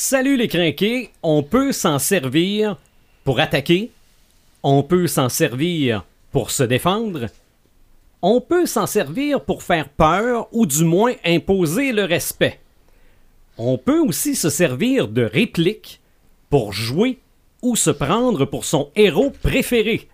Salut les crinqués, on peut s'en servir pour attaquer, on peut s'en servir pour se défendre, on peut s'en servir pour faire peur ou du moins imposer le respect. On peut aussi se servir de répliques pour jouer ou se prendre pour son héros préféré.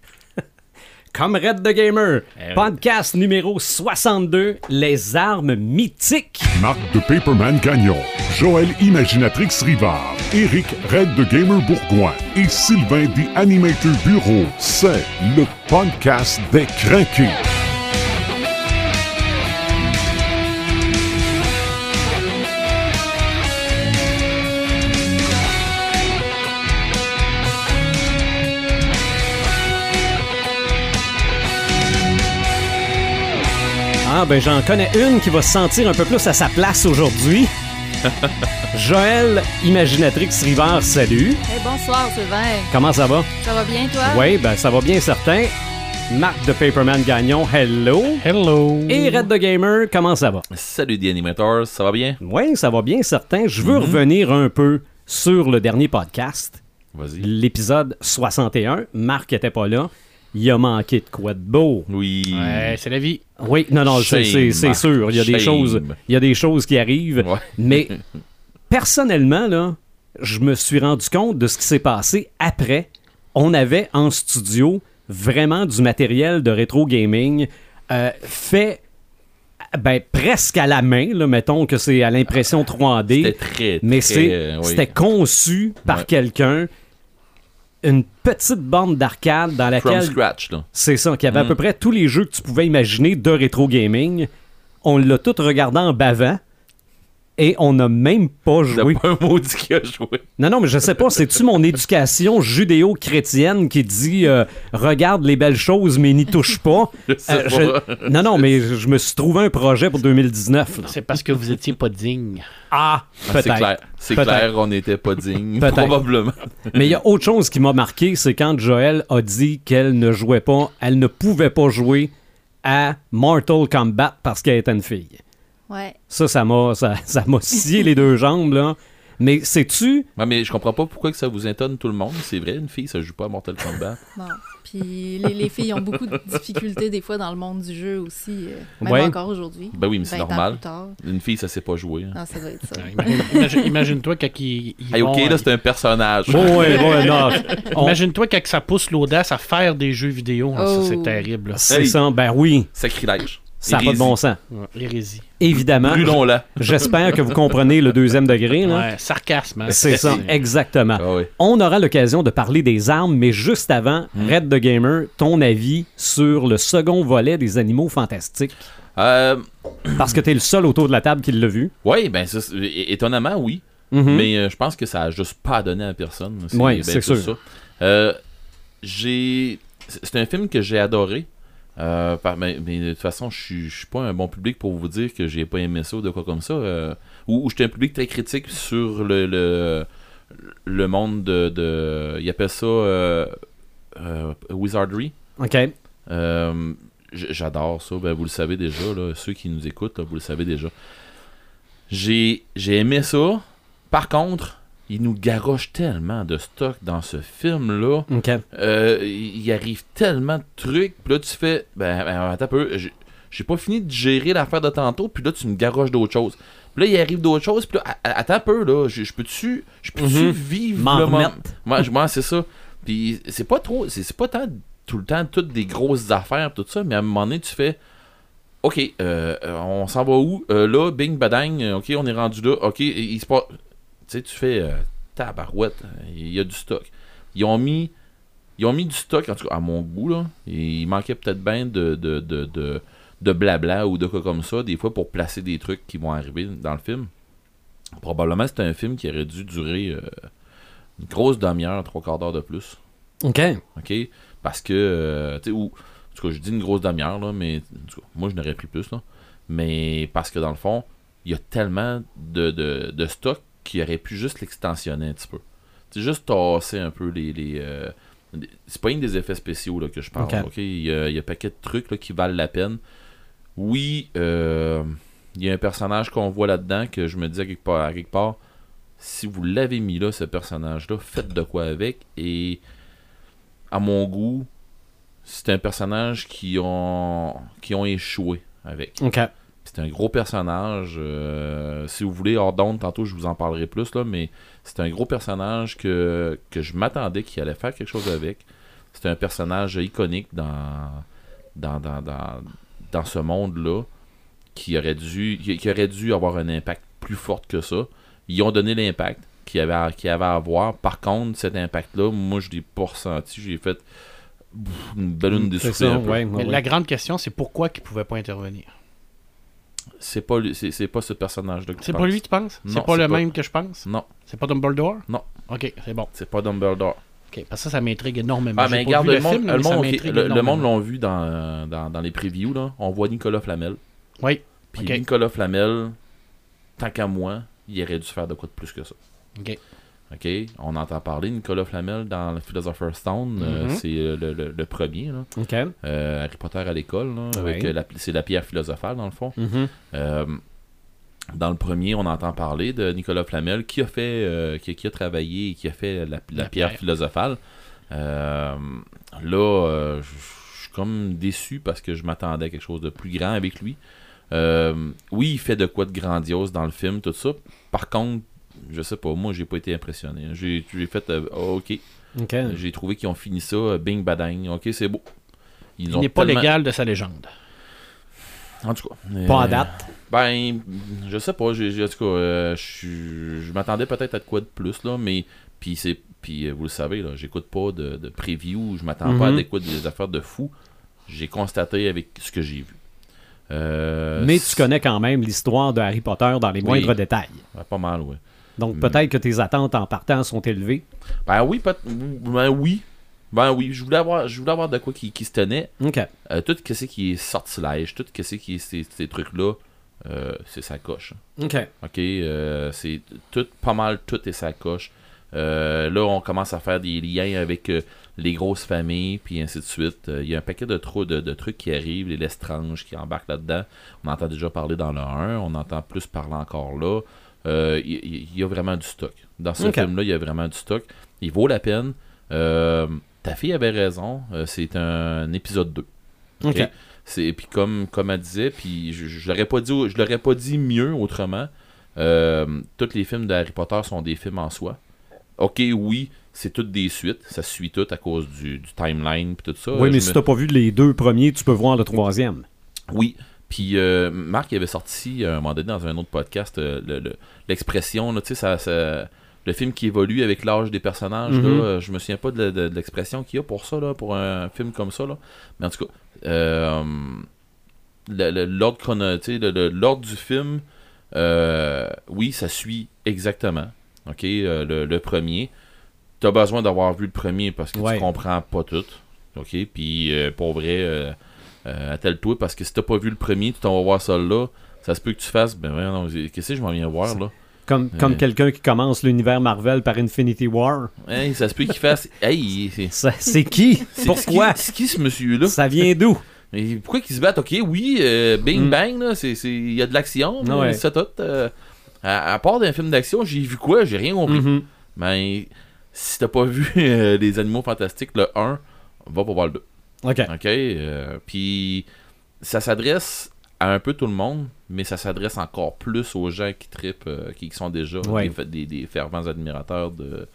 Comme Red the Gamer, podcast numéro 62, les armes mythiques. Marc de Paperman Gagnon, Joël Imaginatrix Rivard, Eric Red de Gamer Bourgoin et Sylvain des Animator Bureau. C'est le podcast des craqués. Ah ben j'en connais une qui va se sentir un peu plus à sa place aujourd'hui. Joël Imaginatrix Rivard, salut. Hey, bonsoir Sylvain. Comment ça va? Ça va bien toi? Oui, ben ça va bien certain. Marc de Paperman Gagnon, hello. Hello. Et Red the Gamer, comment ça va? Salut The Animators, ça va bien? Oui, ça va bien certain. Je veux revenir un peu sur le dernier podcast, Vas-y. l'épisode 61. Marc était pas là. Il a manqué de quoi de beau. Oui. Ouais, c'est la vie. Oui, non, non, c'est- sûr. Il y a des choses, il y a des choses qui arrivent. Ouais. Mais personnellement, là, je me suis rendu compte de ce qui s'est passé après. On avait en studio vraiment du matériel de rétro gaming euh, fait ben, presque à la main. Là, mettons que c'est à l'impression 3D. C'était très, mais très, c'est- euh, oui. c'était conçu par Ouais. quelqu'un. Une petite bande d'arcade dans From laquelle scratch, là. c'est ça, qu'il y avait à Mm. peu près tous les jeux que tu pouvais imaginer de rétro gaming. On l'a tout regardé en bavant et on n'a même pas Il joué. a pas un maudit qui a joué. Non, non, mais je sais pas, c'est-tu mon éducation judéo-chrétienne qui dit euh, regarde les belles choses mais n'y touche pas? Je sais Euh, pas. je- Non, non, mais je me suis trouvé un projet pour 2019. là. C'est parce que vous étiez pas digne. Ah, Ah, c'est peut-être. clair. C'est Peut-être. clair, on n'était pas digne. Peut-être. Probablement. Mais il y a autre chose qui m'a marqué, c'est quand Joël a dit qu'elle ne jouait pas, elle ne pouvait pas jouer à Mortal Kombat parce qu'elle était une fille. Ouais. Ça, ça m'a ça, ça m'a scié les deux jambes, là. Mais sais-tu, Ouais, mais je comprends pas pourquoi que ça vous étonne tout le monde. C'est vrai, une fille, ça joue pas à Mortal Kombat. Bon. Puis les, les filles ont beaucoup de difficultés des fois dans le monde du jeu aussi, euh, même Ouais. encore aujourd'hui. Ben oui, mais c'est 20 ans normal. Une fille, ça sait pas jouer. hein. Non, ça doit être ça. Imagine- imagine- Imagine-toi quand ils, ils Hey, vont, ok, euh, là, c'est un personnage. bon, ouais, ouais, non, on- Imagine-toi quand ça pousse l'audace à faire des jeux vidéo. hein, Ça, Oh. c'est terrible. c'est ça, ben oui, Sacrilège. Ça n'a pas de bon sens. Hérésie. Évidemment, Brûlons-la. j'espère que vous comprenez le deuxième degré, là. Ouais, sarcasme. hein. C'est ça, exactement. Ah. On aura l'occasion de parler des armes, mais juste avant, Hmm. Red the Gamer, ton avis sur le second volet des animaux fantastiques. Euh, Parce que t'es le seul autour de la table qui l'a vu. ouais, ben, ça, étonnamment, oui. Mhm. Mais euh, je pense que ça a juste pas donné à personne. Ouais, ben, c'est sûr. Euh, j'ai. C'est c'est un film que j'ai adoré. Euh, par- mais, mais de toute façon, je suis- pas un bon public pour vous dire que j'ai pas aimé ça ou de quoi comme ça. euh, ou ou j'étais un public très critique sur le, le, le monde de, de. Il appelle ça euh, Wizardry. OK. J'adore ça, ben, vous le savez déjà, là, ceux qui nous écoutent, là, vous le savez déjà. J'ai j'ai aimé ça. Par contre, il nous garoche tellement de stock dans ce film-là. OK. Euh, il arrive tellement de trucs. Puis là, tu fais. Ben, ben, attends un peu. j'ai- pas fini de gérer l'affaire de tantôt. Puis là, tu me garoches d'autres choses. Puis là, il arrive d'autres choses. Puis là, attends un peu, là. Je peux-tu je peux Mhm. vivre M'en le moment? Moi, moi, c'est ça. Puis c'est pas trop. C'est pas tant tout le temps toutes des grosses affaires, tout ça. Mais à un moment donné, tu fais. Ok, euh, on s'en va où? Euh, Là, bing, badang. Ok, on est rendu là. Ok, il se passe. Tu sais, tu fais. euh, tabarouette. Il y a du stock. Ils ont mis. Ils ont mis du stock, en tout cas, à mon goût, là. Il manquait peut-être bien de, de, de, de, de blabla ou de quoi comme ça, des fois, pour placer des trucs qui vont arriver dans le film. Probablement, c'est un film qui aurait dû durer euh, une grosse demi-heure, trois quarts d'heure de plus. OK. OK? Parce que, euh, tu sais, ou, en tout cas, je dis une grosse demi-heure, là, mais en tout cas, moi, je n'aurais pris plus, là. Mais parce que, dans le fond, il y a tellement de, de, de stock qu'il aurait pu juste l'extensionner un petit peu. Sais, juste tasser un peu les... les euh, c'est pas une des effets spéciaux là, que je parle. Il, y a, il y a un paquet de trucs là, qui valent la peine. Oui, euh, il y a un personnage qu'on voit là-dedans que je me dis à quelque part, à quelque part si vous l'avez mis là, ce personnage-là, faites de quoi avec. Et à mon goût, c'est un personnage qui ont, qui ont échoué avec. OK. C'est un gros personnage. euh, si vous voulez, hors d'onde, tantôt je vous en parlerai plus, là, mais c'est un gros personnage que, que je m'attendais qu'il allait faire quelque chose avec. C'est un personnage iconique dans, dans, dans, dans, dans ce monde-là qui aurait dû qui, qui aurait dû avoir un impact plus fort que ça. Ils ont donné l'impact qu'il y avait, avait à avoir. Par contre, cet impact-là, moi je l'ai pas ressenti. J'ai fait une ballonne d'essoufflé ça, ouais, Mais la grande question, c'est pourquoi il pouvait pas intervenir? C'est pas, lui- c'est, c'est pas ce personnage-là que C'est pas lui, tu penses? C'est pas le pas- même que je pense? Non, C'est pas Dumbledore? Non. Ok, c'est bon. c'est pas Dumbledore. Ok, parce que ça, ça m'intrigue énormément. Ah, mais regarde, le, monde, film, le, monde, le- l'ont vu dans, dans, dans les previews. Là. On voit Nicolas Flamel. Oui. Puis. Nicolas Flamel, tant qu'à moi, il aurait dû faire de quoi de plus que ça. Ok. OK? On entend parler de Nicolas Flamel dans le Philosopher's Stone. euh, Mhm. c'est euh, le, le- le premier. Là. OK. Euh, Harry Potter à l'école. la- c'est la pierre philosophale, dans le fond. Mhm. Euh, dans le premier, on entend parler de Nicolas Flamel qui a fait, qui, qui a travaillé et qui a fait la, la La pierre, philosophale. Là, je suis comme déçu parce que je m'attendais à quelque chose de plus grand avec lui. Oui, il fait de quoi de grandiose dans le film, tout ça. Par contre, je sais pas, moi, j'ai pas été impressionné. J'ai fait, euh, oh, ok, j'ai trouvé qu'ils ont fini ça, euh, bing badang, ok, c'est beau. Ils Il n'est pas légal de sa légende. En tout cas. Pas à date. ben, je sais pas. En tout cas, euh, je je m'attendais peut-être à de quoi de plus, là, mais. Puis, c'est, puis vous le savez, là, j'écoute pas de, de preview, je m'attends pas à Mhm. des, quoi, des affaires de fou. J'ai constaté avec ce que j'ai vu. Euh, Mais tu connais quand même l'histoire de Harry Potter dans les Oui. moindres détails. pas mal, ouais. Donc Mm. peut-être que tes attentes en partant sont élevées. Ben oui, ben oui. Ben oui, je voulais avoir, je voulais avoir de quoi qui, qui se tenait. OK. Euh, tout ce qui est sortilège, tout ce qui est ces, ces trucs-là, euh, c'est sa coche. OK. OK, euh, c'est tout, pas mal tout est sa coche. Euh, là, on commence à faire des liens avec euh, les grosses familles, puis ainsi de suite. Il y a un paquet de, trop de, de trucs qui arrivent, les Lestrange qui embarquent là-dedans. On entend déjà parler dans le 1, on entend plus parler encore là. Euh, Il il- il y, a vraiment du stock. Dans ce film-là, il y a vraiment du stock. Il vaut la peine. Euh, ta fille avait raison, euh, c'est un épisode 2. OK? Ok. C'est puis comme comme elle disait, puis je, je l'aurais pas dit je l'aurais pas dit mieux autrement. Euh, tous les films de Harry Potter sont des films en soi. Ok, oui, c'est toutes des suites, ça suit tout à cause du, du timeline puis tout ça. oui, Euh, mais je si me- t'as pas vu les deux premiers, tu peux voir le troisième. oui. Puis euh, Marc il avait sorti à un moment donné dans un autre podcast euh, le- le- l'expression, là, tu sais, ça, ça- le film qui évolue avec l'âge des personnages. Mhm. là, euh, je me souviens pas de, la- de- de l'expression qu'il y a pour ça, là, pour un film comme ça. Là. Mais en tout cas, euh, le- le- l'ordre chrono- tu sais, le- le- l'ordre du film, euh, oui, ça suit exactement. Ok, euh, le, le premier. Tu as besoin d'avoir vu le premier parce que Ouais. tu comprends pas tout. Ok, puis euh, pour vrai, euh, euh, attelle-toi parce que si t'as pas vu le premier, tu t'en vas voir ça là. Ça se peut que tu fasses, ben non, qu'est-ce que je m'en viens voir là? Comme, comme Euh. quelqu'un qui commence l'univers Marvel par Infinity War. Hey, ça se peut qu'il fasse, hey, c'est. Ça- C'est qui? Pourquoi? C'est qui, ce monsieur-là? Ça vient d'où? Mais pourquoi qu'ils se battent? Ok, oui, euh, bing Mm. bang, là, c'est, c'est, il y a de l'action, mais Ouais. c'est tout. euh, à, à part d'un film d'action, j'ai vu quoi? J'ai rien compris. Mhm. Mais si t'as pas vu Les Animaux Fantastiques, le 1, va pour voir le 2. OK. OK? euh, Puis ça s'adresse à un peu tout le monde, mais ça s'adresse encore plus aux gens qui tripent, euh, qui, qui sont déjà Ouais. des, des- des fervents admirateurs de,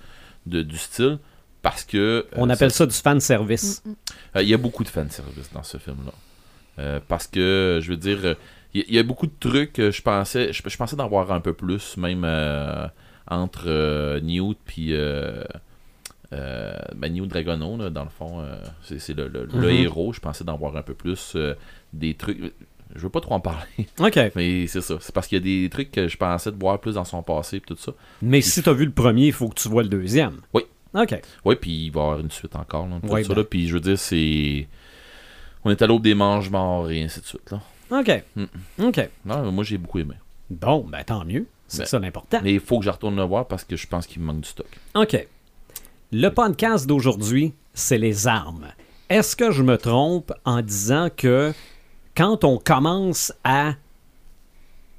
de- du style. Parce que. euh, On appelle ça du fan service. Mm, mm. euh, Il y a beaucoup de fanservice dans ce film-là. Euh, parce que, je veux dire, il y, a beaucoup de trucs que je pensais. Je, je pensais d'en voir un peu plus, même euh, entre euh, Newt puis. Euh, euh, ben, Dragono, là, dans le fond, euh, c'est le, Mhm. héros. Je pensais d'en voir un peu plus. euh, des trucs. Je veux pas trop en parler, OK. mais c'est ça. C'est parce qu'il y a des trucs que je pensais de voir plus dans son passé et tout ça. Mais si t'as vu le premier, il faut que tu vois le deuxième. Oui. OK. Oui, puis il va y avoir une suite encore. Là, Ouais, ça, ben. là. Puis je veux dire, c'est. On est à l'aube des manges morts et ainsi de suite. Là. OK. Mm. OK. Non, moi j'ai beaucoup aimé. Bon, ben tant mieux. C'est Ben. ça l'important. Mais il faut que je retourne le voir parce que je pense qu'il me manque du stock. OK. Le podcast d'aujourd'hui, c'est les armes. Est-ce que je me trompe en disant que quand on commence à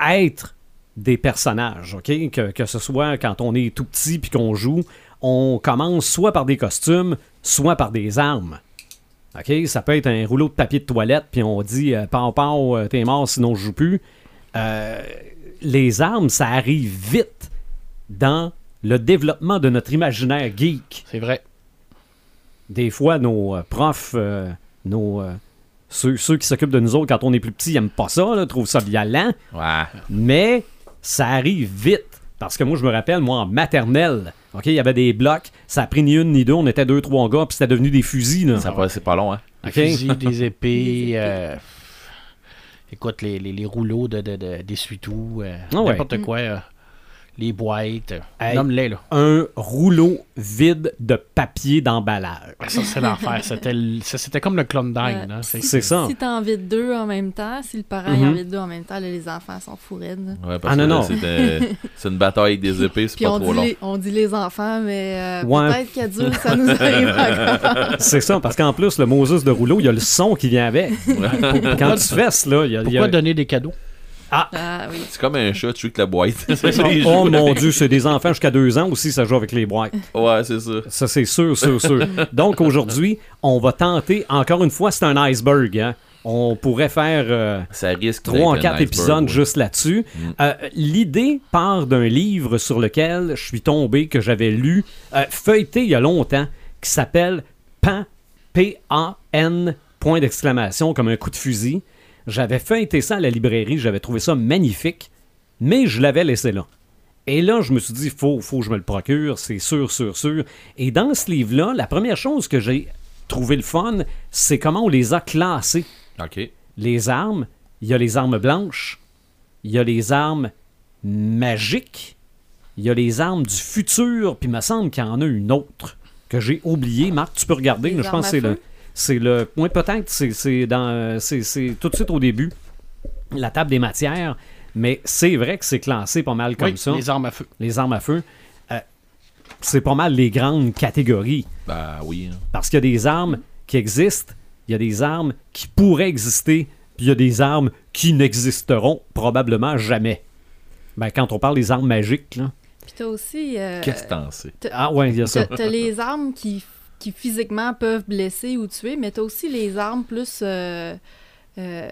être des personnages? Que, ce soit quand on est tout petit puis qu'on joue, on commence soit par des costumes, soit par des armes. OK? Ça peut être un rouleau de papier de toilette, puis on dit euh, pau, euh, t'es mort, sinon je joue plus. Euh, les armes, ça arrive vite dans le développement de notre imaginaire geek. C'est vrai. Des fois, nos euh, profs, euh, nos, euh, ceux, ceux qui s'occupent de nous autres quand on est plus petit, ils aiment pas ça, là, trouvent ça violent, Ouais. mais ça arrive vite. Parce que moi, je me rappelle, moi, en maternelle, OK, il y avait des blocs, ça a pris ni une ni deux, on était deux, trois gars, puis c'était devenu des fusils, là. Ça passe- c'est pas long, hein. Des fusils, des épées. épées. euh, écoute, les, les, les rouleaux de, de, de- d'essuie-tout, euh, ouais. n'importe quoi. euh, les boîtes. euh, Hey. Nomme-les, là. Un rouleau vide de papier d'emballage. Ah, Ça, c'est l'enfer. C'était, comme le Klondike. Ouais. là. C'est- C'est ça. Si t'as envie de deux en même temps, si le parent Mhm. a envie de deux en même temps, là, les enfants sont. Ouais, parce Ah, non, que là, non. c'est une bataille avec des épées, c'est Puis pas on trop dit, long. les, on dit les enfants, mais euh, Ouais. peut-être qu'adulte, ça nous arrive encore. C'est ça, parce qu'en plus, le Moses de rouleau, il y a le son qui vient avec. Quand tu fesses, là, il y a. y Pourquoi a- donner des cadeaux? Ah oui. C'est comme un chat, tu joues avec la boîte. Oh jouets. mon Dieu, c'est des enfants jusqu'à deux ans aussi, ça joue avec les boîtes. Ouais, c'est ça. Ça, c'est sûr, sûr, sûr. Donc aujourd'hui, on va tenter, encore une fois, c'est un iceberg. hein. On pourrait faire euh, Ça risque quatre iceberg, épisodes ouais. juste là-dessus. Mm. Euh, L'idée part d'un livre sur lequel je suis tombé, que j'avais lu, euh, feuilleté il y a longtemps, qui s'appelle PAN, P-A-N, point d'exclamation, comme un coup de fusil. J'avais feuilleté ça à la librairie, j'avais trouvé ça magnifique, mais je l'avais laissé là. Et là, je me suis dit, faut, faut que je me le procure, c'est sûr, sûr, sûr. Et dans ce livre-là, la première chose que j'ai trouvé le fun, c'est comment on les a classés Ok. les armes, il y a les armes blanches, il y a les armes magiques, il y a les armes du futur, puis il me semble qu'il y en a une autre que j'ai oubliée. Marc, tu peux regarder, Les je pense que c'est le. C'est le. Oui, peut-être, c'est, c'est dans. C'est, c'est tout de suite au début. La table des matières. Mais c'est vrai que c'est classé pas mal comme Oui, ça. les armes à feu. Les armes à feu. Euh, c'est pas mal les grandes catégories. Bah oui. hein. Parce qu'il y a des armes qui existent, il y a des armes qui pourraient exister, puis il y a des armes qui n'existeront probablement jamais. Ben, quand on parle des armes magiques, là. Puis t'as aussi... euh, Qu'est-ce que t'en sais? Ah ouais, il y a ça. T'as les armes qui, qui physiquement peuvent blesser ou tuer, mais t'as aussi les armes plus euh, euh,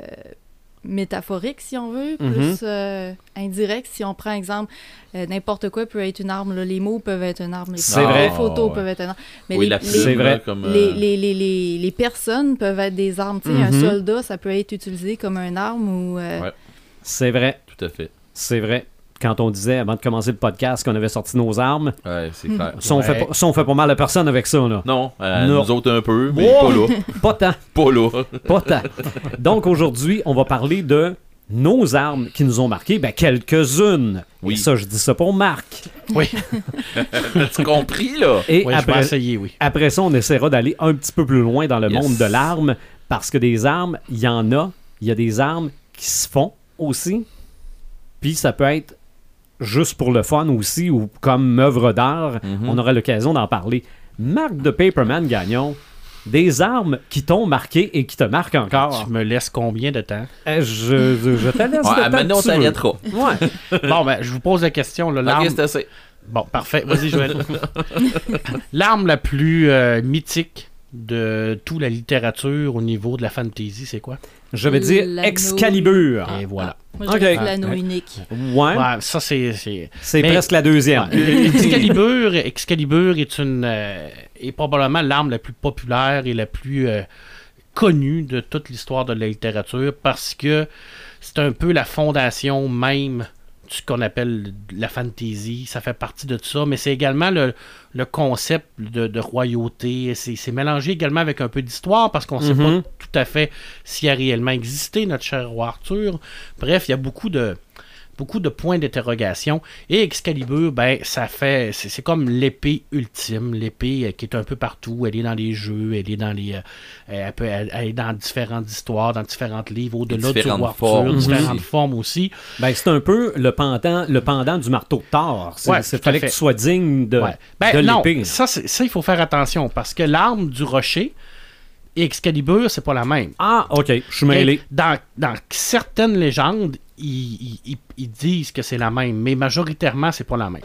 métaphoriques, si on veut, Mhm. plus euh, indirectes. Si on prend exemple, euh, n'importe quoi peut être une arme. là. Les mots peuvent être une arme. Les, C'est les vrai. photos Ah, ouais. peuvent être une arme. Mais oui, les, la les- vrai. comme, les, euh, les, les, les, les personnes peuvent être des armes. Tu sais. Un soldat, ça peut être utilisé comme une arme ou... euh, Ouais. C'est vrai, Tout à fait. c'est vrai. Quand on disait avant de commencer le podcast qu'on avait sorti nos armes, Ouais, c'est clair. ça on, Ouais. fait ça, on fait pas mal à personne avec ça, là. Non, euh, Non. nous autres un peu, mais Oh! pas là. Pas tant. Pas là. Pas tant. Donc aujourd'hui, on va parler de nos armes qui nous ont marqué. Ben, quelques-unes. Oui. Et ça, je dis ça pour Marc. Oui, As-tu compris, là? Et oui je vais après, essayer, oui. Après ça, on essaiera d'aller un petit peu plus loin dans le Yes. monde de l'arme, parce que des armes, il y en a. Il y a des armes qui se font aussi. Puis ça peut être juste pour le fun aussi, ou comme œuvre d'art. Mhm. On aura l'occasion d'en parler. Marc de Paperman Gagnon, des armes qui t'ont marqué et qui te marquent encore. Tu me laisses combien de temps? Euh, je, je, je te laisse Ouais, temps maintenant, on t'arrêtera. Ouais. Bon, ben, je vous pose la question. là, Ok, L'arme... c'est assez. Bon, parfait. Vas-y, Joël. L'arme la plus euh, mythique de toute la littérature au niveau de la fantasy, c'est quoi? Je vais dire. Excalibur. Et voilà. Moi, je Ok. dirais l'anneau Ah, unique. Ouais, Ouais, ça, c'est... c'est... c'est Mais- presque la deuxième. Ouais, Excalibur, Excalibur est une euh, est probablement l'arme la plus populaire et la plus euh, connue de toute l'histoire de la littérature parce que c'est un peu la fondation même ce qu'on appelle la fantasy. Ça fait partie de tout ça, mais c'est également le, le concept de, de royauté. C'est mélangé également avec un peu d'histoire parce qu'on ne sait pas tout à fait s'il a réellement existé, notre cher roi Arthur. Bref, il y a beaucoup de beaucoup de points d'interrogation. Et Excalibur, ben, ça fait. C'est c'est comme l'épée ultime. L'épée euh, qui est un peu partout. Elle est dans les jeux, elle est dans les. euh, elle, peut, elle, elle est dans différentes histoires, dans différents livres, au-delà du Différentes Arthur, formes différentes aussi. formes aussi. Ben, c'est un peu le pendant, le pendant du marteau de Thor. C'est, Ouais, fallait que tu sois digne de, Ouais. Ben, de non, l'épée. ça, c'est- ça, il faut faire attention parce que l'arme du rocher et Excalibur, c'est pas la même. Ah, ok, je suis mêlé. Dans, dans certaines légendes, ils, ils- ils- ils disent que c'est la même, mais majoritairement, c'est pas la même.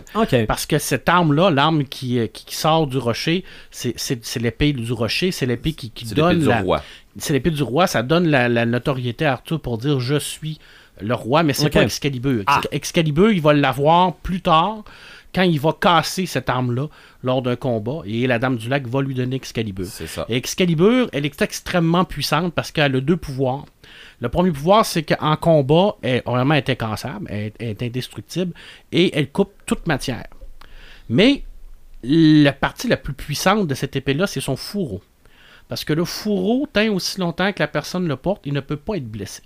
Parce que cette arme-là, l'arme qui, euh, qui, qui sort du rocher, c'est- l'épée du rocher, c'est l'épée qui, qui C'est l'épée donne du la, roi. c'est l'épée du roi, ça donne la, la notoriété à Arthur pour dire je suis le roi, mais c'est Ok. pas Excalibur. Ex- Ah. Excalibur, il va l'avoir plus tard quand il va casser cette arme-là lors d'un combat et la Dame du Lac va lui donner Excalibur. C'est ça. Et Excalibur, elle est extrêmement puissante parce qu'elle a deux pouvoirs. Le premier pouvoir, c'est qu'en combat, elle vraiment est incassable, elle, est- elle est indestructible et elle coupe toute matière. Mais la partie la plus puissante de cette épée-là, c'est son fourreau. Parce que le fourreau, tant aussi longtemps que la personne le porte, il ne peut pas être blessé.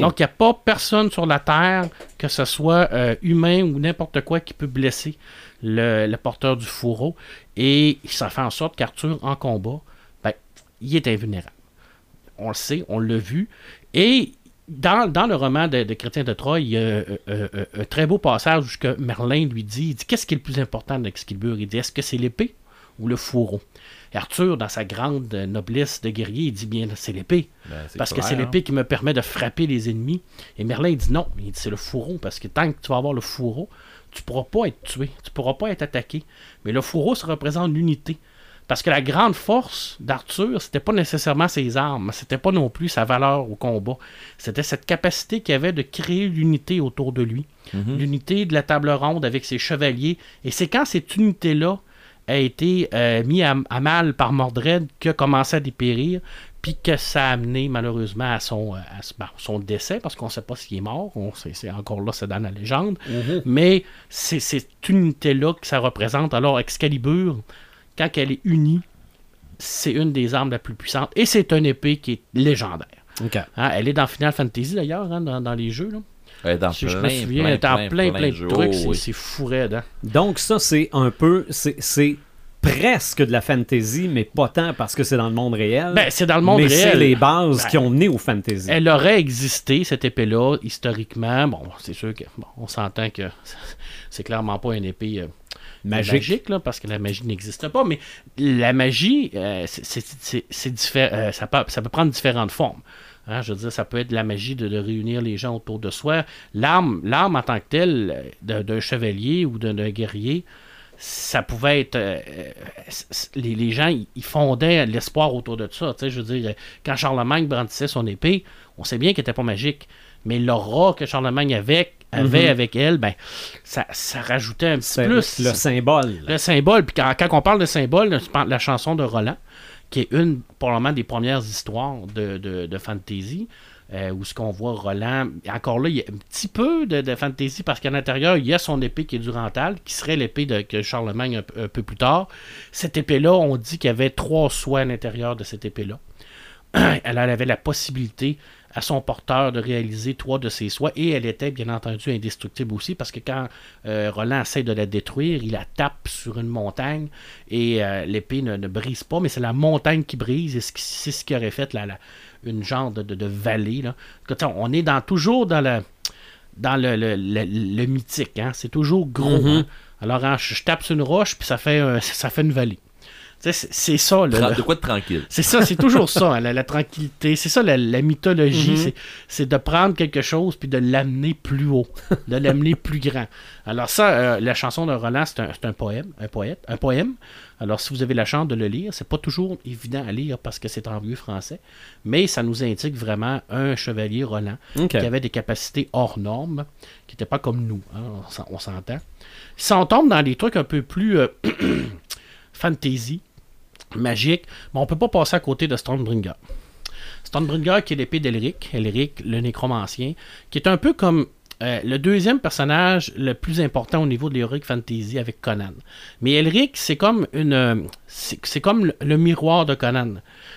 Donc, il n'y a pas personne sur la Terre, que ce soit euh, humain ou n'importe quoi, qui peut blesser le, le porteur du fourreau. Et ça fait en sorte qu'Arthur, en combat, ben, il est invulnérable. On le sait, on l'a vu. Et dans, dans le roman de, de Chrétien de Troyes, il y a euh, euh, euh, un très beau passage où que Merlin lui dit, il dit Qu'est-ce qui est le plus important d'Excalibur Il dit Est-ce que c'est l'épée ou le fourreau? Et Arthur, dans sa grande noblesse de guerrier, il dit Bien, c'est l'épée. Ben, Parce que c'est hein. l'épée qui me permet de frapper les ennemis. Et Merlin il dit non, il dit c'est le fourreau, parce que tant que tu vas avoir le fourreau, tu pourras pas être tué, tu pourras pas être attaqué. Mais le fourreau, ça représente l'unité. Parce que la grande force d'Arthur, c'était pas nécessairement ses armes, c'était pas non plus sa valeur au combat. C'était cette capacité qu'il avait de créer l'unité autour de lui. Mhm. L'unité de la table ronde avec ses chevaliers. Et c'est quand cette unité-là a été euh, mise à, à mal par Mordred que commençait à dépérir, puis que ça a amené malheureusement à son, euh, à ben, son décès, parce qu'on ne sait pas s'il est mort. On sait- c'est encore là, c'est dans la légende. Mais c'est cette unité-là que ça représente. Alors, Excalibur, quand elle est unie, c'est une des armes la plus puissantes. Et c'est une épée qui est légendaire. OK. Hein, elle est dans Final Fantasy d'ailleurs, hein, dans, dans les jeux. Là. Ouais, dans Si je plein, me souviens, plein, elle est en plein, plein, plein, plein de jeux. trucs. Oh, c'est, oui. c'est fou raide, hein. Donc, ça, c'est un peu. C'est c'est presque de la fantasy, mais pas tant parce que c'est dans le monde réel. Ben, c'est dans le monde mais réel. c'est les bases Ben, qui ont mené au fantasy. Elle aurait existé, cette épée-là, historiquement. Bon, c'est sûr que bon, on s'entend que c'est clairement pas une épée euh, Magique. parce que la magie n'existe pas. Mais la magie, euh, c'est- c'est- c'est c'est diffé- euh, ça, peut, ça peut prendre différentes formes. Hein, je veux dire, ça peut être la magie de, réunir les gens autour de soi. L'arme, en tant que telle, euh, d'un chevalier ou d'un guerrier, ça pouvait être. les, les gens, ils- fondaient l'espoir autour de ça. Je veux dire, quand Charlemagne brandissait son épée, on sait bien qu'elle n'était pas magique. Mais l'aura que Charlemagne avait, avait Mhm. avec elle, ben, ça, ça rajoutait un petit plus. le symbole. Le symbole, puis quand, quand on parle de symbole, la chanson de Roland, qui est une, probablement, des premières histoires de, de, de fantasy, euh, où ce qu'on voit Roland, encore là, il y a un petit peu de, de fantasy, parce qu'à l'intérieur, il y a son épée qui est du Rental, qui serait l'épée de Charlemagne un, peu- un peu plus tard. Cette épée-là, on dit qu'il y avait trois soins à l'intérieur de cette épée-là. elle avait la possibilité à son porteur de réaliser trois de ses soins et elle était bien entendu indestructible aussi parce que quand euh, Roland essaie de la détruire, il la tape sur une montagne et euh, l'épée ne, ne brise pas, mais c'est la montagne qui brise et c'est ce qui aurait fait la, la- une genre de, de- de vallée. Là. On est dans, toujours dans le dans le, le- le- le mythique, hein. c'est toujours gros. Mhm. hein. Alors hein, je, je tape sur une roche puis ça fait, ça fait une vallée. C'est ça. De quoi de tranquille? c'est ça, c'est toujours ça, hein, la, la tranquillité. C'est ça la, la mythologie, Mhm. c'est- c'est de prendre quelque chose puis de l'amener plus haut, de l'amener plus grand. Alors ça, euh, la chanson de Roland, c'est un, c'est un poème, un poète, un poème. Alors si vous avez la chance de le lire, c'est pas toujours évident à lire parce que c'est en vieux français, mais ça nous indique vraiment un chevalier Roland qui avait des capacités hors normes, qui n'était pas comme nous, hein, on s'entend. Si on tombe dans des trucs un peu plus euh, fantasy, magique, mais on peut pas passer à côté de Stormbringer. Stormbringer qui est l'épée d'Elric, Elric le nécromancien, qui est un peu comme euh, le deuxième personnage le plus important au niveau de l'Heroic Fantasy avec Conan. Mais Elric, c'est comme une, euh, c'est comme le, miroir de Conan.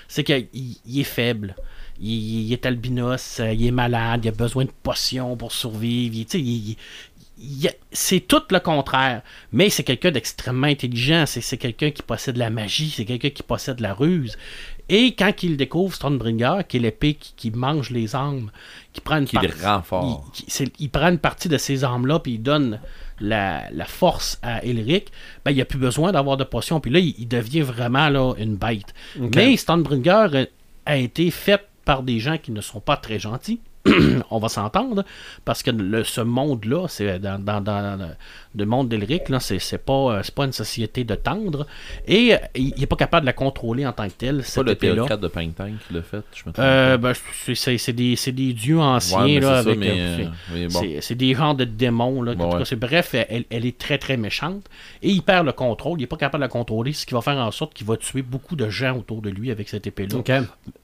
C'est qu'il il est faible. Il, est albinos, euh, il est malade, il a besoin de potions pour survivre. il- il- c'est tout le contraire. Mais c'est quelqu'un d'extrêmement intelligent. C'est, c'est quelqu'un qui possède la magie. C'est quelqu'un qui possède la ruse. Et quand il découvre Stormbringer, qui est l'épée qui, qui mange les âmes, qui prend une Qui partie- il, prend une partie de ces armes-là, puis il donne la, la force à Elric, ben, il n'y a plus besoin d'avoir de potions. Puis là, il, il devient vraiment là, une bête. Mais Stormbringer a, a été faite par des gens qui ne sont pas très gentils. on va s'entendre, parce que le- ce monde-là, c'est dans, dans, dans le- le monde d'Elric, là, c'est c'est pas, euh, c'est pas une société de tendre, et euh, il n'est pas capable de la contrôler en tant que telle, C'est pas cette le épée-là. théocrate de Pang Tang qui l'a fait, je me trompe. Euh, ben, c'est- des, c'est des dieux anciens, Ouais, mais là, c'est avec... euh, bon. des genres de démons. Là, Bon, cas, c'est- bref, elle, elle est très très méchante. Et il perd le contrôle. Il n'est pas capable de la contrôler, ce qui va faire en sorte qu'il va tuer beaucoup de gens autour de lui avec cette épée-là,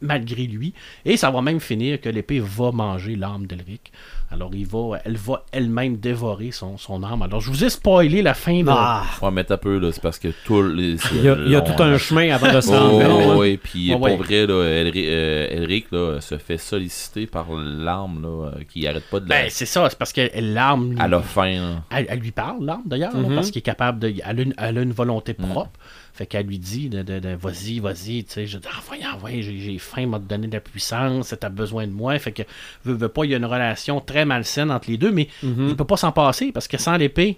malgré lui. Et ça va même finir que l'épée va manger l'âme d'Elric. Alors il va, elle va elle-même dévorer son, son âme. Alors je vous ai spoilé la fin de. Ah, Ouais, mais t'as peu, là, c'est parce que tout les. il y a, il y a long, tout un hein. chemin avant de se Oh, rendre hein. ouais, puis Ouais, pour ouais. vrai, là, euh, Elric là, se fait solliciter par l'arme là, euh, qui arrête pas de la. Ben, c'est ça, c'est parce que l'arme. à la fin. là. Elle, elle lui parle, l'arme, d'ailleurs, là, Mhm. parce qu'il est capable de. Elle a une, elle a une volonté Mhm. propre. Fait qu'elle lui dit de, de- de- vas-y, vas-y, tu sais, je dis, envoie, envoie, j'ai, j'ai faim, m'a donné de la puissance, t'as besoin de moi. Fait que, veut, veut pas, il y a une relation très malsaine entre les deux, mais Mhm. il peut pas s'en passer parce que sans l'épée,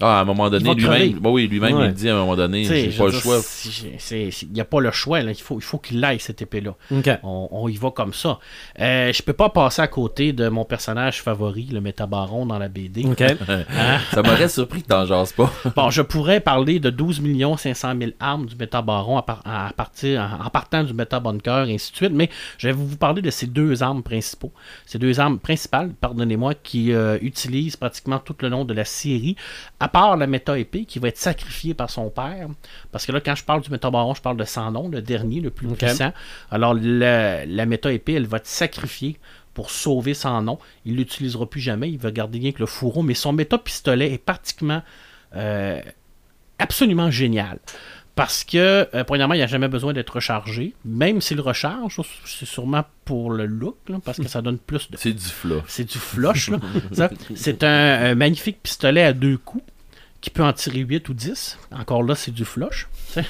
Ah, à un moment donné, lui-même, bah oui, lui-même, Ouais. il dit à un moment donné, j'ai pas le dire, choix. il n'y a pas le choix, là. il faut, il faut qu'il aille cette épée-là. On, on y va comme ça. Euh, je peux pas passer à côté de mon personnage favori, le Métabaron dans la BD. Hein? Ça m'aurait surpris que t'en jases pas. Bon, je pourrais parler de 12 500 000 armes du Métabaron à, par- à partir, en, en partant du Métabunker, et ainsi de suite, mais je vais vous parler de ces deux armes principaux. Ces deux armes principales, pardonnez-moi, qui euh, utilisent pratiquement tout le long de la série, à part la méta-épée qui va être sacrifiée par son père. Parce que là, quand je parle du Métabaron, je parle de Sandon, le dernier, le plus puissant. Alors, la, la méta-épée, elle va être sacrifiée pour sauver son nom. Il l'utilisera plus jamais, il va garder rien que le fourreau, mais son méta-pistolet est pratiquement euh, absolument génial. Parce que, euh, premièrement, il n'y a jamais besoin d'être rechargé. Même s'il recharge, c'est sûrement pour le look, là, parce que ça donne plus de. C'est du fluff. C'est du flush, C'est un, un magnifique pistolet à deux coups qui peut en tirer 8 ou 10. Encore là, c'est du flush.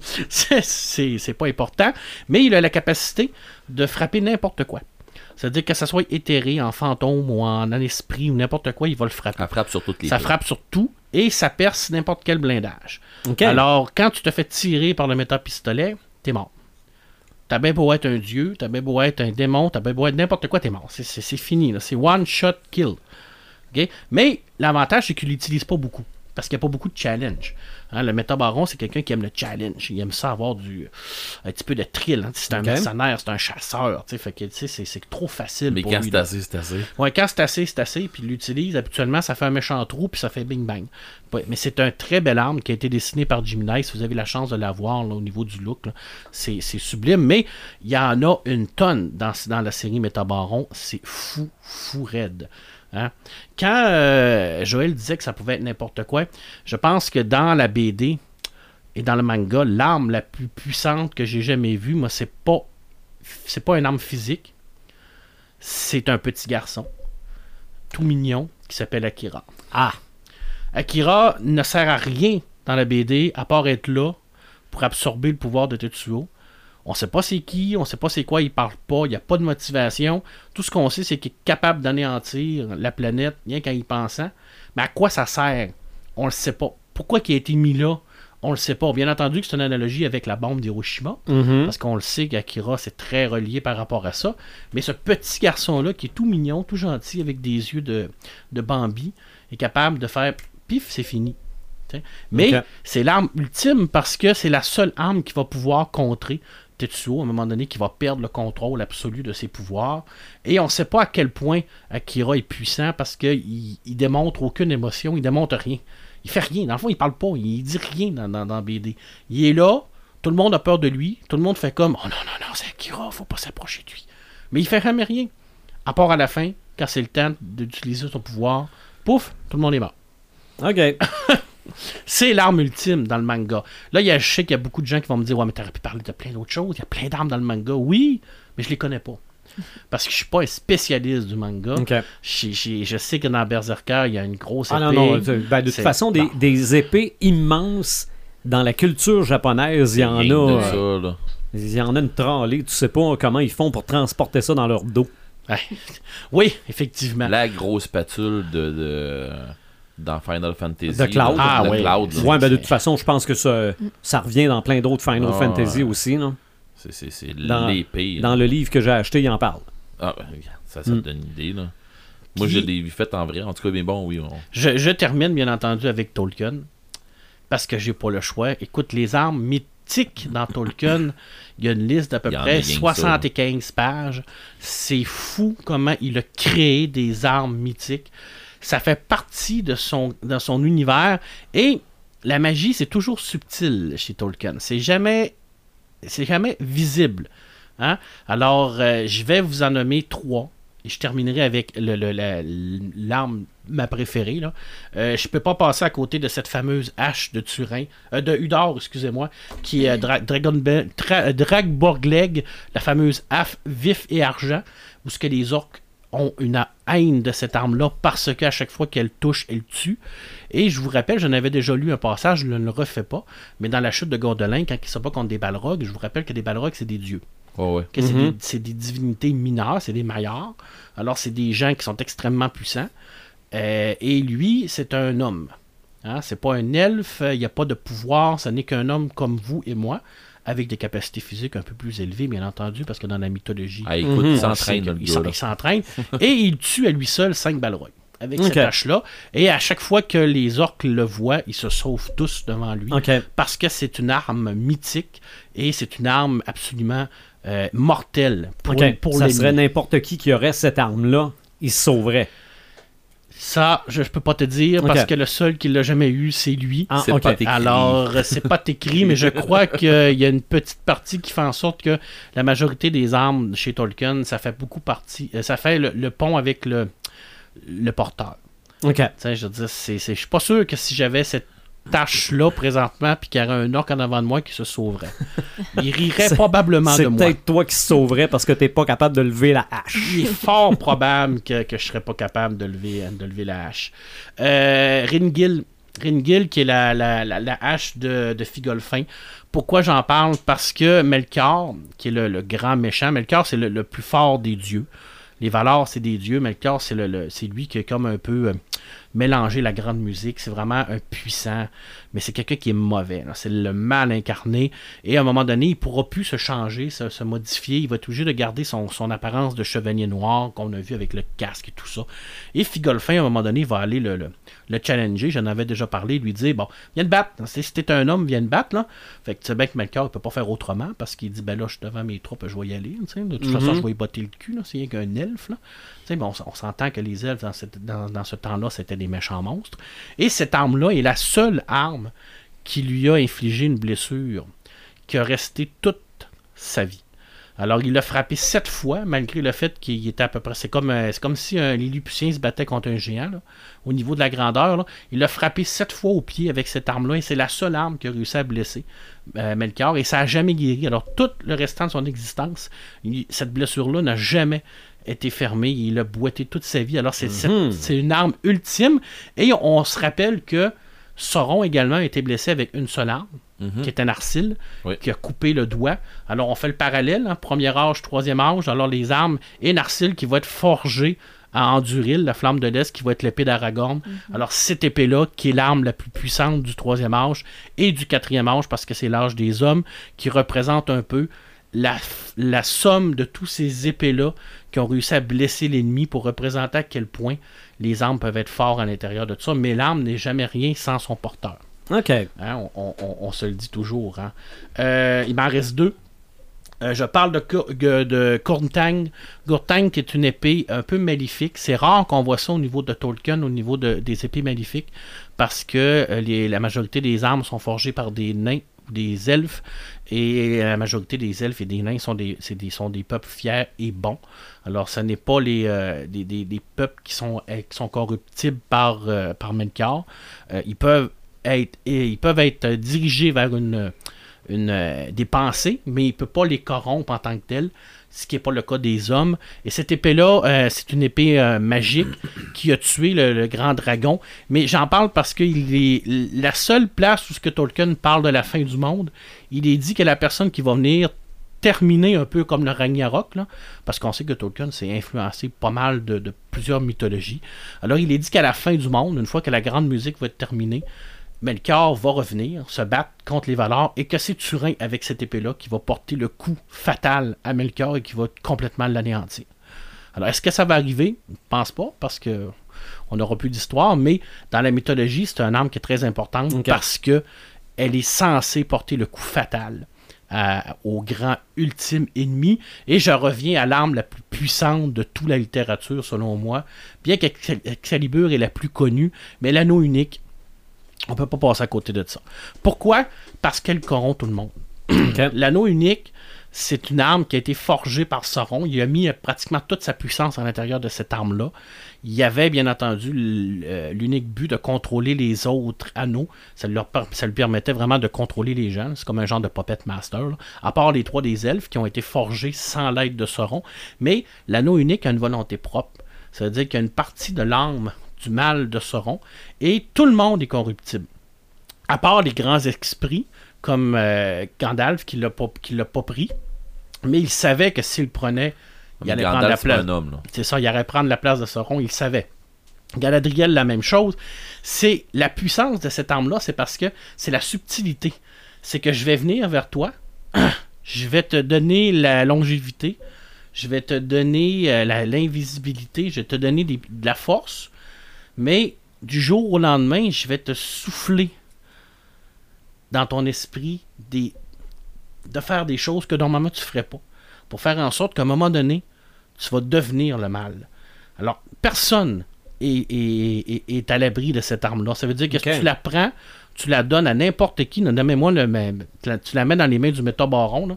C'est- pas important. Mais il a la capacité de frapper n'importe quoi. C'est-à-dire que ça soit éthéré en fantôme ou en esprit ou n'importe quoi, il va le frapper. Elle frappe sur toutes les Ça pieds. frappe sur tout et ça perce n'importe quel blindage. Alors, quand tu te fais tirer par le méta-pistolet, t'es mort. T'as bien beau être un dieu, t'as bien beau être un démon, t'as bien beau être n'importe quoi, t'es mort. C'est- fini, c'est one shot kill. Mais l'avantage, c'est qu'il l'utilise pas beaucoup. Parce qu'il n'y a pas beaucoup de challenge. Hein, le métabaron, c'est quelqu'un qui aime le challenge. Il aime ça avoir du, un petit peu de thrill. hein. C'est un Ok. mercenaire, c'est un chasseur. Fait que c'est trop facile Mais pour quand c'est assez, c'est assez. Ouais, quand c'est assez, c'est assez, puis il l'utilise, habituellement, ça fait un méchant trou, puis ça fait bing bang. Ouais, mais c'est un très bel arme qui a été dessiné par Jim. Si vous avez la chance de la voir au niveau du look, c'est sublime. Mais il y en a une tonne dans, dans la série Métabaron. C'est fou, fou raide. Hein? Quand euh, Joël disait que ça pouvait être n'importe quoi, je pense que dans la BD et dans le manga, l'arme la plus puissante que j'ai jamais vue, moi, c'est pas c'est pas une arme physique, c'est un petit garçon tout mignon qui s'appelle Akira. Ah! Akira ne sert à rien dans la BD à part être là pour absorber le pouvoir de Tetsuo. On sait pas c'est qui, on sait pas c'est quoi, il parle pas, il n'y a pas de motivation. Tout ce qu'on sait, c'est qu'il est capable d'anéantir la planète, rien qu'en y pensant. Mais à quoi ça sert? On le sait pas. Pourquoi il a été mis là? On le sait pas. Bien entendu que c'est une analogie avec la bombe d'Hiroshima. Mhm. Parce qu'on le sait qu'Akira, c'est très relié par rapport à ça. Mais ce petit garçon-là, qui est tout mignon, tout gentil, avec des yeux de, de Bambi, est capable de faire pif, c'est fini. T'sais. Mais c'est l'arme ultime parce que c'est la seule arme qui va pouvoir contrer Tetsuo à un moment donné, qui va perdre le contrôle absolu de ses pouvoirs. Et on ne sait pas à quel point Akira est puissant parce qu'il il démontre aucune émotion, il démontre rien. Il fait rien. Dans le fond, il parle pas, il dit rien dans, dans, dans BD. Il est là, tout le monde a peur de lui, tout le monde fait comme Oh non, non, non, c'est Akira, faut pas s'approcher de lui. Mais il fait jamais rien. À part à la fin, quand c'est le temps d'utiliser son pouvoir, pouf, tout le monde est mort. OK. C'est l'arme ultime dans le manga. Là, il y a, je sais qu'il y a beaucoup de gens qui vont me dire Ouais, mais t'aurais pu parler de plein d'autres choses. Il y a plein d'armes dans le manga. Oui, mais je les connais pas. Parce que je suis pas un spécialiste du manga. OK. Je, je- je sais que dans Berserker, il y a une grosse Ah non, épée. non. tu- ben, de toute façon, des, épées immenses dans la culture japonaise, il y en de a. euh, il y en a une tralée. Tu sais pas comment ils font pour transporter ça dans leur dos. Ouais. Oui, effectivement. La grosse spatule de, de- dans Final Fantasy. De Cloud. Ah, de ouais. Cloud, là. Ouais, ben de toute façon, je pense que ça, ça revient dans plein d'autres Final Ah, Fantasy ouais. aussi. là. C'est- C'est c'est Dans- l'épée. là. Dans le livre que j'ai acheté, il en parle. Ah, ben, ça, ça te Mm. donne une idée, là. Moi, Puis- je l'ai fait en vrai. En tout cas, mais bon, oui. on- Je, je termine bien entendu avec Tolkien parce que j'ai pas le choix. Écoute, les armes mythiques dans Tolkien, il y a une liste d'à peu près rien que ça. 75 pages. C'est fou comment il a créé des armes mythiques. Ça fait partie de son, univers et la magie, c'est toujours subtil chez Tolkien. C'est jamais, c'est jamais visible. hein? Alors, euh, je vais vous en nommer trois. Et je terminerai avec l'arme, ma préférée. Là. Euh, je peux pas passer à côté de cette fameuse hache de Turin, euh, de Udor, excusez-moi, qui est Dra Dragonbe- Tra- Dragborgleg, la fameuse haffe vif et argent, où ce que les orques ont une haine de cette arme-là parce qu'à chaque fois qu'elle touche, elle tue. Et je vous rappelle, j'en avais déjà lu un passage, je ne le refais pas, mais dans la chute de Gondolin, quand il se bat contre des balrogs, je vous rappelle que des balrogs, c'est des dieux Ouais, ouais. que c'est Mhm. des- c'est des, divinités mineures, c'est des maillards. Alors, c'est des gens qui sont extrêmement puissants. Euh, et lui, c'est un homme. Hein, c'est pas un elfe, il n'y a pas de pouvoir, ce n'est qu'un homme comme vous et moi, avec des capacités physiques un peu plus élevées, bien entendu, parce que dans la mythologie, Ah, écoute, Mhm. on là. il s'entraîne. et il tue à lui seul 5 balrogs avec Ok. cette hache-là. Et à chaque fois que les orques le voient, ils se sauvent tous devant lui parce que c'est une arme mythique et c'est une arme absolument euh, mortelle pour, OK. pour ça serait n'importe qui qui aurait cette arme-là, il se sauverait. Ça, je, je peux pas te dire parce que le seul qui l'a jamais eu, c'est lui. Ah, C'est OK. pas écrit. Alors, euh, c'est pas écrit, mais je crois qu'il y a une petite partie qui fait en sorte que la majorité des armes chez Tolkien, ça fait beaucoup partie. euh, Ça fait le, le pont avec le, le porteur. OK. Je veux dire, c'est, c'est- je suis pas sûr que si j'avais cette tâche-là présentement, puis qu'il y aurait un orc en avant de moi qui se sauverait. Il rirait C'est- probablement C'est de moi. peut-être toi qui se sauverais parce que t'es pas capable de lever la hache. Il est fort probable que, que je serais pas capable de lever, de lever la hache. Euh, Ringil, Ringil, qui est la, la, la, la hache de, de Figolfin. Pourquoi j'en parle? Parce que Melkor, qui est le, le grand méchant, Melkor, c'est le, le plus fort des dieux. Les Valors, c'est des dieux. Melkor, c'est le, le- c'est lui qui est comme un peu euh, mélangé la grande musique. C'est vraiment un puissant, mais c'est quelqu'un qui est mauvais. C'est le mal incarné. Et à un moment donné, il pourra plus se changer, se, se modifier. Il va être obligé de garder son, son apparence de chevalier noir qu'on a vu avec le casque et tout ça. Et Figolfin, à un moment donné, va aller le, le, le challenger. J'en avais déjà parlé, lui dire Bon, viens te battre. Si t'es un homme, viens te battre. Là. Fait que tu sais bien que Melkor, il peut pas faire autrement parce qu'il dit Ben là, je suis devant mes troupes, je vais y aller. De toute façon, je vais y botter le cul. C'est rien qu'un elfe. Là. On, s'entend que les elfes, dans, ce temps-là, c'était des méchants monstres. Et cette arme-là est la seule arme qui lui a infligé une blessure qui a resté toute sa vie. Alors, il l'a frappé sept fois, malgré le fait qu'il était à peu près. C'est comme, euh, comme si un Lilliputien se battait contre un géant, au niveau de la grandeur. Il l'a frappé sept fois au pied avec cette arme-là, et c'est la seule arme qui a réussi à blesser euh, Melchior, et ça n'a jamais guéri. Alors, tout le restant de son existence, cette blessure-là n'a jamais été fermée. Il a boité toute sa vie. Alors, c'est, Mhm. c'est une arme ultime, et on se rappelle que Sauron également a été blessé avec une seule arme Mhm. qui était Narsil, Oui. qui a coupé le doigt. Alors, on fait le parallèle, hein, premier âge, troisième âge. Alors, les armes et Narsil qui va être forgé à Anduril, la flamme de l'Est, qui va être l'épée d'Aragorn. Alors, cette épée-là, qui est l'arme la plus puissante du troisième âge et du quatrième âge, parce que c'est l'âge des hommes, qui représente un peu la, la somme de tous ces épées-là qui ont réussi à blesser l'ennemi pour représenter à quel point les armes peuvent être forts à l'intérieur de tout ça. Mais l'arme n'est jamais rien sans son porteur. OK. Hein, on, on- on- on se le dit toujours. hein. Euh, il m'en reste deux. Euh, je parle de, de, Kurtang. Kurtang qui est une épée un peu maléfique. C'est rare qu'on voit ça au niveau de Tolkien, au niveau de- des épées maléfiques, parce que euh, les- la majorité des armes sont forgées par des nains des elfes, et la majorité des elfes et des nains sont des, sont des peuples fiers et bons. Alors, ce n'est pas les, euh, des, des- peuples qui sont, euh, qui sont corruptibles par, euh, par Melkor. Euh, ils peuvent être, et ils peuvent être dirigés vers une, euh, des pensées, mais il ne peut pas les corrompre en tant que tel, ce qui n'est pas le cas des hommes. Et cette épée-là, euh, c'est une épée euh, magique qui a tué le, grand dragon. Mais j'en parle parce que la seule place où ce que Tolkien parle de la fin du monde, il est dit que la personne qui va venir terminer un peu comme le Ragnarok, là, parce qu'on sait que Tolkien s'est influencé pas mal de plusieurs mythologies. Alors il est dit qu'à la fin du monde, une fois que la grande musique va être terminée, Melchior va revenir, se battre contre les Valors, et que c'est Turin avec cette épée-là qui va porter le coup fatal à Melchior et qui va complètement l'anéantir. Alors, est-ce que ça va arriver? Je ne pense pas, parce que on n'aura plus d'histoire, mais dans la mythologie, c'est une arme qui est très importante parce que elle est censée porter le coup fatal à- au grand ultime ennemi. Et je reviens à l'arme la plus puissante de toute la littérature, selon moi. Bien qu'Excalibur est la plus connue, mais l'anneau unique, on peut pas passer à côté de ça. Pourquoi? Parce qu'elle corrompt tout le monde. L'anneau unique, c'est une arme qui a été forgée par Sauron. Il a mis euh, pratiquement toute sa puissance à l'intérieur de cette arme-là. Il y avait bien entendu euh, l'unique but de contrôler les autres anneaux. Ça, leur per- ça lui permettait vraiment de contrôler les gens. C'est comme un genre de puppet master. là. À part les trois des elfes qui ont été forgés sans l'aide de Sauron. Mais l'anneau unique a une volonté propre. Ça veut dire qu'il y a une partie de l'âme du mal de Sauron et tout le monde est corruptible. À part les grands esprits comme euh, Gandalf qui l'a pas, qui l'a pas pris, mais il savait que s'il le prenait, il allait prendre la c'est place. un homme. C'est ça, il allait prendre la place de Sauron, il savait. Galadriel, la même chose. C'est la puissance de cette arme-là, c'est parce que c'est la subtilité. C'est que je vais venir vers toi, je vais te donner la longévité, je vais te donner euh, la- l'invisibilité, je vais te donner des- de la force, mais du jour au lendemain, je vais te souffler dans ton esprit des, de faire des choses que normalement tu ferais pas, pour faire en sorte qu'à un moment donné, tu vas devenir le mal. Alors, personne est, est- est- est à l'abri de cette arme-là. Ça veut dire que si tu la prends, tu la donnes à n'importe qui, nommez-moi le même, tu la- tu la mets dans les mains du métabaron, là,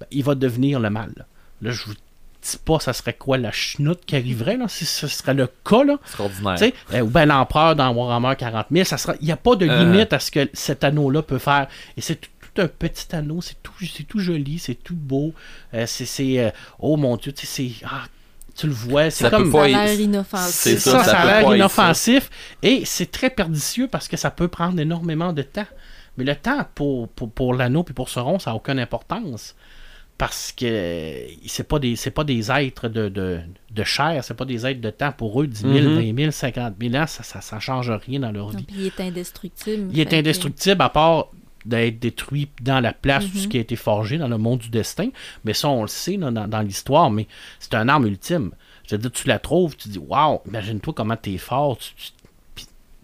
ben, il va devenir le mal. Là, Là, je vous dis pas ça serait quoi la chenoute qui arriverait, là, si ce serait le cas, là. Extraordinaire. Tu sais, euh, ou bien l'empereur dans Warhammer 40 000, ça sera, il n'y a pas de Euh. limite à ce que cet anneau-là peut faire. Et c'est tout, tout un petit anneau, c'est tout, c'est tout joli, c'est tout beau. Euh, c'est, c'est, oh mon Dieu, tu sais, c'est, ah, tu le vois, c'est Ça peut comme pas Ça a être- l'air inoffensif. c'est ça, ça, ça ça a l'air pas être inoffensif et c'est très pernicieux parce que ça peut prendre énormément de temps. Mais le temps pour, pour, pour l'anneau et pour Sauron, ça n'a aucune importance. Parce que c'est pas des c'est pas des êtres de, de, de chair, c'est pas des êtres de temps. Pour eux, 10 000, Mhm. 20 000, 50 000 ans, ça, ça, ça change rien dans leur vie. puis il est indestructible. Il est que- indestructible à part d'être détruit dans la place, tout ce Mhm. qui a été forgé dans le monde du destin. Mais ça, on le sait là, dans, dans l'histoire, mais c'est un arme ultime. Je veux dire, tu la trouves, tu dis, waouh, imagine-toi comment t'es fort. tu-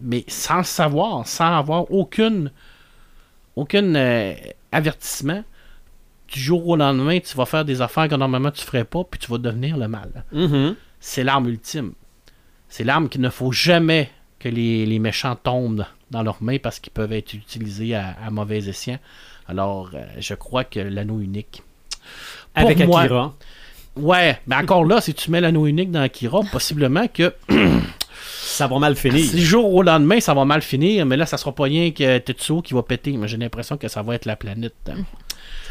mais sans le savoir, sans avoir aucune, aucun euh, avertissement, du jour au lendemain, tu vas faire des affaires que normalement tu ferais pas, puis tu vas devenir le mal Mhm. c'est l'arme ultime. C'est l'arme qu'il ne faut jamais que les, les méchants tombent dans leurs mains parce qu'ils peuvent être utilisés à, à mauvais escient. Alors, euh, je crois que l'anneau unique. Pour Avec moi- Akira. Ouais, mais encore là, si tu mets l'anneau unique dans Akira, possiblement que Ça va mal finir. si jour au lendemain, ça va mal finir, mais là, ça sera pas rien que Tetsuo qui va péter. Mais j'ai l'impression que ça va être la planète.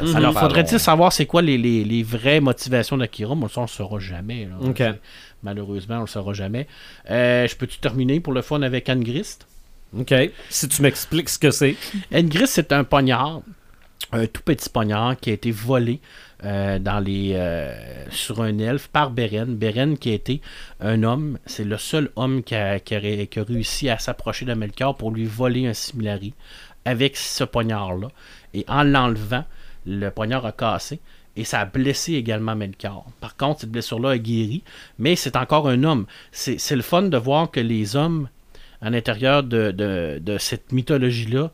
Mhm. Alors, Pas faudrait-il savoir c'est quoi les, les- les vraies motivations d'Akira? Moi, ça, on le saura jamais. là. Malheureusement, on le saura jamais. Euh, je peux-tu terminer pour le fun avec Angrist? OK. Si tu m'expliques ce que c'est. Angrist, c'est un poignard, un tout petit poignard qui a été volé euh, dans les, euh, sur un elfe par Beren. Beren qui a été un homme, c'est le seul homme qui a, qui a ré- qui a réussi à s'approcher de Melkor pour lui voler un similari avec ce poignard-là. Et en l'enlevant, le poignard a cassé. Et ça a blessé également Melkor. Par contre, cette blessure-là a guéri, mais c'est encore un homme. C'est le fun de voir que les hommes, à l'intérieur de, de- de cette mythologie-là,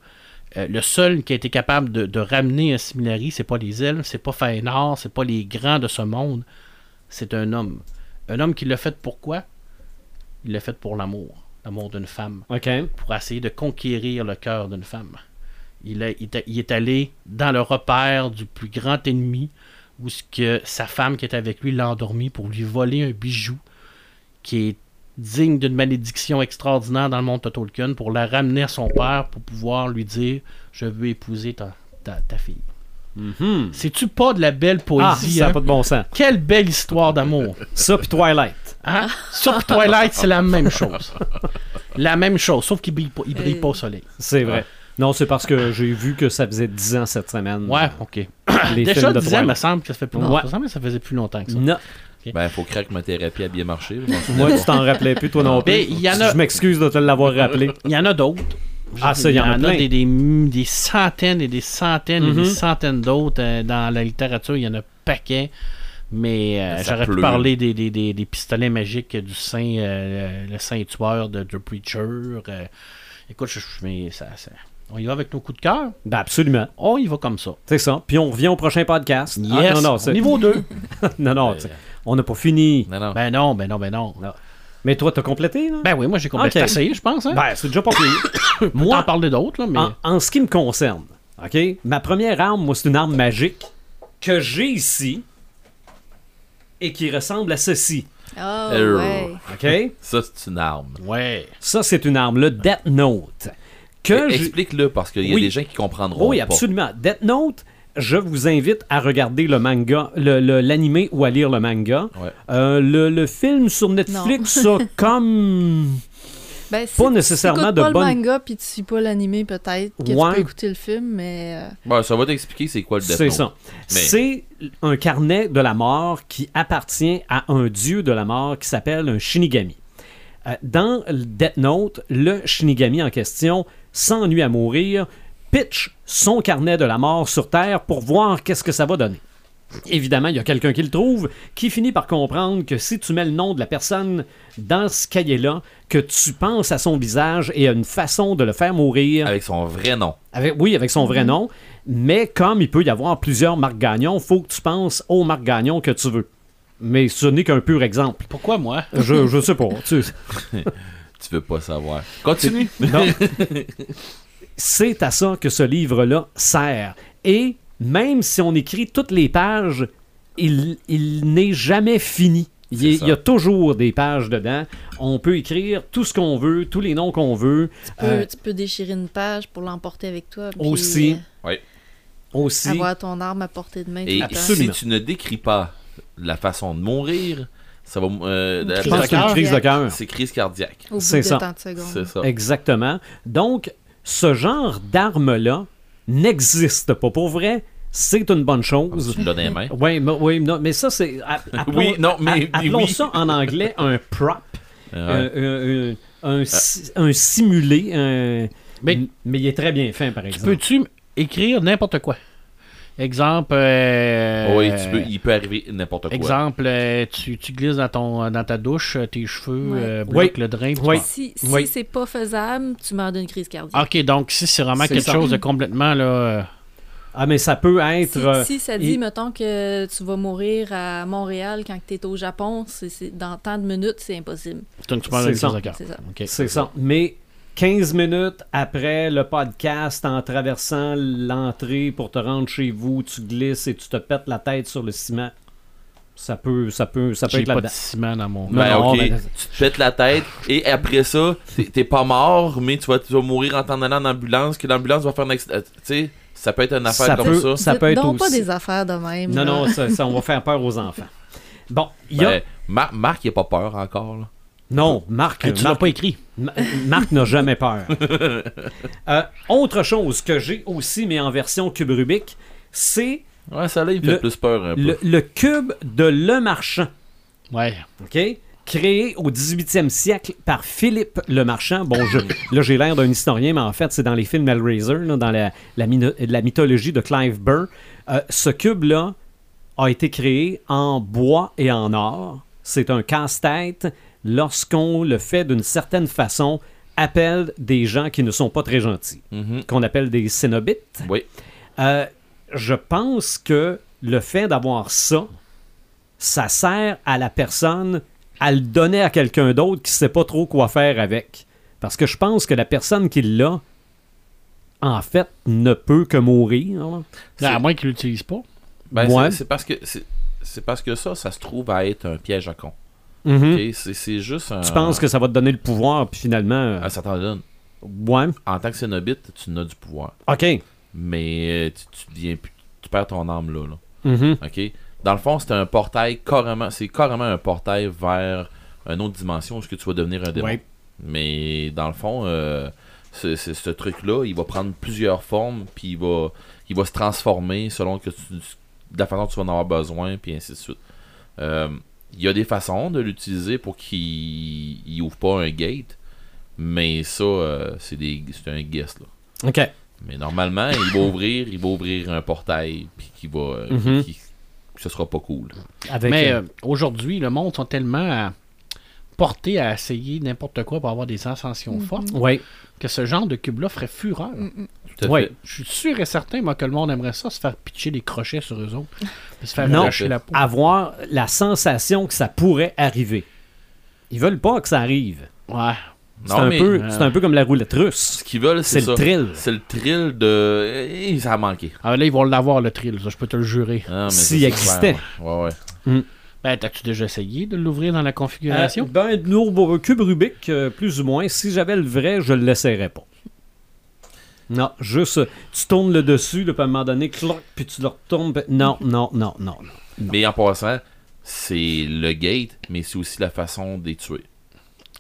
euh, le seul qui a été capable de, de ramener un similari, c'est pas les elfes, c'est pas Fëanor, c'est pas les grands de ce monde, c'est un homme. Un homme qui l'a fait pourquoi? Il l'a fait pour l'amour, l'amour d'une femme, pour essayer de conquérir le cœur d'une femme. Il, a- il est- il est allé dans le repère du plus grand ennemi, où ce que sa femme qui est avec lui l'a endormi pour lui voler un bijou qui est digne d'une malédiction extraordinaire dans le monde de Tolkien pour la ramener à son père pour pouvoir lui dire je veux épouser ta, ta, ta fille. Mhm. C'est-tu pas de la belle Ah, poésie? ça n'a hein? pas de bon sens. Quelle belle histoire d'amour! Ça, puis Twilight. Hein? Sur Twilight, c'est la même chose. La même chose, sauf qu'il brille pas, il brille pas au soleil. C'est vrai. Non, c'est parce que j'ai vu que ça faisait 10 ans cette semaine. Ouais, ok. Les Déjà, films de 10 ans, me Twilight. semble que ça fait plus Ouais. longtemps. Ça semble que ça faisait plus longtemps que ça. Non. Ben, faut croire que ma thérapie a bien marché. Moi, pas. tu t'en rappelais plus, toi non plus. Ben, il y en a- Je m'excuse de te l'avoir rappelé. Il y en a d'autres. Ah, ça, il y en a plein. des, des, des centaines et des centaines et des centaines d'autres euh, dans la littérature. Il y en a un paquet. Mais euh, j'aurais pu parler des, des, des, des pistolets magiques du saint, euh, le saint tueur de The Preacher. euh. écoute, je, je- mais ça, ça- on y va avec nos coups de cœur? Ben absolument. On y va comme ça. C'est ça. Puis on revient au prochain podcast. Ah, Yes, non, non, c'est- niveau 2. non, non, tu sais, on n'a pas fini. Non, non. ben non, ben non, ben non. Mais toi, t'as complété, là? Ben oui, moi j'ai complété Ok. assez, je pense. Hein? Ben, c'est déjà pas pire. On en Moi, parler d'autres, là, mais. en, en ce qui me concerne, OK? Ma première arme, moi, c'est une arme magique que j'ai ici et qui ressemble à ceci. Oh, Euh, ouais. OK? Ça, c'est une arme. Ouais. Ça, c'est une arme, le Death Note. Que Explique-le parce qu'il y a Oui. des gens qui comprendront Oui, pas. absolument. Death Note, je vous invite à regarder le manga, le- le- l'animé ou à lire le manga. Ouais. Euh, le, le film sur Netflix a comme... Ben, si- Pas nécessairement de pas bonne- le manga puis tu suis pas l'animé, peut-être que Ouais. tu peux écouter le film, mais euh, Bon, ça va t'expliquer c'est quoi le Death C'est Note. ça. Mais- C'est un carnet de la mort qui appartient à un dieu de la mort qui s'appelle un Shinigami. Euh, dans le Death Note, le Shinigami en question s'ennuie à mourir, pitch son carnet de la mort sur Terre pour voir qu'est-ce que ça va donner. Évidemment, il y a quelqu'un qui le trouve, qui finit par comprendre que si tu mets le nom de la personne dans ce cahier-là, que tu penses à son visage et à une façon de le faire mourir, Avec son vrai nom. avec- oui, avec son vrai nom, mais comme il peut y avoir plusieurs Marc Gagnon, faut que tu penses au Marc Gagnon que tu veux. Mais ce n'est qu'un pur exemple. Pourquoi moi? Je, je sais pas. tu- Tu veux pas savoir. Continue. non. C'est à ça que ce livre-là sert. Et même si on écrit toutes les pages, il, il n'est jamais fini. Il, y- ça. il y a toujours des pages dedans. On peut écrire tout ce qu'on veut, tous les noms qu'on veut. tu, peux, Euh, tu peux déchirer une page pour l'emporter avec toi. puis, Aussi. euh, aussi. avoir ton arme à portée de main Et tout le temps. Absolument. si tu ne décris pas la façon de mourir, ça va. euh, Une crise pense de que c'est une cœur. crise de cœur. c'est crise cardiaque. C'est ça. Exactement. Donc, ce genre d'arme-là n'existe pas. Pour vrai, c'est une bonne chose. Tu l'as dans les mains. Oui, mais, oui, non, mais ça, c'est. Oui, non, mais- a- appelons oui. ça en anglais un prop, Ouais. un, un- un- un si- un simulé, un- Mais- mais il est très bien fait, par exemple. Peux-tu écrire n'importe quoi? Exemple. euh, oui, tu peux, il peut arriver n'importe quoi. Exemple, euh, tu, tu glisses dans, ton, dans ta douche, euh, tes cheveux Ouais. euh, bloquent Oui. le drain. puis Oui. tu Si, si Oui. c'est pas faisable, tu meurs d'une crise cardiaque. Ok, donc si c'est vraiment quelque ça. chose de complètement là. euh, Ah, mais ça peut être. Si, euh, si ça dit, il- mettons, que tu vas mourir à Montréal quand tu es au Japon, c'est, dans tant de minutes, c'est impossible. donc tu parles C'est d'une ça. crise de cœur. C'est ça. Ok. C'est ça. Mais 15 minutes après le podcast, en traversant l'entrée pour te rendre chez vous, tu glisses et tu te pètes la tête sur le ciment. Ça peut, ça peut, ça peut être pas de ciment dans mon. Non, Ben, non, tu te pètes la tête et après ça, t'es- pas mort, mais tu vas, tu vas mourir en t'en allant en ambulance, que l'ambulance va faire un accident. Tu sais, ça peut être une affaire Ça comme peut- ça. Ça peut être donc pas aussi- des affaires de même. Non, là. non, ça, ça, on va faire peur aux enfants. Bon, il y a. Ben, Mar- Marc, il a pas peur encore. Là. Non, Marc, Hey, tu l'as Marc, pas écrit. Ma- Marc n'a jamais peur. Euh, autre chose que j'ai aussi, mais en version cube Rubik, c'est Ouais, ça là, il me fait Le- plus peur un peu. le, le cube de Le Marchand. Ouais. OK? Créé au 18e siècle par Philippe Le Marchand. Bon, je- là, j'ai l'air d'un historien, mais en fait, c'est dans les films Hellraiser, là, dans la, la, mino- la mythologie de Clive Burr. Euh, ce cube-là a été créé en bois et en or. C'est un casse-tête. Lorsqu'on le fait d'une certaine façon, appelle des gens qui ne sont pas très gentils, Mhm. qu'on appelle des cénobites. Oui. Euh, je pense que le fait d'avoir ça, ça sert à la personne à le donner à quelqu'un d'autre qui sait pas trop quoi faire avec. Parce que je pense que la personne qui l'a, en fait, ne peut que mourir. là. À moins qu'il l'utilise pas. Ben, Ouais. c'est- parce que c'est c'est parce que ça, ça se trouve à être un piège à con. Mhm. Ok? C'est c'est juste un. Tu penses que ça va te donner le pouvoir, puis finalement. euh, Ah, ça t'en donne. ouais. En tant que cénobite, tu n'as du pouvoir. OK. Mais euh, tu, tu perds ton âme là. là. Mhm. OK? Dans le fond, c'est un portail carrément. C'est carrément un portail vers une autre dimension où est-ce que tu vas devenir un démon. Ouais. Mais dans le fond, euh, ce truc-là, il va prendre plusieurs formes, puis il va, il va se transformer selon que tu, la façon que tu vas en avoir besoin, puis ainsi de suite. Euh, Il y a des façons de l'utiliser pour qu'il il ouvre pas un gate, mais ça, euh, c'est des- c'est un guess. Là. OK. Mais normalement, il va ouvrir, il va ouvrir un portail, puis qui va, euh, Mhm. qui, ce sera pas cool. Avec, Mais euh, euh, aujourd'hui, le monde sont tellement à- portés à essayer n'importe quoi pour avoir des ascensions Mhm. fortes que ce genre de cube-là ferait fureur. Mm, Tout à Ouais. fait. Je suis sûr et certain, moi, que le monde aimerait ça, se faire pitcher des crochets sur eux autres. se faire Non. la peau. avoir la sensation que ça pourrait arriver. Ils veulent pas que ça arrive. Ouais. C'est Non, un, mais peu, euh, c'est un peu comme la roulette russe. ce qu'ils veulent, C'est c'est le thrill. C'est le thrill de. Eh, ça a manqué. Ah, là, ils vont l'avoir, le thrill, ça, je peux te le jurer. Ah, S'il existait. Ouais, ouais. ouais. Ben, t'as-tu déjà essayé de l'ouvrir dans la configuration? Euh, ben, nos cube Rubik, euh, plus ou moins, si j'avais le vrai, je le laisserais pas. Non, juste, tu tournes le dessus, là, puis à un moment donné, cloc, puis tu le retournes. puis- Non, non, non, non, non. Mais en passant, c'est le gate, mais c'est aussi la façon de les tuer.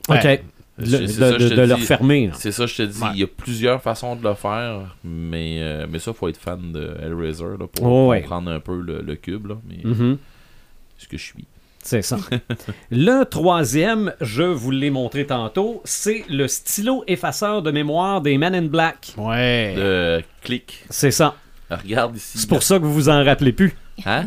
OK. Ouais. Le- C'est de ça, de- le refermer. C'est ça, je te dis. Ouais. Il y a plusieurs façons de le faire, mais, euh, mais ça, faut être fan de Hellraiser là, pour Oh, ouais. comprendre un peu le, le cube. Là, mais Mhm. ce que je suis. C'est ça. le troisième, je vous l'ai montré tantôt, c'est le stylo effaceur de mémoire des Men in Black. Ouais. Le clic. C'est ça. Regarde ici. C'est pour ça que vous vous en rappelez plus, Hein?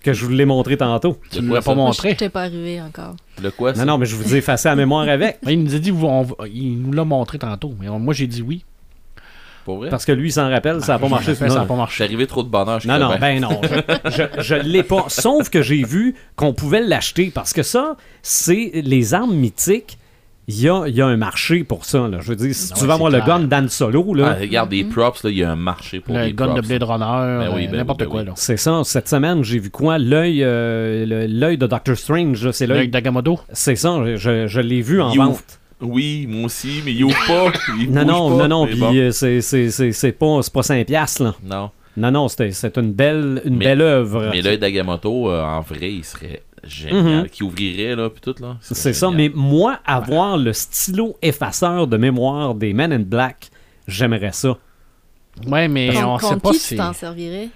que je vous l'ai montré tantôt. Tu De ne l'as pas montré? je t'ai pas arrivé encore. Le quoi ça? Non, non, mais je vous ai effacé la mémoire avec. Il nous a dit, on il nous l'a montré tantôt, mais on- moi j'ai dit oui. Vrai? Parce que lui, il s'en rappelle, ça n'a pas marché. Ça n'a pas Je suis marché. arrivé trop de bonheur. je Non, non, ben non. Je, je, je l'ai pas. Sauf que j'ai vu qu'on pouvait l'acheter parce que ça, c'est les armes mythiques. Il y a, il y a un marché pour ça. Là. Je veux dire, si Ouais, tu veux avoir c'est le clair. gun Dan Solo, là, Ah, regarde, des props, là, il y a un marché pour Le les gun de props. Blade Runner, Ben oui, euh, ben n'importe oui, ben quoi. oui. c'est ça. Cette semaine, j'ai vu quoi? L'œil euh, l'œil de Doctor Strange. C'est L'œil l'œil. d'Agamotto. C'est ça. je- l'ai vu en vente. Oui, moi aussi, mais il ouvre pas. Il Non, non, pas, non, non. mais Puis euh, c'est- c'est c'est- c'est pas, c'est pas 5 piastres, là. Non. Non, non, c'est c'est une belle, une Mais- belle œuvre. Mais l'œil d'Agamotto, euh, en vrai, il serait génial. Mhm. Qui ouvrirait, là, puis tout, là. C'est ça, mais moi, avoir le stylo effaceur de mémoire des Men in Black, j'aimerais ça. Ouais, mais Contre, on sait pas qui si. tu t'en servirais?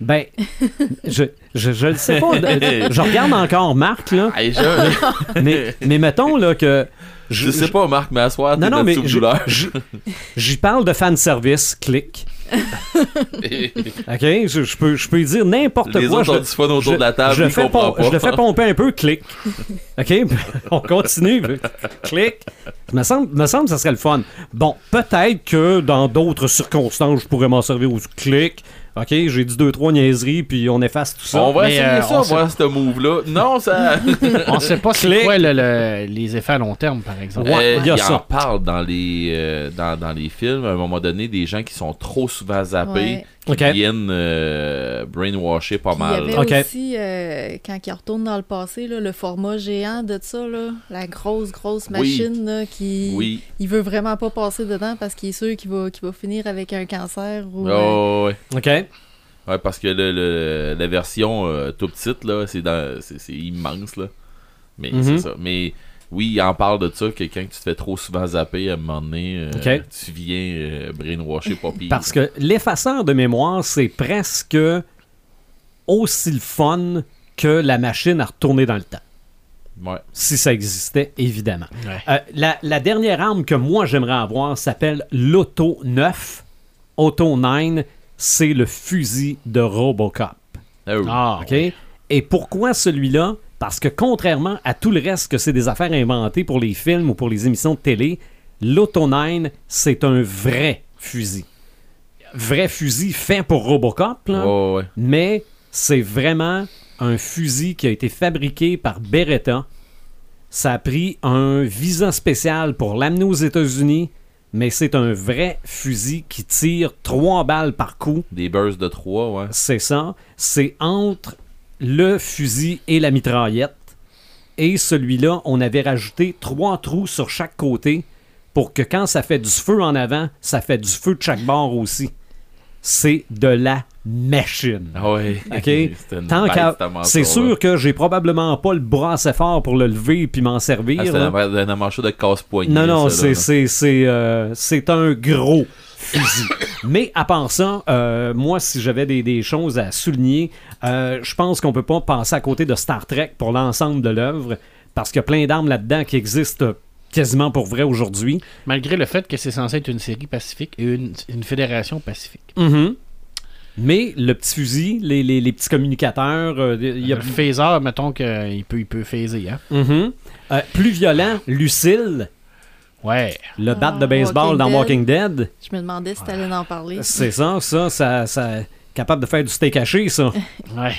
Ben, je, je, je le sais pas. Je regarde encore Marc, là, mais, mais mettons là, que. Je sais pas, Marc, mais à soir, Non, non, mais je- je- j'y parle de fanservice, clic. OK? Je, je peux, je peux dire n'importe Les quoi. autres je- ont du fun autour je- de la table, je, ils fais pom- je pas. le fais pomper un peu, clic. OK? On continue. clic. Me semble, me semble que ça serait le fun. Bon, peut-être que dans d'autres circonstances, je pourrais m'en servir au clic. OK? J'ai dit deux, trois niaiseries, puis on efface tout ça. On va Mais, essayer euh, ça, on sait- voir ce move-là. Non, ça... On sait pas c'est quoi le- le- les effets à long terme, par exemple. Ouais, Euh, il y a il ça. en parle dans les, euh, dans, dans les films, à un moment donné, des gens qui sont trop souvent zappés, Ouais. Qui OK. viennent euh, brainwasher pas Puis Il y mal. avait aussi, euh, quand il retourne dans le passé, là, le format géant de ça, là, la grosse, grosse Oui. machine là, qui Oui. il veut vraiment pas passer dedans parce qu'il est sûr qu'il va, finir avec un cancer. Ou, Oh, ouais. OK? Ouais, parce que le, le- la version euh, tout petite, là, c'est immense, là. Mais Mhm. c'est ça. Mais oui, il en parle de ça, que quand tu te fais trop souvent zapper, à un moment donné, euh, tu viens euh, brainwasher. Parce que l'effaceur de mémoire, c'est presque aussi le fun que la machine à retourner dans le temps. Ouais. Si ça existait, évidemment. Ouais. Euh, la, la dernière arme que moi j'aimerais avoir s'appelle l'Auto 9. Auto 9, c'est le fusil de Robocop. Oh. Ah, OK? Et pourquoi celui-là? Parce que contrairement à tout le reste que c'est des affaires inventées pour les films ou pour les émissions de télé, l'Auto 9, c'est un vrai fusil. Vrai fusil fait pour Robocop, là, Ouais, ouais. mais c'est vraiment un fusil qui a été fabriqué par Beretta. Ça a pris un visa spécial pour l'amener aux États-Unis, mais c'est un vrai fusil qui tire trois balles par coup. Des bursts de 3, ouais. C'est ça. C'est entre le fusil et la mitraillette. Et celui-là, on avait rajouté trois trous sur chaque côté pour que quand ça fait du feu en avant, ça fait du feu de chaque bord aussi. C'est de la machine. Ah ouais. OK? Tant qu'à- c'est sûr que j'ai probablement pas le bras assez fort pour le lever puis m'en servir. Ah, là. un, un de casse-poignet. Non, non, là, c'est, là. c'est, c'est, euh, c'est un gros fusil. Mais à part ça, euh, moi, si j'avais des, des choses à souligner, euh, je pense qu'on peut pas passer à côté de Star Trek pour l'ensemble de l'œuvre, parce qu'il y a plein d'armes là-dedans qui existent quasiment pour vrai aujourd'hui. Malgré le fait que c'est censé être une série pacifique et une, une fédération pacifique. Mhm. Mais le petit fusil, les, les- les petits communicateurs, euh, il y a Le phaser, mettons qu'il peut, il peut phaser, hein. Mhm. Euh, plus violent, Lucille, Ouais. le bat Ah, de baseball Walking dans Dead. Walking Dead? Je me demandais si t'allais en parler. C'est ça, ça, ça, ça, capable de faire du steak haché, ça. Ouais.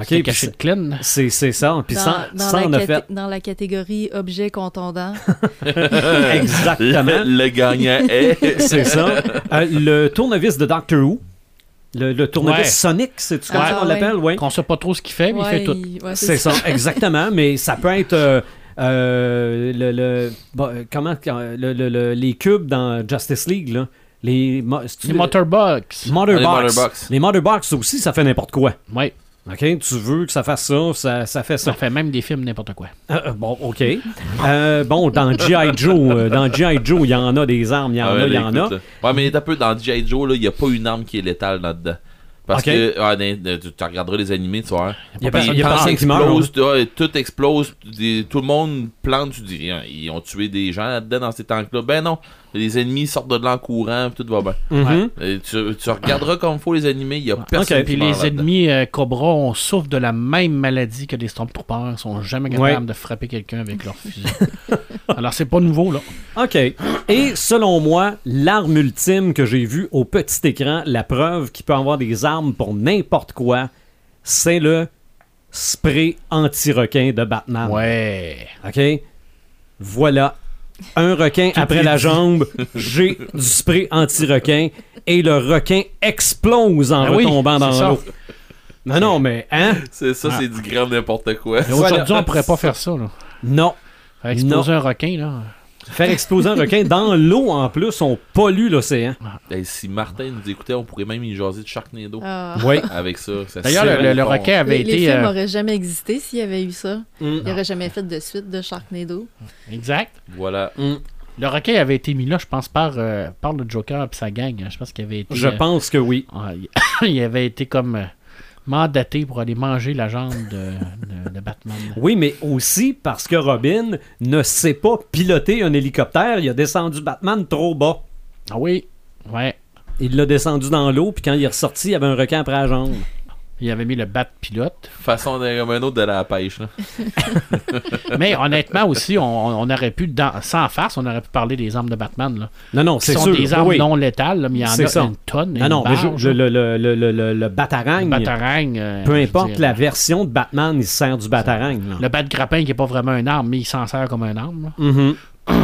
Ok, c'est- de clean. C'est c'est ça. Puis Dans, ça, dans ça la en a caté- fait. dans la catégorie objet contondant. Exactement. Le, le gagnant est. C'est ça. Euh, le tournevis de Doctor Who. Le, le tournevis Ouais. Sonic, c'est comme Ah, ça qu'on ouais. l'appelle, oui. Qu'on sait pas trop ce qu'il fait, mais il Ouais, fait tout. il- ouais, C'est ça, exactement. Mais ça peut être euh, euh, le, le- bon, euh, comment le- le- le- les cubes dans Justice League là. Les, mo- Les. Motherbox. Les Motherbox. Les Motherbox aussi, ça fait n'importe quoi. Ouais. OK, tu veux que ça fasse ça, ça, ça fait Ça ça. fait même des films n'importe quoi. Euh, euh, bon, OK. Euh, bon, dans G.I. Joe, euh, dans G.I. Joe, il y en a des armes, il y en Ah a, il y en écoute, a. là. Ouais, mais un peu dans G.I. Joe, là, il n'y a pas une arme qui est létale là-dedans. Parce que, ah, dans- dans- tu, regarderas les animés, tu vois. Il y a Puis personne- y a meurt, ouais, tout explose, des- tout le monde plante, tu dis, hein, ils ont tué des gens là-dedans dans ces tanks-là. Ben non, les ennemis sortent de là en courant, puis tout va bien. Mhm. Et tu, tu regarderas comme faut les animés, il y a personne Ok. qui Puis les ennemis euh, Cobra, on souffre de la même maladie que les Stormtroopers. Ils sont jamais capables Ouais. de frapper quelqu'un avec leur fusil. Alors, c'est pas nouveau, là. OK. Et selon moi, l'arme ultime que j'ai vue au petit écran, la preuve qu'il peut avoir des armes pour n'importe quoi, c'est le spray anti-requin de Batman. Ouais. OK? Voilà. Un requin après la jambe, j'ai du spray anti-requin et le requin explose en Ah oui, retombant dans l'eau. Non, non, mais hein? C'est ça, Ah. c'est du grand n'importe quoi. Mais Aujourd'hui, on pourrait pas faire ça, là. Non. Exploser un requin, là. Faire exploser un requin dans l'eau en plus, on pollue l'océan. Hey, si Martin nous écoutait, on pourrait même y jaser de Sharknado. Ah. Oui. Avec ça. ça D'ailleurs, le, le- requin avait Les, les été. films euh, n'auraient jamais existé s'il y avait eu ça. Mm. Il n'y aurait jamais fait de suite de Sharknado. Exact. Voilà. Mm. Le requin avait été mis là, je pense, par, euh, par le Joker et sa gang. Je pense qu'il avait été. Je euh, pense que oui. ah, il- il avait été comme euh, mandaté pour aller manger la jambe de, de- de Batman. Oui, mais aussi parce que Robin ne sait pas piloter un hélicoptère. Il a descendu Batman trop bas. Ah oui. Ouais. Il l'a descendu dans l'eau, puis quand il est ressorti, il y avait un requin après la jambe. Il avait mis le bat pilote. Façon d'un comme un autre de la pêche. Là. Mais honnêtement aussi, on, on aurait pu, dans, sans farce, on aurait pu parler des armes de Batman. Là, Non, non, c'est sont sûr. des armes oui. non létales, là, mais il y en a ça. une tonne. Non, une non, mais je- le, le, le, le, le- le batarangue, Batarang, euh, peu importe dire, la version de Batman, il se sert du batarangue. là. Le bat grappin qui est pas vraiment une arme, mais il s'en sert comme une arme. là. Mhm.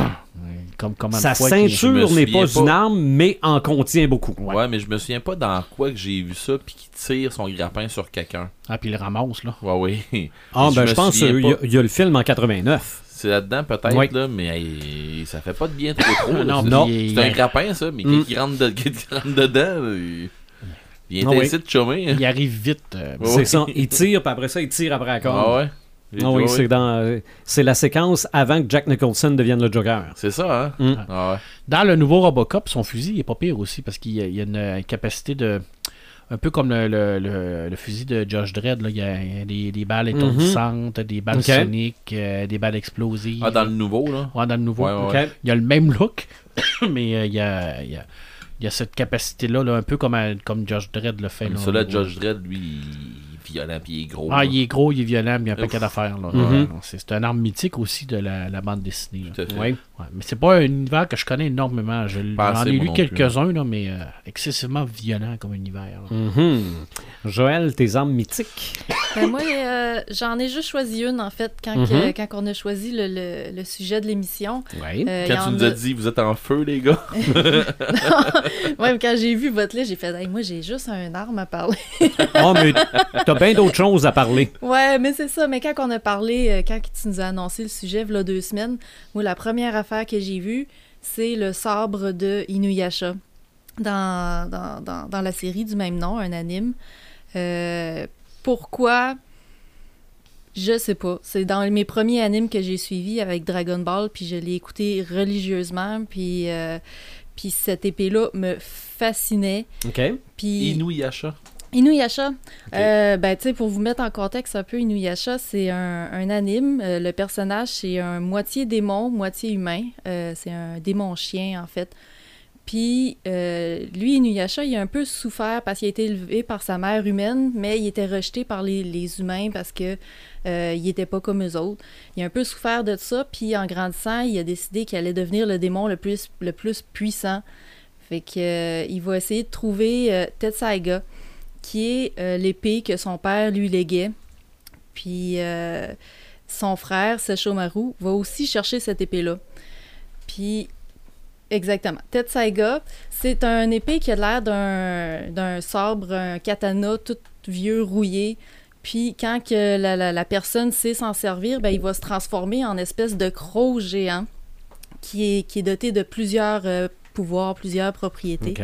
Comme, comme Sa ceinture n'est pas une arme, mais en contient beaucoup. Ouais. mais je me souviens pas dans quoi que j'ai vu ça puis qui tire son grappin sur quelqu'un. Ah, puis il le ramasse, là. Ouais, oui. Ah, ben je pense qu'il y, a- pas. il y a le film en 89. C'est là-dedans peut-être, là, mais hey, ça fait pas de bien trop. Non, C'est- non. C'est un grappin, ça, mais Mm. qui, rentre de- qui rentre dedans, là, il, il Ah est oui. ici de chômer. hein. Il arrive vite. euh. C'est ça. Il tire, puis après ça, il tire après la corde. Ah ouais? J'ai Ah oui, c'est dans, euh, c'est la séquence avant que Jack Nicholson devienne le Joker. C'est ça, hein? Mm. Ah ouais. Dans le nouveau Robocop, son fusil il est pas pire aussi parce qu'il y a, il y a une euh, capacité de. Un peu comme le, le- le- le fusil de Josh Dredd, là. il y a, des, des balles étourdissantes, des balles Ok. soniques, euh, des balles explosives. Ah, dans le nouveau, là? Ouais, dans le nouveau. Ouais, ouais. Ok. Il y a le même look, mais euh, il, y a, il y a- il y a cette capacité-là, là, un peu comme, à- comme Josh Dredd le fait. là, Celui-là, Judge Dredd, lui, il violent puis il est gros. Ah, là. il est gros, il est violent, mais il y a un paquet d'affaires. là. Mhm. Ouais, C'est un arme mythique aussi de la, la bande dessinée. Tout à fait. Oui. Ouais, mais c'est pas un univers que je connais énormément. J'en ai lu non quelques-uns, mais euh, excessivement violent comme univers. Mhm. Joël, tes armes mythiques? Ben moi, euh, j'en ai juste choisi une, en fait, quand, Mhm. que- quand on a choisi le, le- le sujet de l'émission. Oui. Euh, Quand tu nous as dit, vous êtes en feu, les gars. Ouais, mais quand j'ai vu votre liste, j'ai fait Hey, moi, j'ai juste un arme à parler. Ah, mais t'as bien d'autres choses à parler. Ouais, mais c'est ça. Mais quand on a parlé, euh, quand tu nous as annoncé le sujet, il y a deux semaines, moi, la première affaire que j'ai vue, c'est le sabre de Inuyasha dans, dans, dans, dans la série du même nom, un anime. Euh, pourquoi? Je sais pas. C'est dans mes premiers animes que j'ai suivis avec Dragon Ball, puis je l'ai écouté religieusement, puis, euh, puis cette épée-là me fascinait. OK. Puis Inuyasha. Inuyasha, euh, ben, pour vous mettre en contexte un peu, Inuyasha, c'est un, un anime. Euh, le personnage, c'est un moitié démon, moitié humain. Euh, c'est un démon chien, en fait. Puis lui, Inuyasha, il a un peu souffert parce qu'il a été élevé par sa mère humaine, mais il était rejeté par les, les humains parce que il était pas comme eux autres. Il a un peu souffert de ça, puis en grandissant, il a décidé qu'il allait devenir le démon le plus, le plus puissant. Fait que il va essayer de trouver Tetsaiga, qui est euh, l'épée que son père lui léguait. Puis euh, son frère, Sesshomaru, va aussi chercher cette épée-là. Puis, exactement. Tetsaiga, c'est un épée qui a l'air d'un, d'un sabre, un katana tout vieux, rouillé. Puis, quand que la, la- la personne sait s'en servir, ben, il va se transformer en espèce de croc géant qui est, qui est doté de plusieurs euh, pouvoirs, plusieurs propriétés.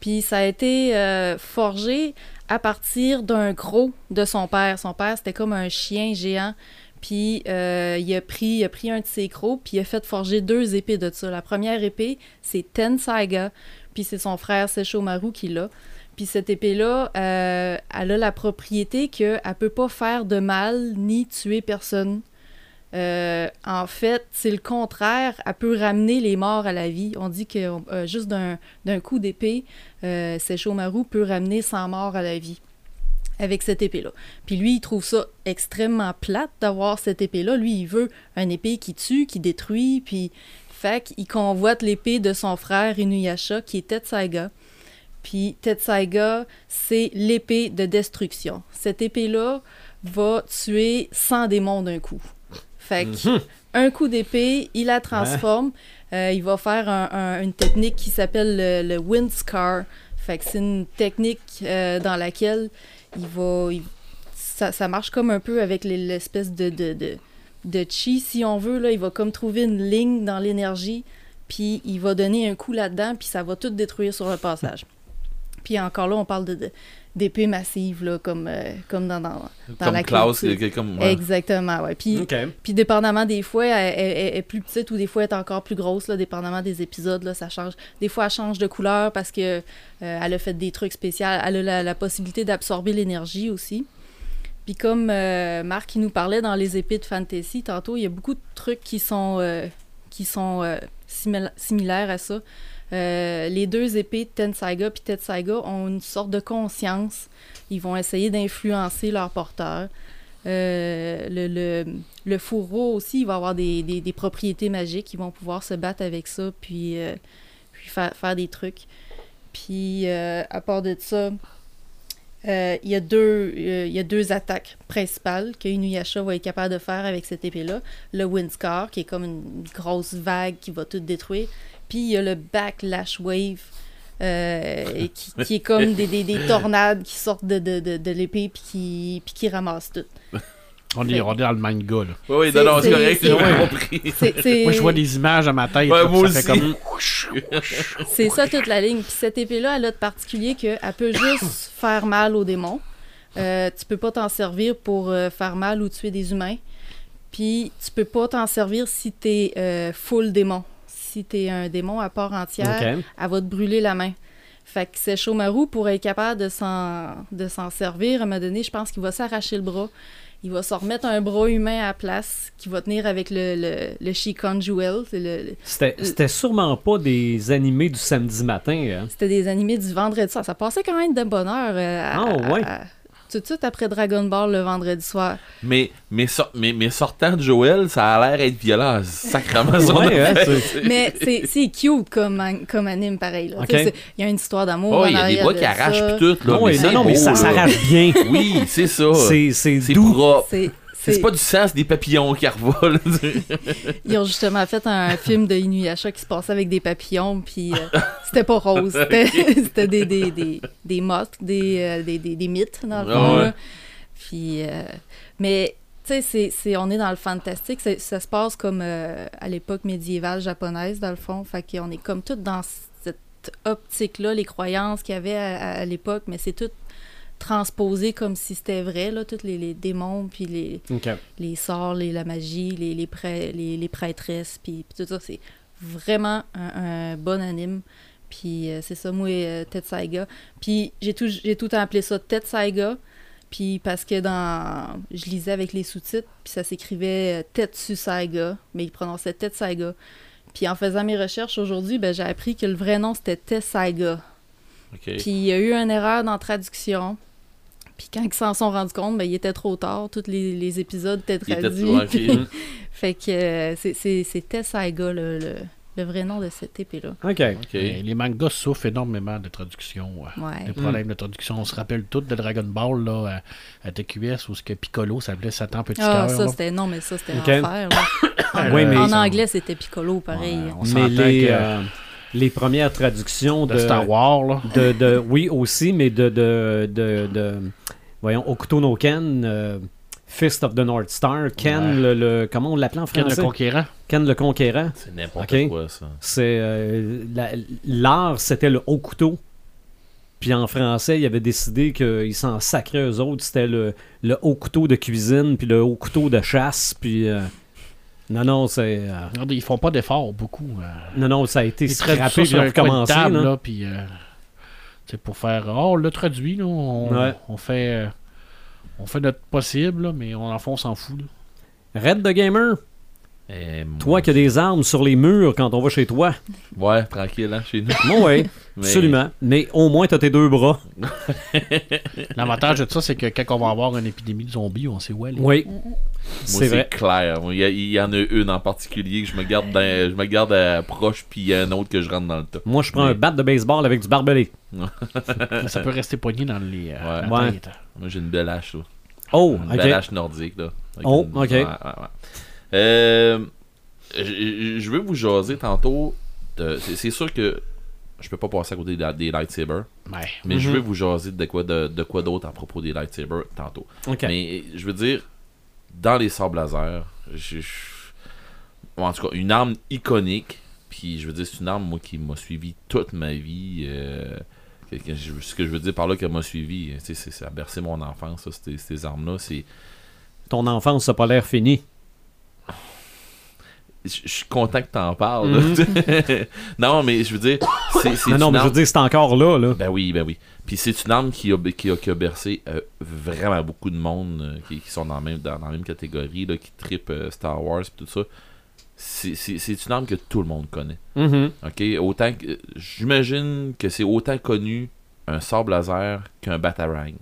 Puis ça a été euh, forgé à partir d'un gros de son père. Son père, c'était comme un chien géant. Puis euh, il, a pris, pris un de ses crocs, puis il a fait forger deux épées de ça. La première épée, c'est Tensaiga, puis c'est son frère Sesshomaru qui l'a. Puis cette épée-là, euh, elle a la propriété qu'elle ne peut pas faire de mal ni tuer personne. Euh, en fait, c'est le contraire. Elle peut ramener les morts à la vie. On dit que euh, juste d'un coup d'épée, euh, Sesshomaru peut ramener 100 morts à la vie avec cette épée-là. Puis lui, il trouve ça extrêmement plate d'avoir cette épée-là. Lui, il veut une épée qui tue, qui détruit, puis fait qu'il convoite l'épée de son frère Inuyasha, qui est Tetsaiga. Puis Tetsaiga, c'est l'épée de destruction. Cette épée-là va tuer 100 démons d'un coup. Fait que un coup d'épée, il la transforme. Euh, il va faire un- un- une technique qui s'appelle le, le Wind Scar. Fait que c'est une technique euh, dans laquelle il va. il- ça, ça marche comme un peu avec les- l'espèce de, de, de, de chi, si on veut. Là. Il va comme trouver une ligne dans l'énergie, puis il va donner un coup là-dedans, puis ça va tout détruire sur le passage. Puis encore là, on parle de, de- d'épées massives, là, comme, euh, comme dans, dans, dans Comme la Klaus, comme. ouais. Exactement, ouais. Puis, puis dépendamment des fois, elle, elle- elle est plus petite ou des fois elle est encore plus grosse, là, dépendamment des épisodes, là, ça change. Des fois, elle change de couleur parce que euh, elle a fait des trucs spéciaux. Elle a la, la possibilité d'absorber l'énergie aussi. Puis comme euh, Marc il nous parlait dans les épées de fantasy tantôt, il y a beaucoup de trucs qui sont euh, qui sont euh, simila- similaires à ça. Euh, les deux épées Tensaiga puis Tetsaiga ont une sorte de conscience. Ils vont essayer d'influencer leur porteur. Euh, le, fourreau aussi, il va avoir des, propriétés magiques. Ils vont pouvoir se battre avec ça, puis, euh, faire, des trucs. Puis, à part de ça, il y, a deux, il y a deux attaques principales que Inuyasha va être capable de faire avec cette épée-là. Le Windscar, qui est comme une grosse vague qui va tout détruire. Puis il y a le Backlash Wave, euh, qui, qui est comme des, des, des tornades qui sortent de, de, de, de l'épée puis qui, puis qui ramassent tout. On est, on est dans le manga, là. Oui, oui, C'est- non, non, c'est correct, c'est- j'ai compris. Moi, je vois des images à ma tête. Ouais, là, moi ça fait aussi. comme... C'est ça toute la ligne. Puis cette épée-là, elle a de particulier qu'elle peut juste faire mal aux démons. Euh, tu peux pas t'en servir pour euh, faire mal ou tuer des humains. Puis tu peux pas t'en servir si t'es euh, full démon. Si t'es un démon à part entière, elle va te brûler la main. Fait que c'est Shomaru pour être capable de s'en, de s'en servir. À un moment donné, je pense qu'il va s'arracher le bras. Il va se remettre un bras humain à la place qui va tenir avec le, le, le Shikon Jewel. C'était sûrement pas des animés du samedi matin. hein? C'était des animés du vendredi soir. Ça passait quand même de bonne heure. euh, à- Ah, ouais. à- tout de suite après Dragon Ball le vendredi soir. Mais, mais, sor- mais, mais sortant de Joël, ça a l'air être violent. Sacrément, son Ouais, hein, Mais c'est c'est cute comme, an- comme anime pareil. Il y a une histoire d'amour. Oh, il y a des bras de qui arrachent pis tout. Là, non, mais non, non, mais beau, ça s'arrache bien. Oui, c'est ça. C'est c'est C'est doux. propre. C'est C'est pas du sang, c'est des papillons qui revolent. Ils ont justement fait un film de Inuyasha qui se passait avec des papillons, puis euh, c'était pas rose, c'était des, des, des, des mottes, des, euh, des, des, des mythes, dans le Ah fond. ouais. là. Puis, euh, mais, tu sais, on est dans le fantastique, ça se passe comme euh, à l'époque médiévale japonaise, dans le fond, fait qu'on est comme tout dans cette optique-là, les croyances qu'il y avait à, à- à l'époque, mais c'est tout transposé comme si c'était vrai, là, tous les, les démons, puis les, les sorts, les, la magie, les, les, prê- les, les prêtresses, puis, puis tout ça, c'est vraiment un, un bon anime. Puis euh, c'est ça, moi, euh, Tetsaiga. Puis j'ai tout, j'ai tout appelé ça Tetsaiga, puis parce que dans... Je lisais avec les sous-titres, puis ça s'écrivait euh, Tetsu Saiga, mais il prononçait Tetsaiga. Puis en faisant mes recherches aujourd'hui, ben, j'ai appris que le vrai nom c'était Tessaiga. Puis il y a eu une erreur dans la traduction. Puis quand ils s'en sont rendus compte, ben, il était trop tard. Tous les, les épisodes étaient Il était traduits. fait que euh, c'est Tessaiga, le, le, le vrai nom de cette épée-là. OK. Ok. Et Les mangas souffrent énormément de traduction. ouais. Ouais. Des problèmes de traduction. On se rappelle tous de Dragon Ball là, à, à TQS où ce que Piccolo s'appelait Satan Petit Ah, ça c'était. Non, mais ça c'était Ok. l'enfer. En, Oui, mais- en anglais, c'était Piccolo, pareil. Ouais, on Mais s'entend les, que euh, les premières traductions de de, Star Wars, là. de, de- oui aussi, mais de, de, de, de- voyons, Okuto no Ken, euh, Fist of the North Star, Ken Ouais. le, le- comment on l'appelait en Ken le français? Conquérant. Ken le Conquérant. C'est n'importe quoi, ça. C'est euh, la- l'art, c'était le haut couteau. Puis en français, ils avaient décidé qu'ils s'en sacraient eux autres. C'était le, le haut couteau de cuisine, puis le haut couteau de chasse, puis euh, non, non, c'est euh, Ils font pas d'efforts beaucoup. euh. non, non, ça a été ça puis sur un coin de recommencé. table, là. là, puis euh, c'est pour faire. Oh, on l'a traduit, là, on, Ouais. on fait. euh, on fait notre possible, là, mais on, en fond, on s'en fout. là. Red the Gamer, Eh, toi moi, qui as des armes sur les murs quand on va chez toi. Ouais, tranquille, hein, chez nous. Moi, oui, Mais- absolument. Mais au moins, t'as tes deux bras. L'avantage de ça, c'est que quand on va avoir une épidémie de zombies, on sait où aller. Oui, Moi, c'est vrai. clair. Il y, a- il y en a une en particulier que je me garde, dans- je me garde proche, puis il y a un autre que je rentre dans le tas. Moi, je prends Mais- un bat de baseball avec du barbelé. Ça peut rester poigné dans les. euh, Ouais. Ouais. Moi, j'ai une belle hache, là. Oh, Une belle hache nordique, là. Avec Oh, une- ok. ouais, ouais, ouais. Euh, je je veux vous jaser tantôt. de- c'est sûr que je peux pas passer à côté des, des lightsabers, Ouais. mais je Mhm. veux vous jaser de quoi de, de quoi d'autre à propos des lightsabers tantôt. Mais je veux dire, dans les sables laser, je- je- en tout cas, une arme iconique. Puis je veux dire, c'est une arme moi qui m'a suivi toute ma vie. euh, ce que je veux dire par là qu'elle m'a suivi, tu sais, c'est- ça a bercé mon enfance, ça, ces, ces armes-là. C'est, Ton enfance n'a pas l'air finie. Je suis content que t'en parles. là. non, mais je veux dire, Mhm. Non, non, mais je veux dire, c'est encore là, là. Ben oui, ben oui. Puis c'est une arme qui a, qui a, qui a bercé euh, vraiment beaucoup de monde euh, qui, qui sont dans la même, dans, dans la même catégorie, là, qui tripent euh, Star Wars et tout ça. C'est, c'est- c'est une arme que tout le monde connaît. Mhm. OK? Autant que. J'imagine que c'est autant connu un sable laser qu'un batarang.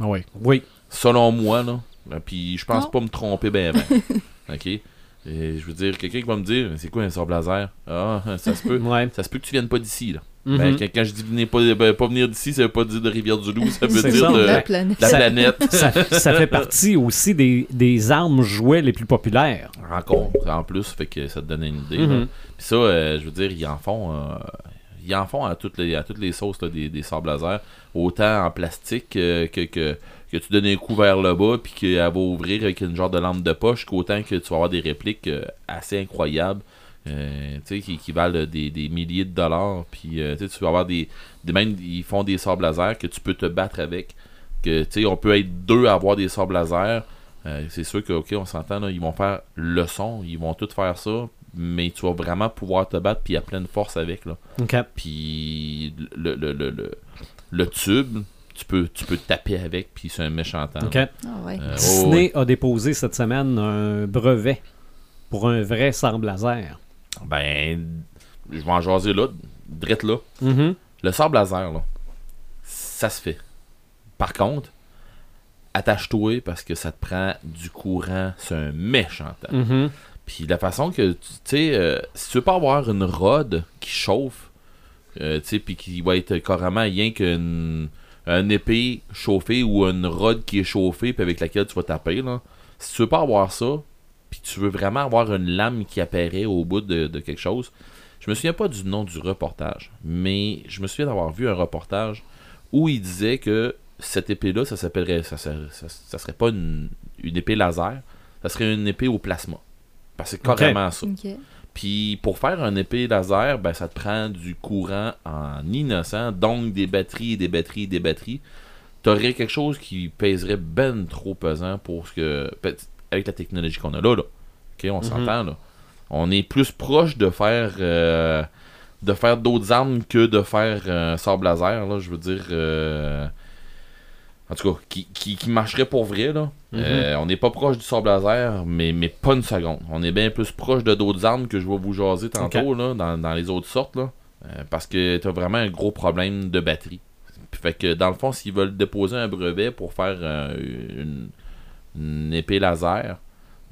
Ah ouais. Oui. Selon moi, là. Puis je pense Non. pas me tromper ben ben. OK? Et je veux dire, quelqu'un qui va me dire, c'est quoi un sable laser? Ah, ça se peut. Ouais. Ça se peut que tu viennes pas d'ici, là. Mhm. Ben, quand, quand je dis venez pas, ben, pas venir d'ici, ça veut pas dire de Rivière-du-Loup, ça veut dire ça, de la la planète. planète. ça, ça fait partie aussi des, des armes jouets les plus populaires. Encore, en plus, fait que ça te donne une idée. Mhm. Puis ça, euh, je veux dire, ils en font, euh, ils en font à toutes les, à toutes les sauces là, des, des sables laser, autant en plastique euh, que, que, que tu donnes un coup vers le bas, puis qu'elle va ouvrir avec une genre de lampe de poche, qu'autant que tu vas avoir des répliques euh, assez incroyables. euh, tu sais, qui, qui valent des, des milliers de dollars puis euh, tu vas avoir des, des même ils font des sables laser que tu peux te battre avec que tu sais on peut être deux à avoir des sables laser euh, c'est sûr que, ok, on s'entend, ils vont faire le son, ils vont tout faire ça, mais tu vas vraiment pouvoir te battre puis à pleine force avec, là. OK. Puis le, le, le, le, le tube, tu peux, tu peux taper avec, puis c'est un méchant temps. Ah ouais. Euh, oh, Disney ouais. a déposé cette semaine un brevet pour un vrai sable laser. Ben, je vais en jaser là, drette là. Mhm. Le sable laser, là, ça se fait. Par contre, attache-toi parce que ça te prend du courant, c'est un méchant temps. Mhm. Puis la façon que, tu tu sais, euh, si tu veux pas avoir une rod qui chauffe, euh, tu sais, puis qui va être carrément rien qu'une une épée chauffée ou une rod qui est chauffée puis avec laquelle tu vas taper, là. Si tu veux pas avoir ça, puis tu veux vraiment avoir une lame qui apparaît au bout de, de quelque chose, je me souviens pas du nom du reportage, mais je me souviens d'avoir vu un reportage où il disait que cette épée-là, ça s'appellerait, ça, serait- ça, ça serait pas une, une épée laser, ça serait une épée au plasma. Parce que c'est carrément ça. Ok. Puis pour faire une épée laser, ben ça te prend du courant en innocent, donc des batteries, des batteries, des batteries. T'aurais quelque chose qui pèserait ben trop pesant pour ce que. Avec la technologie qu'on a là, là. Ok, on s'entend là. On est plus proche de faire euh, de faire d'autres armes que de faire un sable laser, là. Je veux dire. euh, en tout cas, qui, qui, qui marcherait pour vrai, là. Mhm. Euh, on n'est pas proche du sable laser, mais, mais pas une seconde. On est bien plus proche de d'autres armes que je vais vous jaser tantôt, là, dans, dans les autres sortes, là. Euh, parce que t'as vraiment un gros problème de batterie. Fait que, dans le fond, s'ils veulent déposer un brevet pour faire euh, une, une épée laser,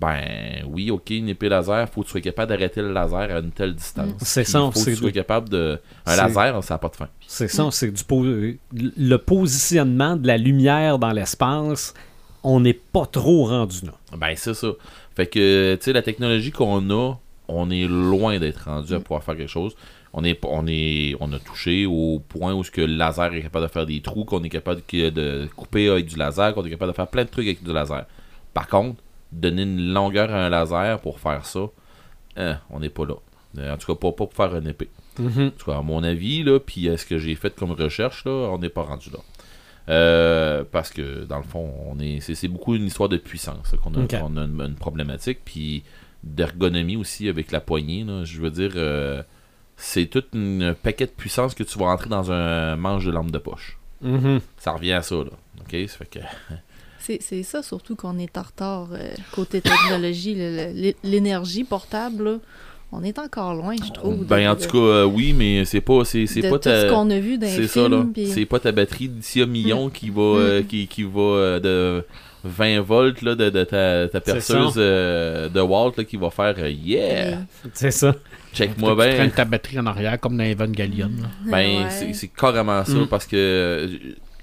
ben oui, ok, une épée laser, faut que tu sois capable d'arrêter le laser à une telle distance. C'est Puis ça, Faut que c'est tu sois capable de. Un C'est- laser, ça n'a pas de fin. C'est ça, c'est du po- le positionnement de la lumière dans l'espace. On n'est pas trop rendu là. Ben, c'est ça. Fait que, tu sais, la technologie qu'on a, on est loin d'être rendu à pouvoir faire quelque chose. On est, on est, on a touché au point où ce que le laser est capable de faire des trous, qu'on est capable de couper avec du laser, qu'on est capable de faire plein de trucs avec du laser. Par contre, donner une longueur à un laser pour faire ça, hein, on n'est pas là. Euh, En tout cas, pas, pas pour faire une épée. En tout cas, à mon avis, là, puis à ce que j'ai fait comme recherche, là, on n'est pas rendu là. Euh, parce que dans le fond, on est, c'est, beaucoup une histoire de puissance qu'on a, qu'on a une, une problématique, puis d'ergonomie aussi avec la poignée. là. Je veux dire, euh, c'est tout un paquet de puissance que tu vas rentrer dans un manche de lampe de poche. Mhm. Ça revient à ça, là. Ok, ça fait que C'est ça surtout qu'on est en retard euh, côté technologie. L'énergie portable, là, on est encore loin, je trouve. de- ben en tout cas, euh, oui, mais c'est pas, c'est, c'est de pas tout ce ta, qu'on a vu dans les c'est ça là. C'est pas ta batterie d'ici un million qui va, euh, qui, qui va euh, de 20 volts là, de, de ta, perceuse euh, de Walt là, qui va faire euh, yeah, C'est ça. check-moi tu bien. traînes ta batterie en arrière comme dans Evangelion. là. Ben, Ouais. c'est- carrément ça Mm. parce que euh,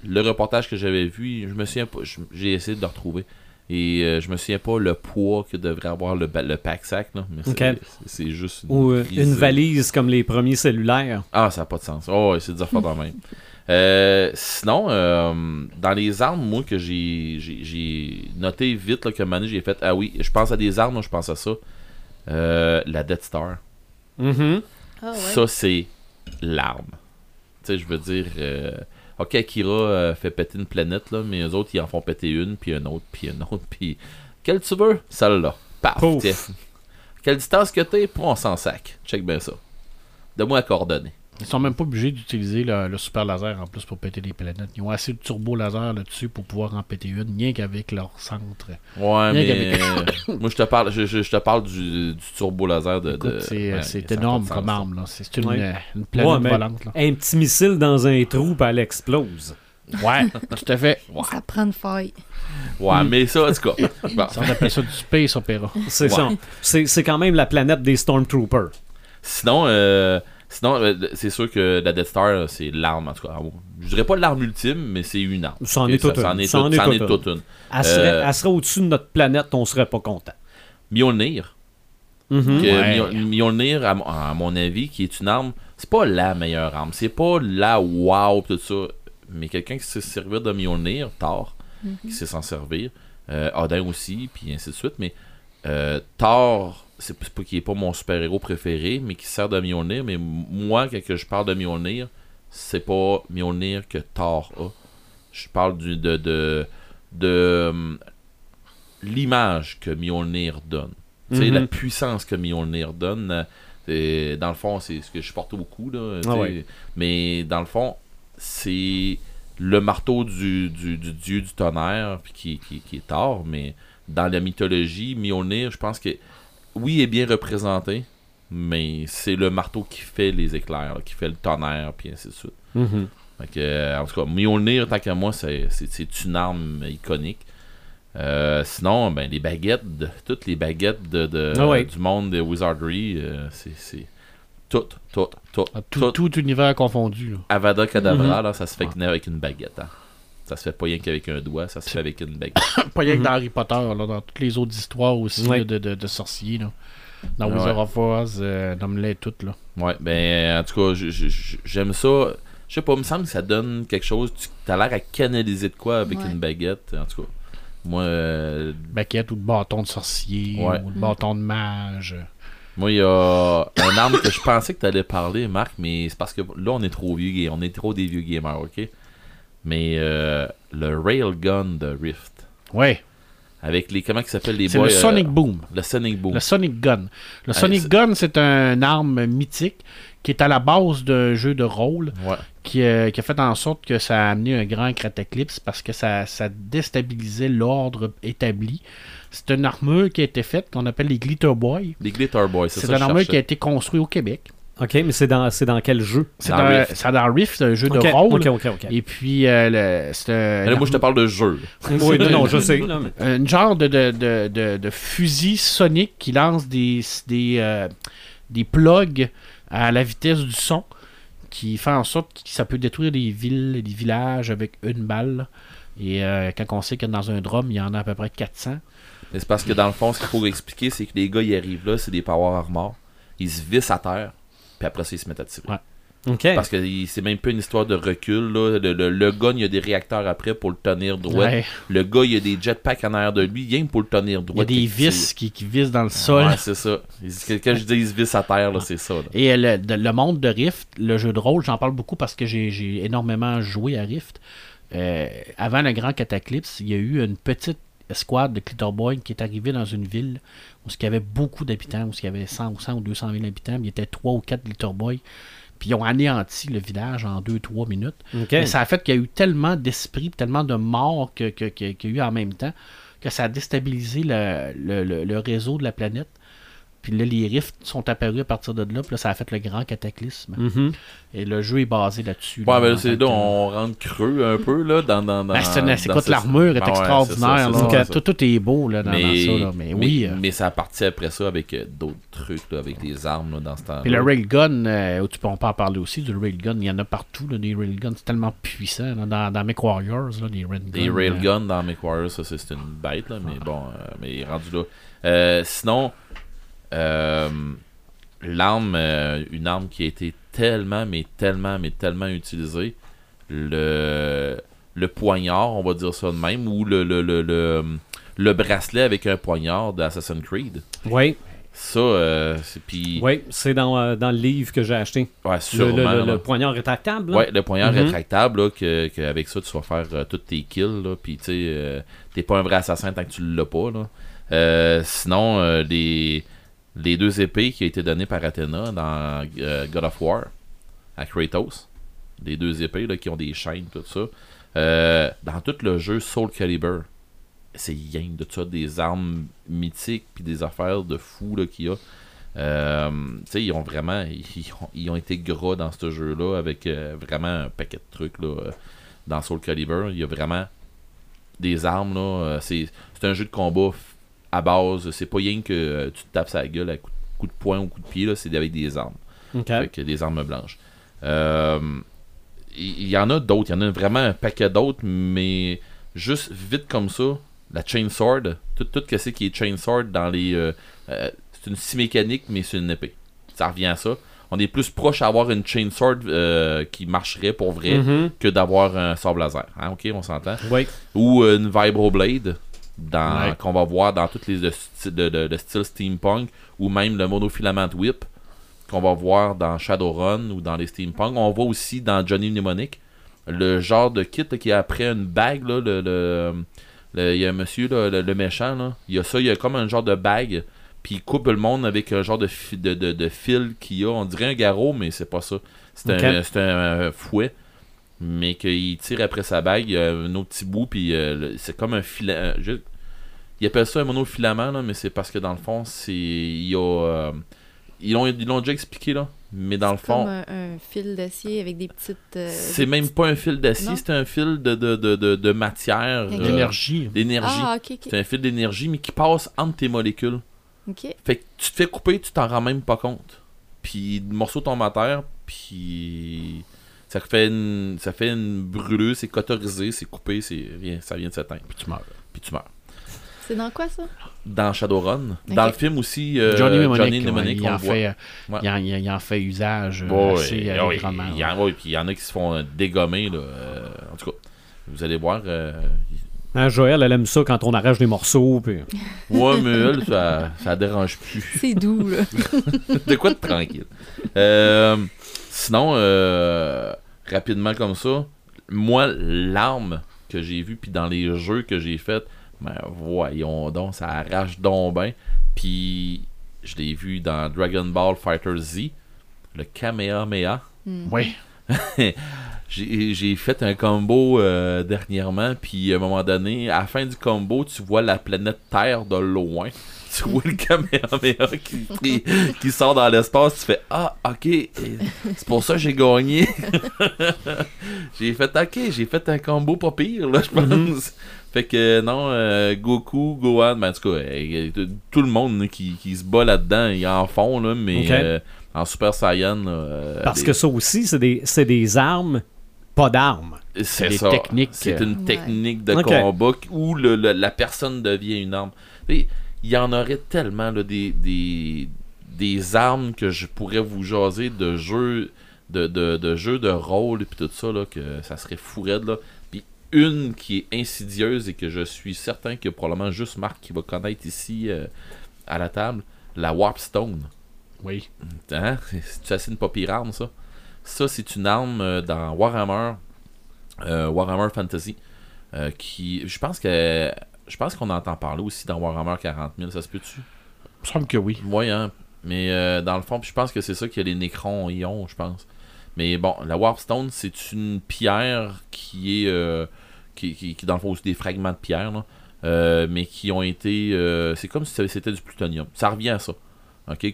le reportage que j'avais vu, je me souviens pas, j'ai essayé de le retrouver. Et euh, je me souviens pas le poids que devrait avoir le, le pack-sac, là, mais c'est- Ok. c'est c'est juste une, Ou euh, une valise comme les premiers cellulaires. Ah, ça n'a pas de sens. Oh, c'est des affaires de même. Euh, sinon, euh, dans les armes, moi, que j'ai j'ai- j'ai noté vite, là, que Manu, j'ai fait, ah oui, je pense à des armes, moi, je pense à ça. Euh, la Death Star. Mhm. Ah ouais. Ça, c'est l'arme. Tu sais, je veux dire, euh, ok, Akira euh, fait péter une planète, là, mais eux autres, ils en font péter une, puis une autre, puis une autre, puis. Quelle tu veux Celle-là. Paf. Quelle distance que t'es Pour on s'en sac. Check bien ça. Donne-moi à coordonner. Ils sont même pas obligés d'utiliser le, le super laser en plus pour péter des planètes. Ils ont assez de turbo laser là-dessus pour pouvoir en péter une, rien qu'avec leur centre. Ouais, Rien mais moi je te parle, je, je- je te parle du, du turbo laser de. c'est ouais, énorme comme arme. là. C'est une, Ouais. euh, une planète Ouais, mais volante. Là. Un petit missile dans un trou, puis elle explose. Ouais, tout à fait. Ça prend une faille. Ouais, mais ça, en tout cas. Bon. Ça, on appelle ça du space opéra. C'est Ouais. ça. C'est c'est quand même la planète des Stormtroopers. Sinon, euh, sinon euh, c'est sûr que la Death Star, c'est l'arme, en tout cas. Je dirais pas l'arme ultime, mais c'est une arme. Ça en Ok, est toute ça en une. est Ça en toute- est ça en toute est toute une. Elle serait, Euh, elle serait au-dessus de notre planète, on serait pas content. Mjolnir, Mhm. que Ouais. Mjol- Mjolnir, à, mon- à mon avis, qui est une arme, c'est pas la meilleure arme. C'est pas la wow, tout ça. Mais quelqu'un qui sait se servir de Mjolnir, Thor, qui sait s'en servir, euh, Odin aussi, puis ainsi de suite. Mais euh, Thor, c'est c'est pas qu'il est pas mon super-héros préféré, mais qui sert de Mjolnir. Mais moi, quand je parle de Mjolnir, c'est pas Mjolnir que Thor a. Je parle du, de, de, de hum, l'image que Mjolnir donne. Tu sais, Mhm. la puissance que Mjolnir donne. euh, c'est- dans le fond, c'est ce que je porte beaucoup. Là, Ah ouais. Mais dans le fond, c'est le marteau du, du, du dieu du tonnerre qui, qui, qui est Thor. Mais dans la mythologie, Mjolnir, je pense que oui, est bien représenté. Mais c'est le marteau qui fait les éclairs, là, qui fait le tonnerre, puis ainsi de suite. Mhm. Fait que, euh, en tout cas, Mjolnir, tant qu'à moi, c'est, une arme iconique. Euh, sinon, ben, les baguettes, de- toutes les baguettes de, de- Ah ouais. du monde de Wizardry, euh, c'est, c'est tout, tout, tout, Ah, Tout, tout. tout univers confondu. là. Avada Kedavra, Mhm. là, ça se fait que avec une baguette. hein. Ça se fait pas rien qu'avec un doigt, ça se fait avec une baguette. Pas rien que dans Harry Potter, là, dans toutes les autres histoires aussi Ouais. là, de, de, de sorciers. Là. Dans Ouais. Wizard of Oz, euh, nomme-les toutes. Là. Ouais, ben, en tout cas, j'aime ça. Je sais pas, il me semble que ça donne quelque chose. Tu as l'air à canaliser de quoi avec Ouais. une baguette, en tout cas. Moi, euh, Baquette ou le bâton de sorcier Ouais. ou le bâton de mage. Moi, il y a un arme que je pensais que tu allais parler, Marc, mais c'est parce que là, on est trop vieux, on est trop des vieux gamers, ok? Mais euh, le Railgun de Rift, Ouais, avec les. Comment ça s'appelle les c'est boys le euh, Sonic Boom. Le Sonic Boom. Le Sonic Gun. Le Sonic c'est- Gun, c'est une arme mythique qui est à la base d'un jeu de rôle Ouais. qui, euh, qui a fait en sorte que ça a amené un grand cataclysme parce que ça, ça déstabilisait l'ordre établi. C'est une armure qui a été faite qu'on appelle les Glitter Boys. Les Glitter Boys, c'est C'est ça. une je armure qui a été construite au Québec. OK, mais c'est dans, c'est dans quel jeu? C'est Dans dans, Rift. c'est dans Rift, un jeu de rôle. OK, OK, OK. Et puis, euh, le- c'est un- Mais là, moi, je te parle de jeu. Oui, non, non, je sais. un genre de, de, de, de- de fusil sonique qui lance des, des, euh, des plugs à la vitesse du son qui fait en sorte que ça peut détruire des villes et des villages avec une balle. Et euh, quand on sait que dans un drum, il y en a à peu près 400. Mais c'est parce que dans le fond, ce qu'il faut expliquer, c'est que les gars, ils arrivent là, c'est des power armor. Ils se vissent à terre, puis après ça, ils se mettent à tirer. Ouais. Parce que il- c'est même pas une histoire de recul. Là. Le, le, le gun, il y a des réacteurs après pour le tenir droit. Ouais. Le gars, il y a des jetpacks en arrière de lui, rien que pour le tenir Il y droit. a des vis qui, qui visent dans le sol. Ouais, c'est ça. Quand je dis ils se vissent à terre, là, c'est ça. là. Et euh, le, de- le monde de Rift, le jeu de rôle, j'en parle beaucoup parce que j'ai j'ai énormément joué à Rift. Euh, avant le grand cataclysme, il y a eu une petite escouade de Clitterboy qui est arrivée dans une ville où il y avait beaucoup d'habitants, où il y avait 100 ou 100 ou 200 000 habitants, mais il y était 3 ou 4 Glitterboy. Puis ils ont anéanti le village en 2-3 minutes. Mais ça a fait qu'il y a eu tellement d'esprits, tellement de morts que- que- que- qu'il y a eu en même temps que ça a déstabilisé le, le- le- le réseau de la planète. Puis là, les rifts sont apparus à partir de là. Puis là, ça a fait le grand cataclysme. Mhm. Et le jeu est basé là-dessus. Ouais, là, c'est là, on rentre creux un peu, là, dans. dans, dans Ben, dans écoute, ce- l'armure est Ah ouais, extraordinaire. ça, ça, Tout, tout est beau là, dans, dans mais, ça. Là. Mais, mais, oui. euh. mais ça a parti après ça avec euh, d'autres trucs, là, avec des armes là, dans ce temps Puis le railgun, euh, tu peux, en parler aussi du railgun. Il y en a partout, là, des railguns. C'est tellement puissant. dans, dans MechWarriors, là, des railguns. Des euh, railguns dans MechWarrior, ça c'est une bête, là, mais bon, euh, mais rendu là. Sinon, l'arme, euh, une arme qui a été tellement, mais tellement, mais tellement utilisée, le, le poignard, on va dire ça de même, ou le, le, le, le, le bracelet avec un poignard d'Assassin's Creed. Oui, Ça, euh, c'est puis. oui, c'est dans, euh, dans le livre que j'ai acheté. Ouais, Le, sûrement. le- le- là. le poignard rétractable. là. Ouais, le poignard Mhm. rétractable, là, que, que avec ça, tu vas faire euh, tous tes kills, là, puis tu sais, euh, t'es pas un vrai assassin tant que tu l'as pas, là. Euh, sinon, euh, les, les deux épées qui ont été données par Athena dans euh, God of War, à Kratos, les deux épées, là, qui ont des chaînes, tout ça, euh, dans tout le jeu Soul Calibur, c'est rien de ça, des armes mythiques, puis des affaires de fou, qu'il y a. Euh, ils ont vraiment ils ont, été gras dans ce jeu-là avec euh, vraiment un paquet de trucs là, dans Soul Calibur. Il y a vraiment des armes. là C'est un jeu de combat à base. C'est pas rien que euh, tu te tapes sa gueule à coup, coup de poing ou coup de pied. C'est avec des armes. OK. Avec des armes blanches. Euh, Il il y, en a d'autres. Il y en a vraiment un paquet d'autres, mais juste vite comme ça, la Chainsword, tout, tout ce c'est qui est Chainsword dans les. euh, euh, c'est une scie mécanique, mais c'est une épée. Ça revient à ça. On est plus proche à avoir une Chainsword euh, qui marcherait pour vrai Mhm. que d'avoir un sabre laser. Hein, ok, on s'entend. Oui. Ou une Vibroblade dans, Ouais. qu'on va voir dans toutes les de, de, style steampunk ou même le monofilament whip qu'on va voir dans Shadowrun ou dans les steampunk. On voit aussi dans Johnny Mnemonic le genre de kit là, qui est après une bague. Là, le, le- il y a un monsieur, là, le, le méchant, là, il y a ça, il y a comme un genre de bague. Puis il coupe le monde avec un genre de, fi- de, de, de fil qu'il y a. On dirait un garrot, mais c'est pas ça. C'est un, c'est un, euh, fouet. Mais qu'il tire après sa bague, il y a un autre petit bout, puis euh, c'est comme un filet. je- il appelle ça un monofilament, là, mais c'est parce que dans le fond, c'est. Il y a. euh, ils l'ont ils l'ont déjà expliqué, là. Mais dans le fond. Comme un, un fil d'acier avec des petites. euh, C'est même petites- pas un fil d'acier, c'est un fil de, de, de, de, de matière. Euh, L'énergie. D'énergie. Ah, ok, ok. C'est un fil d'énergie, mais qui passe entre tes molécules. Ok. Fait que tu te fais couper, tu t'en rends même pas compte. Puis le morceau tombe à terre, puis ça fait une, ça fait une brûleuse, c'est cauterisé, c'est coupé, c'est rien, ça vient de s'éteindre. Puis tu meurs. Puis tu meurs. C'est dans quoi ça? Dans Shadowrun, dans le film aussi, euh, Johnny Mnemonic, Johnny ouais, Mnemonic, il, en fait, Ouais. il, en, il en- il en fait usage euh, assez ouais, il y en- ouais, puis il y en a qui se font dégommer. Là, euh, en tout cas, vous allez voir. euh, Hein, Joël, elle aime ça quand on arrache des morceaux. Puis... ouais, mais elle, ça, ça dérange plus. C'est doux, là. de quoi de tranquille? Euh, sinon, euh, rapidement comme ça, moi, l'arme que j'ai vue, puis dans les jeux que j'ai fait, ben voyons donc, ça arrache donc ben. Puis je l'ai vu dans Dragon Ball Fighter Z, le Kamehameha. Hmm. Oui. j'ai j'ai fait un combo euh, dernièrement, puis à un moment donné, à la fin du combo, tu vois la planète Terre de loin. Tu vois le Kamehameha qui, qui, qui sort dans l'espace, tu fais Ah, ok, c'est pour ça que j'ai gagné. j'ai fait Ok, j'ai fait un combo pas pire, là, je pense. Fait que non, euh, Goku, Gohan, ben, en tout cas, euh, tout le monde là, qui, qui se bat là-dedans, ils en font, là, mais euh, en Super Saiyan. là, euh, Parce que ça aussi, c'est des, c'est des armes, pas d'armes. c'est des ça. techniques, C'est euh, une technique de combat où le- le- la personne devient une arme. Il y en aurait tellement là, des, des, des armes que je pourrais vous jaser de jeux de, de, de jeux de rôle et puis tout ça là, que ça serait fou raide, là. Une qui est insidieuse et que je suis certain que probablement juste Marc qui va connaître ici euh, à la table, la Warp Stone. Oui. Hein? C'est assez une pas pire arme, ça. Ça, c'est une arme euh, dans Warhammer, euh, Warhammer Fantasy, qui, je pense que, je pense qu'on entend parler aussi dans Warhammer 40 000, ça se peut-tu? Il me semble que oui. Oui, hein. Mais euh, dans le fond, je pense que c'est ça que les Nécrons ions, je pense. Mais bon, la Warpstone, c'est une pierre qui est. euh, qui, qui, qui, dans le fond, c'est des fragments de pierre, là, euh, mais qui ont été. euh, c'est comme si c'était du plutonium. Ça revient à ça.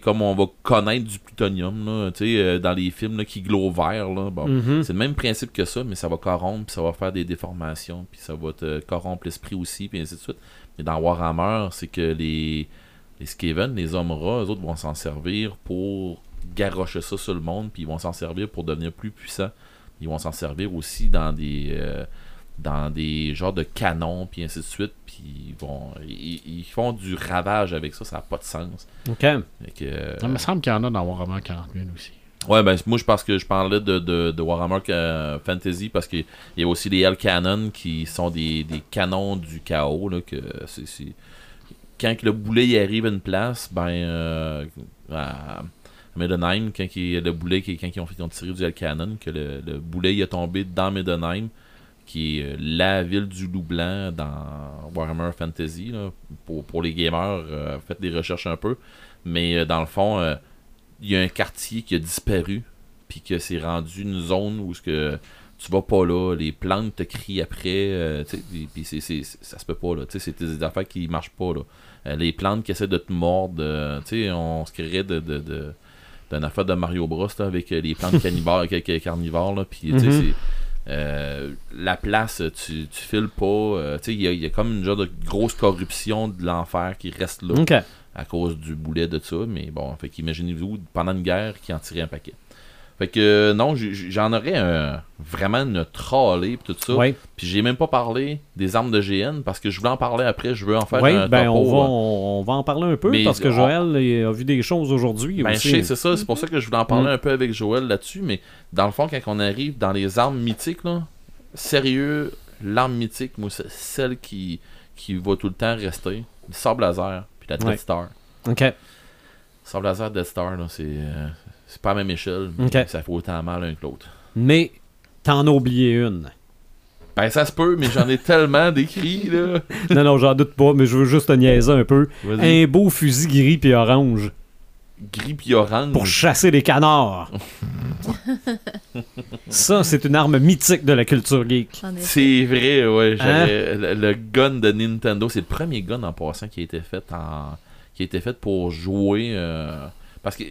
Comme on va connaître du plutonium, là, tu sais, dans les films là, qui glow vert, là, bon, Mhm. c'est le même principe que ça, mais ça va corrompre, puis ça va faire des déformations, puis ça va te corrompre l'esprit aussi, puis ainsi de suite. Mais dans Warhammer, c'est que les, les Skaven, les hommes rats, eux autres vont s'en servir pour garrocher ça sur le monde, puis ils vont s'en servir pour devenir plus puissants. Ils vont s'en servir aussi dans des euh, dans des genres de canons, puis ainsi de suite, puis ils vont ils, ils font du ravage avec ça, ça n'a pas de sens. OK. Que, euh, Il me semble qu'il y en a dans Warhammer 40 000 aussi. Ouais, ben moi je pense que je parlais de, de, de Warhammer euh, Fantasy parce qu'il y a aussi les Hell Cannon qui sont des, des canons du chaos. Là, que c'est, Quand le boulet il arrive à une place, ben euh, à Medenheim, quand il- le boulet, quand ils ont, tiré du Hell Cannon, que le, le boulet il est tombé dans Medenheim, qui est euh, la ville du loup blanc dans Warhammer Fantasy. Pour, les gamers, euh, faites des recherches un peu. Mais euh, dans le fond, il y a un quartier qui a disparu, puis que c'est rendu une zone où ce que tu vas pas là, les plantes te crient après, puis- ça se peut pas là, c'est des affaires qui marchent pas là. Les plantes qui essaient de te mordre, on se crierait de, de, de- d'une affaire de Mario Bros là, avec euh, les plantes avec carnivores là, puis tu sais, Mhm. euh, la place, tu, tu files pas, euh, il y a, il y a comme une genre de grosse corruption de l'enfer qui reste là à cause du boulet de ça, mais bon, fait qu'imaginez-vous pendant une guerre qui en tirait un paquet. Fait que non, j'en aurais un- vraiment une trolley pis tout ça. Puis j'ai même pas parlé des armes de GN parce que je voulais en parler après, je veux en faire un ben topo, on va, là. on, on va en parler un peu Mais parce que Joël a vu des choses aujourd'hui Ben, aussi. c'est ça, c'est pour ça que je voulais en parler Mm. un peu avec Joël là-dessus, mais dans le fond, quand on arrive dans les armes mythiques, là, sérieux, l'arme mythique, moi, c'est celle qui, qui va tout le temps rester, le sable laser, puis la Death Ouais. Star. OK. Sable laser, Death Star, là, c'est, euh, c'est pas à la même échelle, mais ça fait autant mal l'un que l'autre. Mais t'en as oublié une. Ben, ça se peut, mais j'en ai tellement d'écrits, là. non, non, j'en doute pas, mais je veux juste te niaiser un peu. Un beau fusil gris puis orange Gris pis orange. pour chasser les canards. Ça, c'est une arme mythique de la culture geek. C'est vrai, ouais. Hein? le gun de Nintendo, c'est le premier gun en passant qui a été fait en, qui a été fait pour jouer. euh, parce que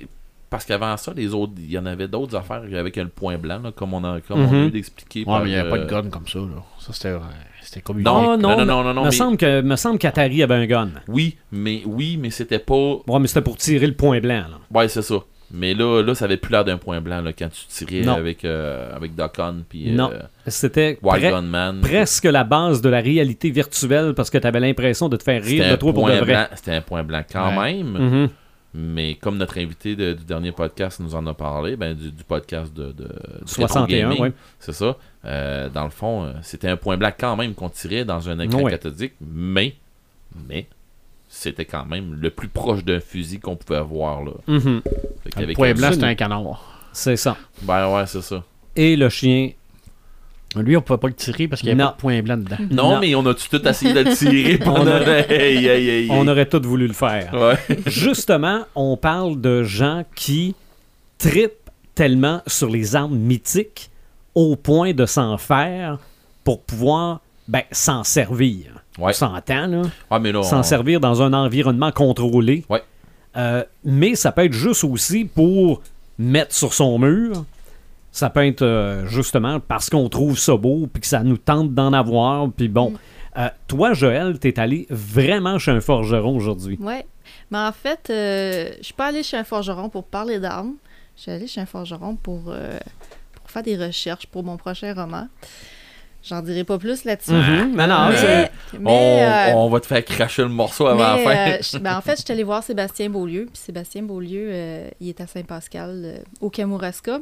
parce qu'avant ça, les autres, il y en avait d'autres affaires avec le point blanc, là, comme on a, comme on a Mhm. eu d'expliquer. Ouais, par, mais il n'y avait pas de gun comme ça. Là. Ça, c'était, euh, c'était comme une. Non, non, non, non, non, me mais- semble que me semble qu'Atari avait un gun. Oui, mais oui, mais c'était pas. Ouais, mais c'était pour tirer le point blanc. Là. Ouais, c'est ça. Mais là, là, ça avait plus l'air d'un point blanc là, quand tu tirais Non. avec euh, avec Doc Hunt puis Non. euh, C'était Wild pre- Gunman. presque la base de la réalité virtuelle parce que t'avais l'impression de te faire C'était rire de toi pour de point vrai. blanc. C'était un point blanc quand Ouais. même. Mhm. Mais comme notre invité de- du dernier podcast nous en a parlé, ben, du, du podcast de, de du 61, rétro gaming, ouais. c'est ça. Euh, dans le fond, euh, c'était un point blanc quand même qu'on tirait dans un écran Ouais. cathodique, mais, mais c'était quand même le plus proche d'un fusil qu'on pouvait avoir là. Mhm. Y Le point blanc, c'était un canard. C'est ça. Ben ouais, c'est ça. Et le chien, Lui, on pouvait pas le tirer parce qu'il y avait Non. pas de point blanc dedans. Non, Non. mais on a-tu tout essayé de le tirer On aurait- Hey, hey, hey, on aurait tous voulu le faire. Ouais. Justement, on parle de gens qui tripent tellement sur les armes mythiques au point de s'en faire pour pouvoir ben, s'en servir. Ouais. On s'entend, là? Ah, mais là, S'en on- servir dans un environnement contrôlé. Ouais. Euh, mais ça peut être juste aussi pour mettre sur son mur. Ça peut être euh, justement parce qu'on trouve ça beau, puis que ça nous tente d'en avoir. Puis bon, Mm. Euh, toi, Joël, t'es allé vraiment chez un forgeron aujourd'hui. Ouais. Mais en fait, euh, je suis pas allée chez un forgeron pour parler d'armes. Je suis allée chez un forgeron pour, euh, pour faire des recherches pour mon prochain roman. J'en dirai pas plus là-dessus. Mhm. Non, Mais, on, euh, va te faire cracher le morceau avant mais, la fin. euh, ben, en fait, je suis allée voir Sébastien Beaulieu. Puis Sébastien Beaulieu, euh, il est à Saint-Pascal, euh, au Kamouraska.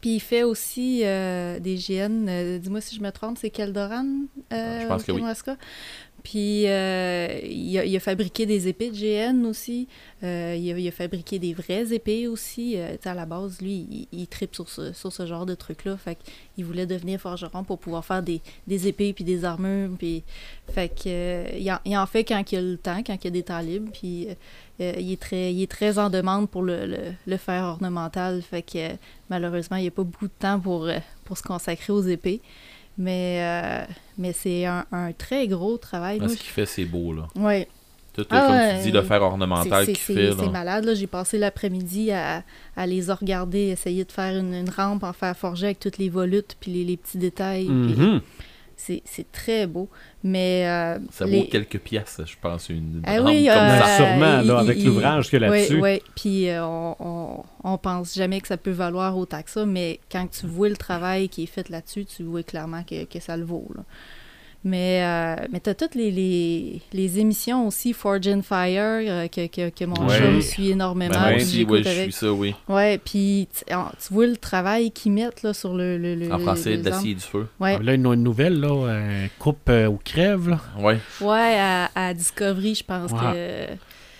Puis il fait aussi euh, des GN. euh, Dis-moi si je me trompe, c'est Keldoran euh, Je pense que oui. Puis euh, il, a, il a fabriqué des épées de GN aussi. Euh, il, a, il a fabriqué des vraies épées aussi. Euh, à la base, lui, il, il tripe sur ce, sur ce genre de truc-là. Fait qu'il voulait devenir forgeron pour pouvoir faire des, des épées puis des armures. Puis, fait euh, il, en, il en fait quand il a le temps, quand il a des temps libres. Puis euh, il, est très, il est très en demande pour le, le, le fer ornemental. Fait que euh, malheureusement, il n'y a pas beaucoup de temps pour, euh, pour se consacrer aux épées. Mais, euh, mais c'est un, un très gros travail. Ce qu'il fait, c'est beau, là. ouais. Tout, Ah comme tu dis, le fer ornemental qu'il C'est fait, c'est malade. là. J'ai passé l'après-midi à, à les regarder, essayer de faire une, une rampe en fer forgé avec toutes les volutes puis les, les petits détails. Mhm. C'est c'est très beau. Mais euh, Ça vaut les- quelques pièces, je pense, une Ah oui, comme euh, ça. Sûrement, il- là, avec l'ouvrage a là-dessus. Oui, oui. Puis euh, on, on, on pense jamais que ça peut valoir autant que ça, mais quand tu vois le travail qui est fait là-dessus, tu vois clairement que, que ça le vaut. là. Mais, euh, mais tu as toutes les, les, les émissions aussi, Forge and Fire, euh, que, que, que mon Ouais. chum suit énormément. Ben, moi aussi, oui, je suis ça, oui. Ouais, puis tu, vois le travail qu'ils mettent là, sur le. le, le En français, les de l'acier et du feu. Ouais, Ah, Là, une, une nouvelle, là, euh, coupe euh, ou crève, là. Ouais. ouais à, à Discovery, je pense Ouais. que.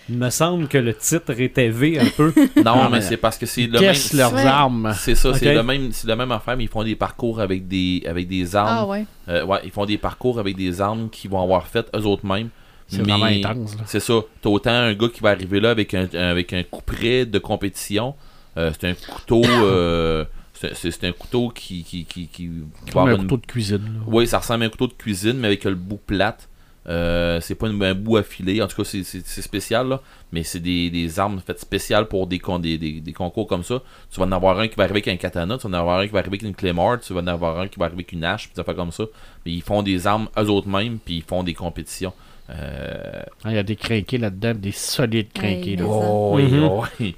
Il me semble que le titre était V un peu. Non, Ah, mais c'est parce que c'est le même. Leurs Ouais. armes? C'est ça, c'est le même, c'est la même affaire, mais ils font des parcours avec des, avec des Ah armes. ouais. Euh, ouais, ils font des parcours avec des armes qu'ils vont avoir faites eux autres mêmes. C'est vraiment intense. C'est ça. T'as autant un gars qui va arriver là avec un, avec un couperet de compétition. Euh, c'est un couteau. euh, c'est un couteau qui, qui, qui, qui va Comme un une- couteau de cuisine. Oui, ça ressemble à un couteau de cuisine, mais avec le bout plate. Euh, c'est pas une- un bout affilé. En tout cas, c'est- c'est c'est spécial, là. Mais c'est des, des armes faites spéciales pour des, con- des, des, des concours comme ça. Tu vas en avoir un qui va arriver avec un katana, tu vas en avoir un qui va arriver avec une claymore, tu vas en avoir un qui va arriver avec une hache, puis ça fait comme ça. Mais ils font des armes eux autres mêmes, puis ils font des compétitions. Euh, Ah, Il y a des crinqués là-dedans, des solides crinqués, là. Oh, oui, Mhm. oh, oui.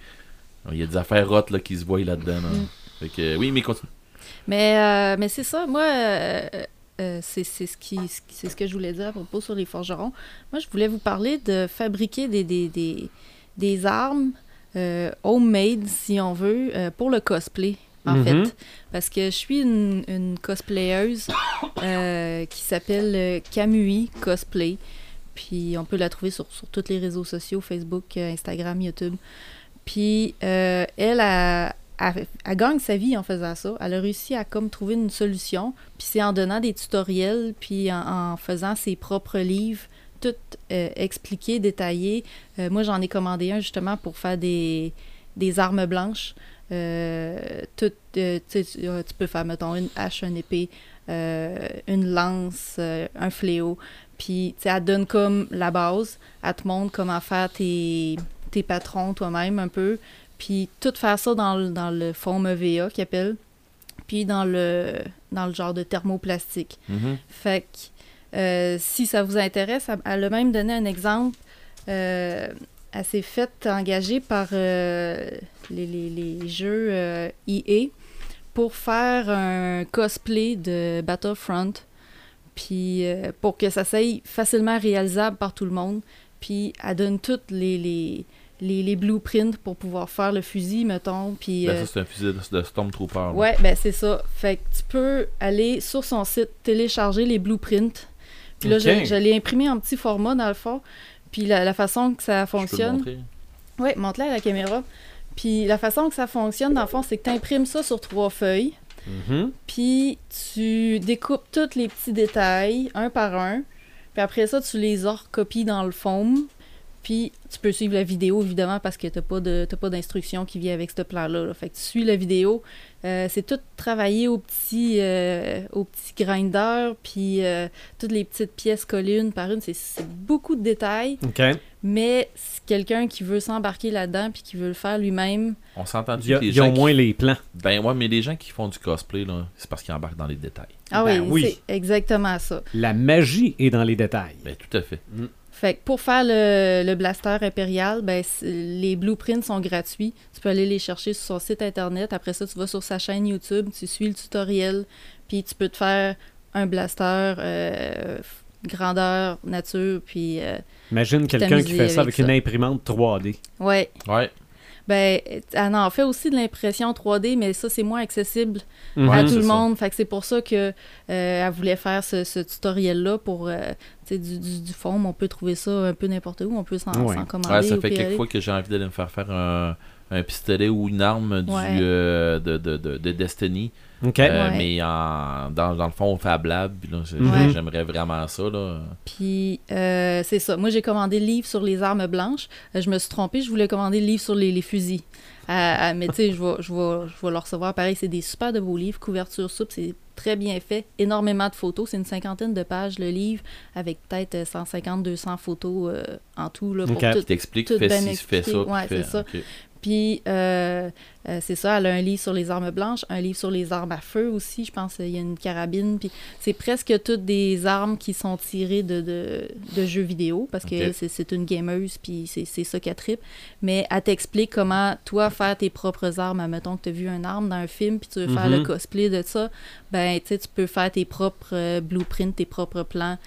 Il y a des affaires rottes là, qui se voient là-dedans. là. Mm. Fait que, oui, mais continue. Mais, euh, mais c'est ça, moi, euh, c'est ce, qui, ce que je voulais dire à propos sur les forgerons. Moi, je voulais vous parler de fabriquer des, des, des, des armes euh, homemade, si on veut, euh, pour le cosplay, en Mhm. fait. Parce que je suis une, une cosplayeuse qui s'appelle Kamui Cosplay. Puis on peut la trouver sur, sur tous les réseaux sociaux, Facebook, Instagram, YouTube. Puis elle a, elle, gagne sa vie en faisant ça. Elle a réussi à comme trouver une solution. Puis c'est en donnant des tutoriels, puis en, faisant ses propres livres, tout euh, expliqué, détaillé. Euh, moi, j'en ai commandé un justement pour faire des, des armes blanches. Euh, tout, tu peux faire, mettons, une hache, une épée, une lance, un fléau. Puis, tu sais, elle donne comme la base. Elle te montre comment faire tes, tes patrons toi-même un peu. Puis, tout faire ça dans le, dans le fond EVA qu'ils appellent. Puis, dans le, dans le genre de thermoplastique. Mhm. Fait que euh, si ça vous intéresse, elle, a même donné un exemple. Euh, elle s'est faite engager par euh, les, les- les jeux euh, EA pour faire un cosplay de Battlefront. Puis pour que ça soit facilement réalisable par tout le monde. Puis elle donne toutes les, les, les, les blueprints pour pouvoir faire le fusil, mettons. Puis, Ben, euh, ça, c'est un fusil de, de Stormtrooper. Ouais, ben c'est ça. Fait que tu peux aller sur son site, télécharger les blueprints. Puis là, je, je l'ai imprimé en petit format dans le fond. Puis la, la façon que ça fonctionne. Oui, montre-la à la caméra. Puis la façon que ça fonctionne, dans le fond, c'est que tu imprimes ça sur trois feuilles. Mhm. Puis tu découpes tous les petits détails, un par un. Puis après ça, tu les recopies dans le foam. Puis tu peux suivre la vidéo, évidemment, parce que tu n'as pas de- t'as pas d'instruction qui vient avec ce plan-là. là. Fait que tu suis la vidéo. Euh, c'est tout travaillé au petit, euh, au petit grinder, puis euh, toutes les petites pièces collées une par une. C'est- beaucoup de détails, OK. mais quelqu'un qui veut s'embarquer là-dedans, puis qui veut le faire lui-même. On s'est entendu Il y a, que les il y a gens au qui- moins les plans. Ben ouais, mais les gens qui font du cosplay, là, c'est parce qu'ils embarquent dans les détails. Ah Ben oui, oui. c'est exactement ça. La magie est dans les détails. Ben tout à fait. Fait que pour faire le, le blaster impérial, ben, les blueprints sont gratuits. Tu peux aller les chercher sur son site internet. Après ça, tu vas sur sa chaîne YouTube, tu suis le tutoriel, puis tu peux te faire un blaster euh, grandeur, nature, puis euh, Imagine quelqu'un qui fait ça avec avec ça. une imprimante 3D. ouais. Ouais. Ben, elle en fait aussi de l'impression 3D, mais ça, c'est moins accessible à Mhm. Ouais, tout le ça. monde. Fait que c'est pour ça que euh, elle voulait faire ce, ce tutoriel-là pour euh, tu sais, du, du, du foam. On peut trouver ça un peu n'importe où. On peut s'en Ouais. commander. Ouais, ça fait quelques fois que j'ai envie d'aller me faire faire un, un pistolet ou une arme du, Ouais. euh, de, de, de, de Destiny. Euh, Ouais. Mais en, dans, dans le fond, au Fab Lab. J'aimerais vraiment ça. Là. Puis, euh, c'est ça. Moi, j'ai commandé le livre sur les armes blanches. Euh, je me suis trompée. Je voulais commander le livre sur les, les fusils. Euh, mais tu sais, je vais, je, vais, je vais le recevoir. Pareil, c'est des super de beaux livres. Couverture souple, c'est très bien fait. Énormément de photos. C'est une cinquantaine de pages, le livre, avec peut-être euh, 150-200 photos euh, en tout. Là, pour tout. Qui t'explique, tout fais fais expliqué. ça. Ouais, c'est ça. Puis, euh, euh, c'est ça, elle a un livre sur les armes blanches, un livre sur les armes à feu aussi. Je pense qu'il y a une carabine. Puis, c'est presque toutes des armes qui sont tirées de, de, de jeux vidéo parce que c'est, c'est une gameuse, puis c'est, c'est ça qu'elle tripe. Mais elle t'explique comment, toi, faire tes propres armes. Admettons que tu as vu une arme dans un film, puis tu veux faire le cosplay de ça. Ben, tu sais, tu peux faire tes propres euh, blueprints, tes propres plans.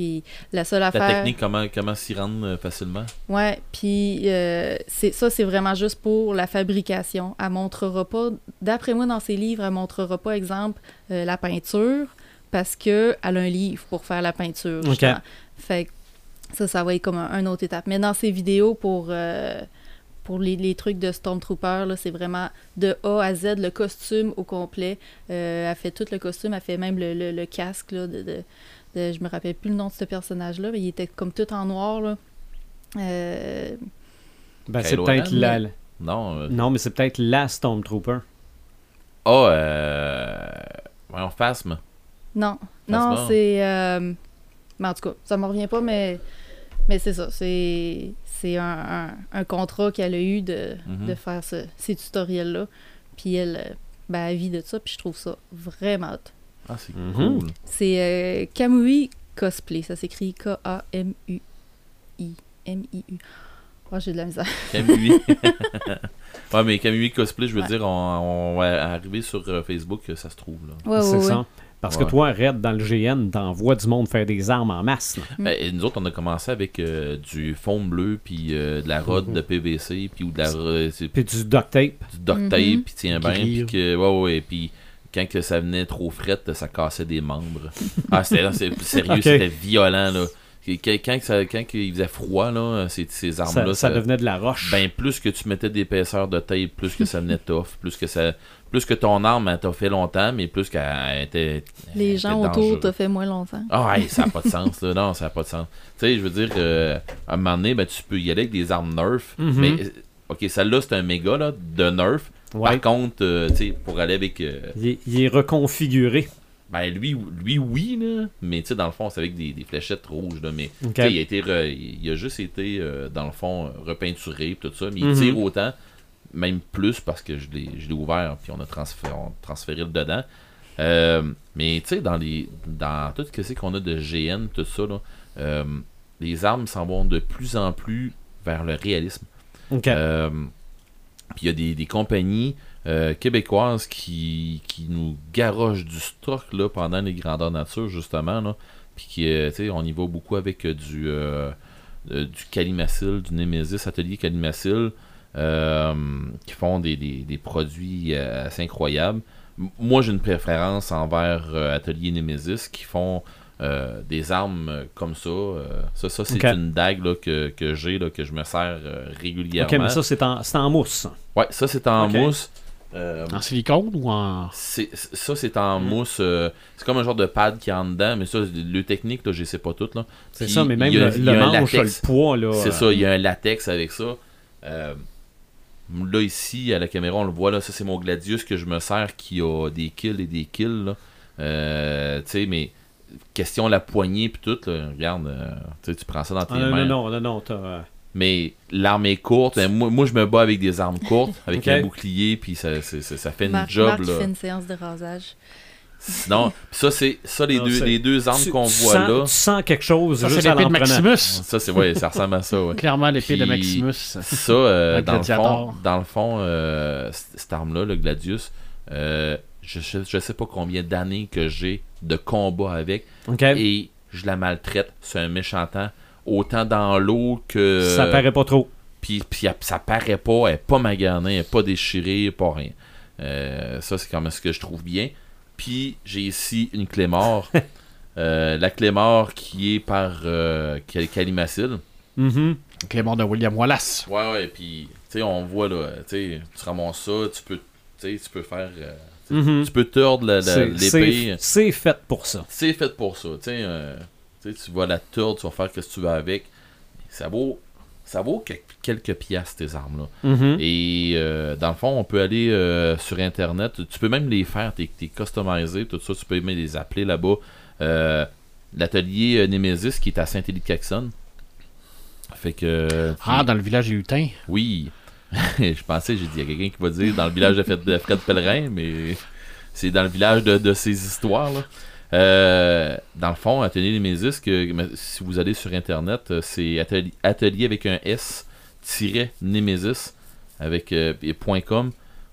Puis, la seule La affaire. technique, comment, comment s'y rendre euh, facilement? Ouais, puis euh, c'est ça, c'est vraiment juste pour la fabrication. Elle montrera pas, d'après moi, dans ses livres, elle montrera pas, exemple, euh, la peinture, parce que elle a un livre pour faire la peinture. Fait que ça, ça va être comme un, une autre étape. Mais dans ses vidéos pour, euh, pour les, les trucs de Stormtrooper, là, c'est vraiment de A à Z, le costume au complet. Euh, elle fait tout le costume, elle fait même le, le- le casque là, de, de- de- Je me rappelle plus le nom de ce personnage-là, mais il était comme tout en noir. Là. Euh, Ben, c'est peut-être la... Non. euh, Non, mais c'est peut-être la Stormtrooper. Ah, euh. Voyons, Phasme. Non, Phasma. non, c'est. euh, Mais en tout cas, ça me revient pas, mais, mais c'est ça. C'est c'est un, un- un contrat qu'elle a eu de, Mhm. de faire ce- ces tutoriels-là. Puis elle, euh, ben, elle vit de ça, puis je trouve ça vraiment hot. Ah, c'est Mhm. cool. C'est euh, Kamui Cosplay. Ça s'écrit K-A-M-U-I. M-I-U. Oh, j'ai de la misère. Kamui. ouais, mais Kamui Cosplay, je veux Ouais. dire, on, on va arriver sur euh, Facebook, euh, ça se trouve. Là. Ouais, c'est ouais, ça. ouais. Parce Ouais. que toi, Red, dans le GN, t'envoies du monde faire des armes en masse. là. Mm. Ben, et nous autres, on a commencé avec euh, du foam bleu, puis euh, de la rod Mhm. de PVC, puis ou de la Puis du duct tape. du duct tape, Mhm. puis tiens bien, puis que, ouais, ouais, puis quand que ça venait trop frette, ça cassait des membres. ah, c'était là, c'est sérieux, c'était violent, là. Quand, quand, ça- il faisait froid, là, ces, ces Ça, armes-là, ça devenait de la roche. Ben, plus que tu mettais d'épaisseur de tape, plus que ça venait tough, plus que ça. Plus que ton arme, elle t'a fait longtemps, mais plus qu'elle était. Les était gens autour t'ont fait moins longtemps. Ah, hey, ça n'a pas de sens, là. Non, ça n'a pas de sens. Tu sais, je veux dire, euh, à un moment donné, ben, tu peux y aller avec des armes Nerf, Mhm. mais. Ok, celle-là, c'est un méga, là, de Nerf. Ouais. Par contre, euh, tu sais, pour aller avec. euh, Il, est- il est reconfiguré. ben, lui, lui oui, là. Mais, tu sais, dans le fond, c'est avec des, des fléchettes rouges, là. Mais, il a, été re- il a juste été, euh, dans le fond, repeinturé, tout ça. Mais il Mhm. tire autant, même plus, parce que je l'ai ouvert, puis on a transféré, on a transféré le dedans. Mais, tu sais, dans les dans tout ce que qu'on a de GN, tout ça, là, les armes s'en vont de plus en plus vers le réalisme. Puis il y a des, des compagnies euh, québécoises qui, qui nous garochent du stock là, pendant les grandeurs nature, justement. Là. Puis qui, euh, on y va beaucoup avec euh, du, du Calimacil, du Nemesis Atelier Calimacil, qui font des, des- produits assez incroyables. Moi, j'ai une préférence envers Atelier Nemesis qui font euh, des armes euh, comme ça. euh, ça, ça c'est une dague là, que, que j'ai, là, que je me sers euh, régulièrement. OK, mais ça, c'est en, c'est en mousse. Ouais, ça c'est en mousse. Euh, En silicone ou en. c'est- ça, c'est en mousse. euh, c'est comme un genre de pad qui est en dedans, mais ça, le technique, là, je sais pas tout. Là. C'est ça, mais même a- le, le manche, latex. le poids, là. C'est euh, ça, il y a un latex avec ça. Euh, là, ici, à la caméra, on le voit, là, ça, c'est mon Gladius que je me sers qui a des kills et des kills. là. Euh, tu sais, mais question la poignée puis tout, là, regarde, euh, tu prends ça dans tes Ah, non, mains. non, non, non, non, t'as, euh, Mais l'arme est courte. Ben, moi, moi, je me bats avec des armes courtes, avec un bouclier, puis ça, ça fait une Marc, job. Marc là. fait une séance de rasage. Sinon, ça, c'est ça, les, Non, deux, les deux armes qu'on voit sens- là. Tu sens quelque chose Ça, c'est l'épée de. Maximus. Ça, c'est ouais, ça ressemble à ça, ouais. Clairement, l'épée de Maximus. Ça, euh, dans, le fond, dans le fond, euh, cette arme-là, le Gladius, euh, je, je, je sais pas combien d'années que j'ai de combat avec et je la maltraite. C'est un méchant temps. Autant dans l'eau que. Ça paraît pas trop. Puis, puis elle- ça paraît pas, elle est pas maganée, elle est pas déchirée, pas rien. Euh, ça, c'est quand même ce que je trouve bien. Puis j'ai ici une Clémore. Euh, la Clémore qui est par euh, Cal- Calimacil. Mhm. Clément de William Wallace. Ouais, ouais, puis tu sais, on voit là, tu sais, tu ramasses ça, tu peux, tu sais, tu peux faire, euh, Mhm. tu peux tordre l'épée. C'est fait pour ça. C'est fait pour ça, euh, tu vas la tordre, tu vas faire ce que tu veux avec. Ça vaut, ça vaut que- quelques piastres tes armes là. Mhm. Et euh, dans le fond, on peut aller euh, sur internet, tu peux même les faire, t'es t'es customisé, tout ça, tu peux même les appeler là-bas. Euh, L'atelier euh, Nemesis qui est à Saint-Élie-de-Caxonne. Fait que. Ah, dans le village Hutin. Oui. je pensais, j'ai dit, il y a quelqu'un qui va dire dans le village de Fred, de Pellerin, mais c'est dans le village de, ces histoires. Là. Euh, dans le fond, Atelier Nemesis, que, mais si vous allez sur Internet, euh, c'est atelier, avec un S, tiret avec euh, .com.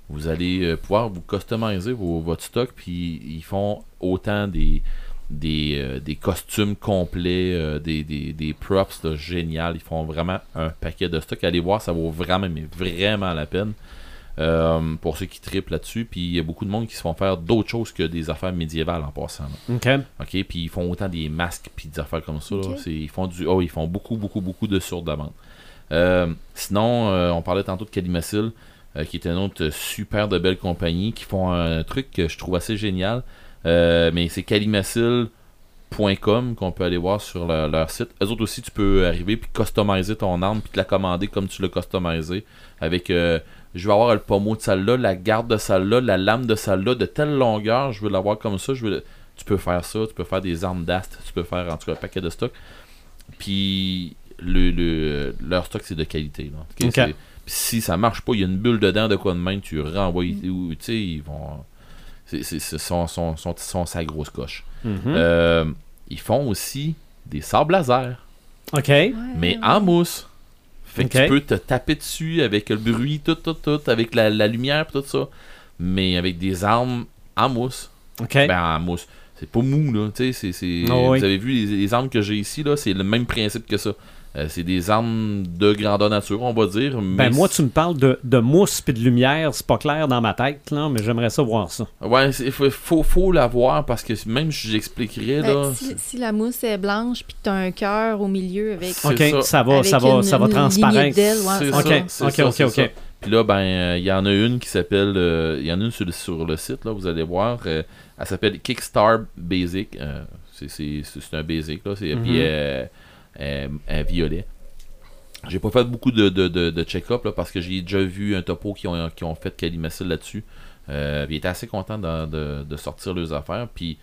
Vous allez euh, pouvoir vous customiser vos- votre stock, puis ils font autant des, des, euh, des costumes complets, euh, des, des, des props là, génial. Ils font vraiment un paquet de stock. Allez voir, ça vaut vraiment, mais vraiment la peine. Euh, pour ceux qui triplent là-dessus. Puis il y a beaucoup de monde qui se font faire d'autres choses que des affaires médiévales en passant. là. OK. OK, puis ils font autant des masques puis des affaires comme ça. là. Ils font du oh, ils font beaucoup beaucoup beaucoup de sur-demande. Euh, sinon, euh, on parlait tantôt de Calimacil, euh, qui est une autre super de belle compagnie, qui font un truc que je trouve assez génial. Euh, mais c'est calimacil.com qu'on peut aller voir sur leur, leur site. Eux autres aussi, tu peux arriver puis customiser ton arme puis te la commander comme tu l'as customisé. Avec euh, je veux avoir le pommeau de celle-là, la garde de celle-là, la lame de celle-là, de telle longueur, je veux l'avoir comme ça, je veux tu peux faire ça, tu peux faire des armes d'ast, tu peux faire en tout cas un paquet de stock. Puis le, le- leur stock c'est de qualité. Là. Si ça marche pas, il y a une bulle dedans de quoi de même, tu renvoies, ou tu sais, ils vont. C'est son, son, son, son- sa grosse coche. Mhm. Euh, ils font aussi des sables laser, OK. Ouais, mais ouais. en mousse. Fait que tu peux te taper dessus avec le bruit, tout, tout, tout, avec la, la lumière, tout ça. Mais avec des armes en mousse. OK. Ben, en mousse. C'est pas mou, là. Tu sais, c'est- c'est- Ah oui. Vous avez vu les, les armes que j'ai ici, là, c'est le même principe que ça. Euh, c'est des armes de grandeur nature, on va dire. Ben moi, tu me parles de, de mousse puis de lumière, c'est pas clair dans ma tête, là, mais j'aimerais ça voir ça. Ouais, il faut, faut, faut la voir parce que même si j'expliquerais, Ben, là. si, si la mousse est blanche puis que t'as un cœur au milieu avec. OK, ça, ça. va, avec ça va, une- ça va transparaître. ouais. OK, OK, ça, OK. Puis là, ben, euh, il y en a une qui s'appelle. euh, Il y en a une sur le, sur le site, là, vous allez voir. euh, elle s'appelle Kickstar Basic. euh, c'est- c'est c'est un basic, là. c'est-. Puis un violet. J'ai pas fait beaucoup de, de, de, de check-up là, parce que j'ai déjà vu un topo qui ont, qui ont fait Calimacil là-dessus. Euh, puis ils étaient assez contents de, de, de sortir leurs affaires. Puis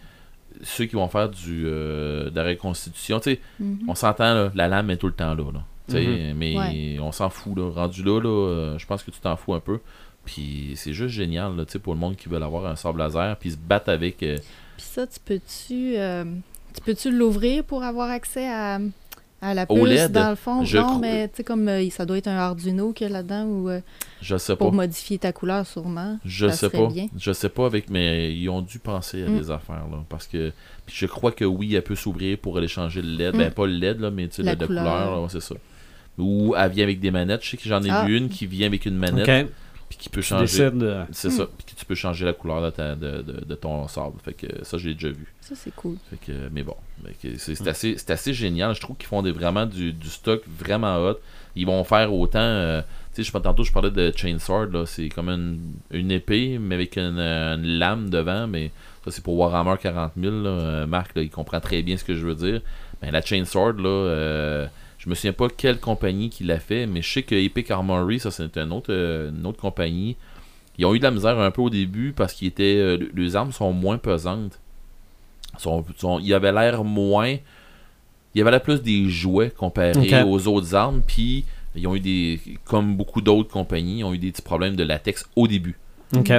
ceux qui vont faire du, euh, de la reconstitution, tu sais, Mhm. on s'entend, la lame est tout le temps là. sais, Mais Ouais. on s'en fout. Là. Rendu là, là euh, je pense que tu t'en fous un peu. Puis c'est juste génial là, tu sais, pour le monde qui veut avoir un sable laser. Puis se battre avec. euh, Puis ça, tu peux-tu euh, tu peux-tu l'ouvrir pour avoir accès à, à la puce dans le fond? je non, crois- mais tu sais, comme euh, ça doit être un Arduino qu'il y a là-dedans ou euh, je sais pour pas. modifier ta couleur sûrement. Je ça sais pas. bien. Je sais pas avec mais ils ont dû penser à Mm. des affaires là parce que puis je crois que oui, elle peut s'ouvrir pour aller changer le LED, Mm. ben pas le LED là, mais tu sais La de couleur. couleur, là, ouais, c'est ça. Ou elle vient avec des manettes, je sais que j'en ai Ah. vu une qui vient avec une manette. Puis qui peut changer. ça, puis que tu peux changer la couleur de, ta- de, de- de ton sabre. Fait que ça, j'ai déjà vu. Ça, c'est cool. Fait que, mais bon, c'est c'est assez, c'est assez génial. Je trouve qu'ils font des, vraiment du, du stock vraiment hot. Ils vont faire autant. euh, tu sais, je tantôt, je parlais de Chainsword. là, C'est comme une, une épée, mais avec une, une lame devant. Mais ça, c'est pour Warhammer 40 000. là. Euh, Marc, là, il comprend très bien ce que je veux dire. Mais la Chainsword, là, euh, je me souviens pas quelle compagnie qui l'a fait, mais je sais que Epic Armory, ça, c'est une autre, euh, une autre compagnie. Ils ont eu de la misère un peu au début parce qu'ils étaient. euh, les armes sont moins pesantes. Sont, sont- il avait l'air moins. Il avait l'air plus des jouets comparé Ok. aux autres armes. Puis ils ont eu des. Comme beaucoup d'autres compagnies, ils ont eu des petits problèmes de latex au début.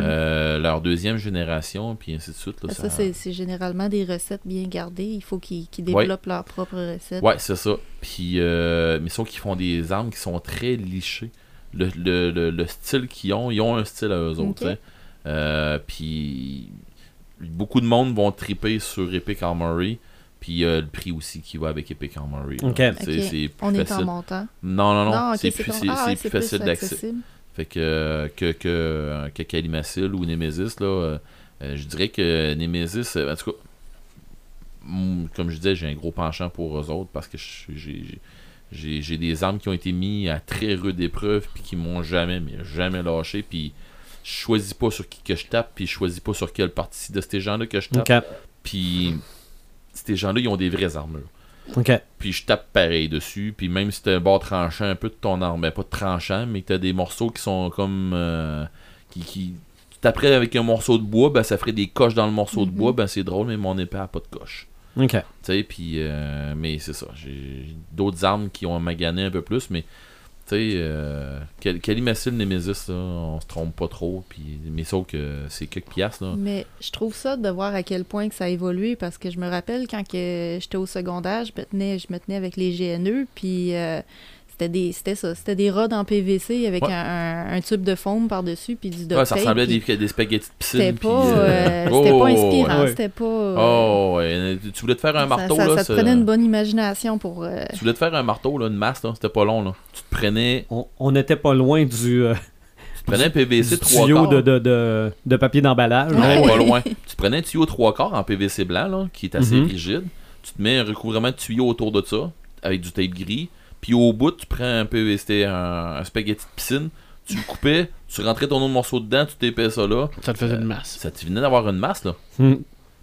Euh, leur deuxième génération, puis ainsi de suite. là, ça, c'est généralement des recettes bien gardées. Il faut qu'ils Ouais. développent leurs propres recettes. Ouais, c'est ça. Puis, euh, mais sauf qu'ils font des armes qui sont très lichées. Le, le, le, le style qu'ils ont, ils ont un style à eux autres. Sais. Euh, puis, beaucoup de monde vont triper sur Epic Armory. Puis, euh, le prix aussi qui va avec Epic Armory. plus On est en montant. Non, non, non. c'est plus, ah, ouais, plus facile d'accès. Fait que, que, que, que Kalimasil ou Nemesis, là, euh, euh, je dirais que Nemesis, euh, en tout cas, mm, comme je disais, j'ai un gros penchant pour eux autres parce que j'ai des armes qui ont été mis à très rude épreuve puis qui m'ont jamais, mais jamais lâché. Puis je choisis pas sur qui que je tape, puis je choisis pas sur quelle partie de ces gens-là que je tape. Ok. Puis ces gens-là, ils ont des vraies armures. Ok. Puis je tape pareil dessus. Puis même si t'as un bord tranchant un peu de ton arme, ben pas de tranchant, mais que t'as des morceaux qui sont comme. euh, qui, qui. Tu taperais avec un morceau de bois, ben ça ferait des coches dans le morceau de Mhm. bois, ben c'est drôle, mais mon épée a pas de coche. Ok. Tu sais, puis. euh, mais c'est ça. J'ai d'autres armes qui ont magané un peu plus, mais. Tu sais, euh, Cal- Kalimacil Nemesis, là, on se trompe pas trop, puis, mais sauf que c'est quelques piastres, là. Mais je trouve ça de voir à quel point que ça a évolué parce que je me rappelle quand j'étais au secondaire, je me tenais, je me tenais avec les GNE, puis euh, c'était des c'était ça, c'était des rods en PVC avec Ouais. un, un- un tube de foam par-dessus puis du duct Ouais, ça ressemblait à des, des spaghettis de piscine. C'était pas, euh, euh, c'était oh, pas ouais. inspirant, ouais. c'était pas. euh, Oh, ouais. Tu voulais te faire un ça- marteau, ça, là. ça te ça- prenait une bonne imagination pour. euh, Tu voulais te faire un marteau, là, une masse, là. C'était pas long, là. Tu te prenais, On on n'était pas loin du, euh, prenais un PVC 3 tuyau de, de, de, de papier d'emballage. Non, Ouais. pas loin. Tu prenais un tuyau 3 quarts en PVC blanc, là, qui est assez Mhm. rigide. Tu te mets un recouvrement de tuyau autour de ça, avec du tape gris. Puis au bout, tu prends un PVC, un, un spaghetti de piscine. Tu le coupais, tu rentrais ton autre morceau dedans, tu t'épais ça là. Ça te faisait une masse. Ça te venait d'avoir une masse, là. Hmm.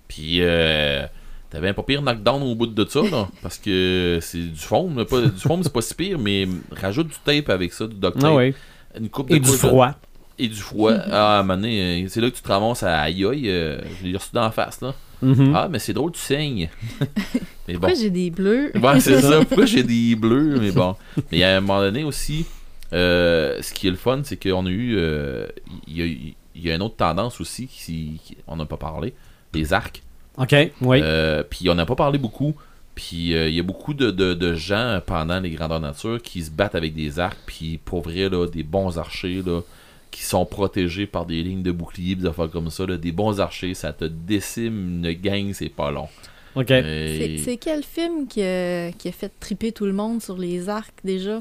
Puis, euh, t'avais un pas pire knockdown au bout de ça, là. parce que c'est du foam. là, Pas, du foam, c'est pas si pire, mais rajoute du tape avec ça, du duct tape. Ah ouais. Une coupe de Et du froid. Et du froid. ah, à un moment donné, euh, c'est là que tu te ramasses à aïe aïe. euh, je l'ai reçu d'en face, là. Mhm. Ah, mais c'est drôle, tu saignes. mais bon. Pourquoi j'ai des bleus? Ouais, c'est ça. Pourquoi j'ai des bleus? Mais bon. Mais à un moment donné aussi, euh, ce qui est le fun, c'est qu'on a eu. euh, Il y, a, il y a une autre tendance aussi, qui, qui- on n'a pas parlé les arcs. Ok, oui. Euh, puis on n'a pas parlé beaucoup. Puis il y a beaucoup de, de- de gens pendant les grandeurs nature qui se battent avec des arcs. Puis pour vrai, là, des bons archers là, qui sont protégés par des lignes de boucliers, des affaires comme ça. là, des bons archers, ça te décime une gang, c'est pas long. ok. Euh, C'est quel film qui a, qui a fait triper tout le monde sur les arcs déjà?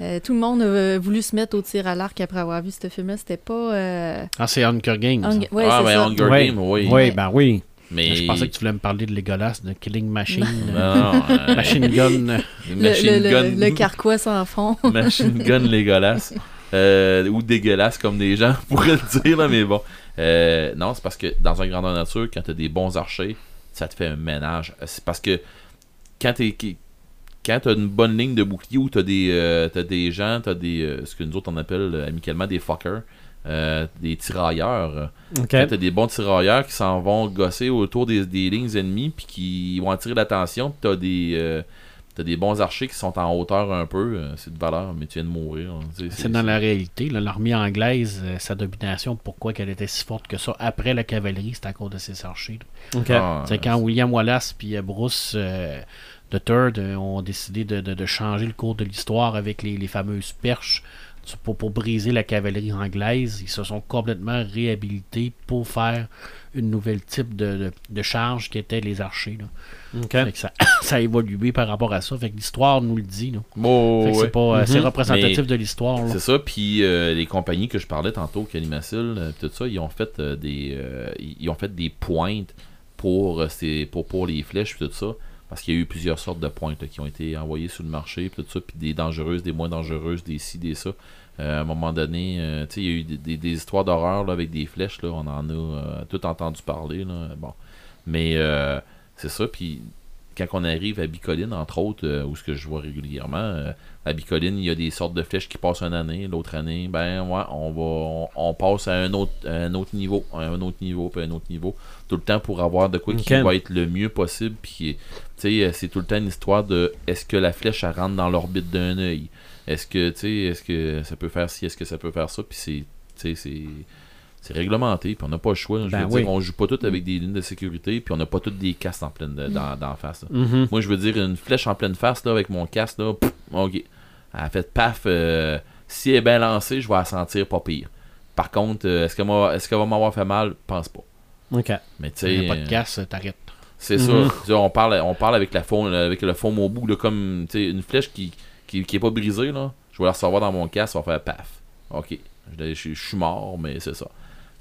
Euh, tout le monde a voulu se mettre au tir à l'arc après avoir vu ce film-là. C'était pas. euh, Ah, c'est Hunger Games. ça. Hung- Ouais, ah, ben ça. Hunger Ouais. Games, oui. Oui, ben oui. Mais Je pensais que tu voulais me parler de Legolas, de Killing Machine. euh, Non, euh, Machine Gun. euh, Le, machine le- gun. le- le carquois sans fond. machine gun dégueulasse. Euh, ou dégueulasse comme des gens pourraient le dire, là, mais bon. Euh, non, c'est parce que dans un grandeur nature, quand t'as des bons archers, ça te fait un ménage. C'est parce que quand t'es quand t'as une bonne ligne de bouclier où t'as des euh, t'as des gens, t'as des euh, ce que nous autres on appelle amicalement des fuckers, des tirailleurs. Ok. Quand t'as des bons tirailleurs qui s'en vont gosser autour des, des lignes ennemies puis qui vont attirer l'attention, t'as des t'as des bons archers qui sont en hauteur un peu, euh, c'est de valeur, mais tu viens de mourir. hein. C'est dans la réalité. L'armée anglaise, euh, sa domination, pourquoi qu'elle était si forte que ça après la cavalerie, c'est à cause de ses archers. Ok. Ah, C'est quand William Wallace puis euh, Bruce euh, de Third ont décidé de, de- de changer le cours de l'histoire avec les, les fameuses perches pour, pour briser la cavalerie anglaise. Ils se sont complètement réhabilités pour faire une nouvelle type de, de, de charge qui était les archers. Là. Fait que ça, ça a évolué par rapport à ça. Fait que l'histoire nous le dit. Ouais. c'est pas euh, c'est Mhm. représentatif Mais de l'histoire. C'est ça, puis euh, les compagnies que je parlais tantôt, Calimasil, euh, tout ça, ils ont fait euh, des ils ont fait des pointes pour, ces- pour, pour les flèches tout ça. Parce qu'il y a eu plusieurs sortes de pointes là, qui ont été envoyées sur le marché, tout ça, puis des dangereuses, des moins dangereuses, des ci, des ça. Euh, à un moment donné, euh, il y a eu des, des- des histoires d'horreur avec des flèches, là, on en a euh, tout entendu parler. Là, bon. Mais c'est ça, puis quand on arrive à Bicoline, entre autres, où ce que je vois régulièrement, à Bicoline, il y a des sortes de flèches qui passent une année, l'autre année, ben ouais, on va on, on passe à un autre à un autre niveau, à un autre niveau, puis à un autre niveau, tout le temps pour avoir de quoi qui va être le mieux possible, puis c'est tout le temps une histoire de est-ce que la flèche elle rentre dans l'orbite d'un œil, est-ce que tu sais, est-ce que ça peut faire ci, est-ce que ça peut faire ça, puis c'est tu sais, c'est c'est réglementé, puis on n'a pas le choix. Je Ben veux oui. dire, on joue pas tout avec des lignes de sécurité, puis on n'a pas toutes des casques en pleine de- dans, dans face. Mhm. Moi, je veux dire, une flèche en pleine face, là, avec mon casque, là, pff, ok. Elle a fait paf. euh, si elle est bien lancée, je vais la sentir pas pire. Par contre, euh, est-ce qu'elle est-ce qu'elle va m'avoir fait mal? Pense pas. OK. Mais tu sais, pas de euh, casse, t'arrêtes. c'est ça. Sais, On parle, on parle avec, la fond, avec le fond au bout, là, comme tu sais, une flèche qui, qui, qui est pas brisée. Là. Je vais la recevoir dans mon casque, ça va faire paf. Ok. Je, je- je suis mort, mais c'est ça.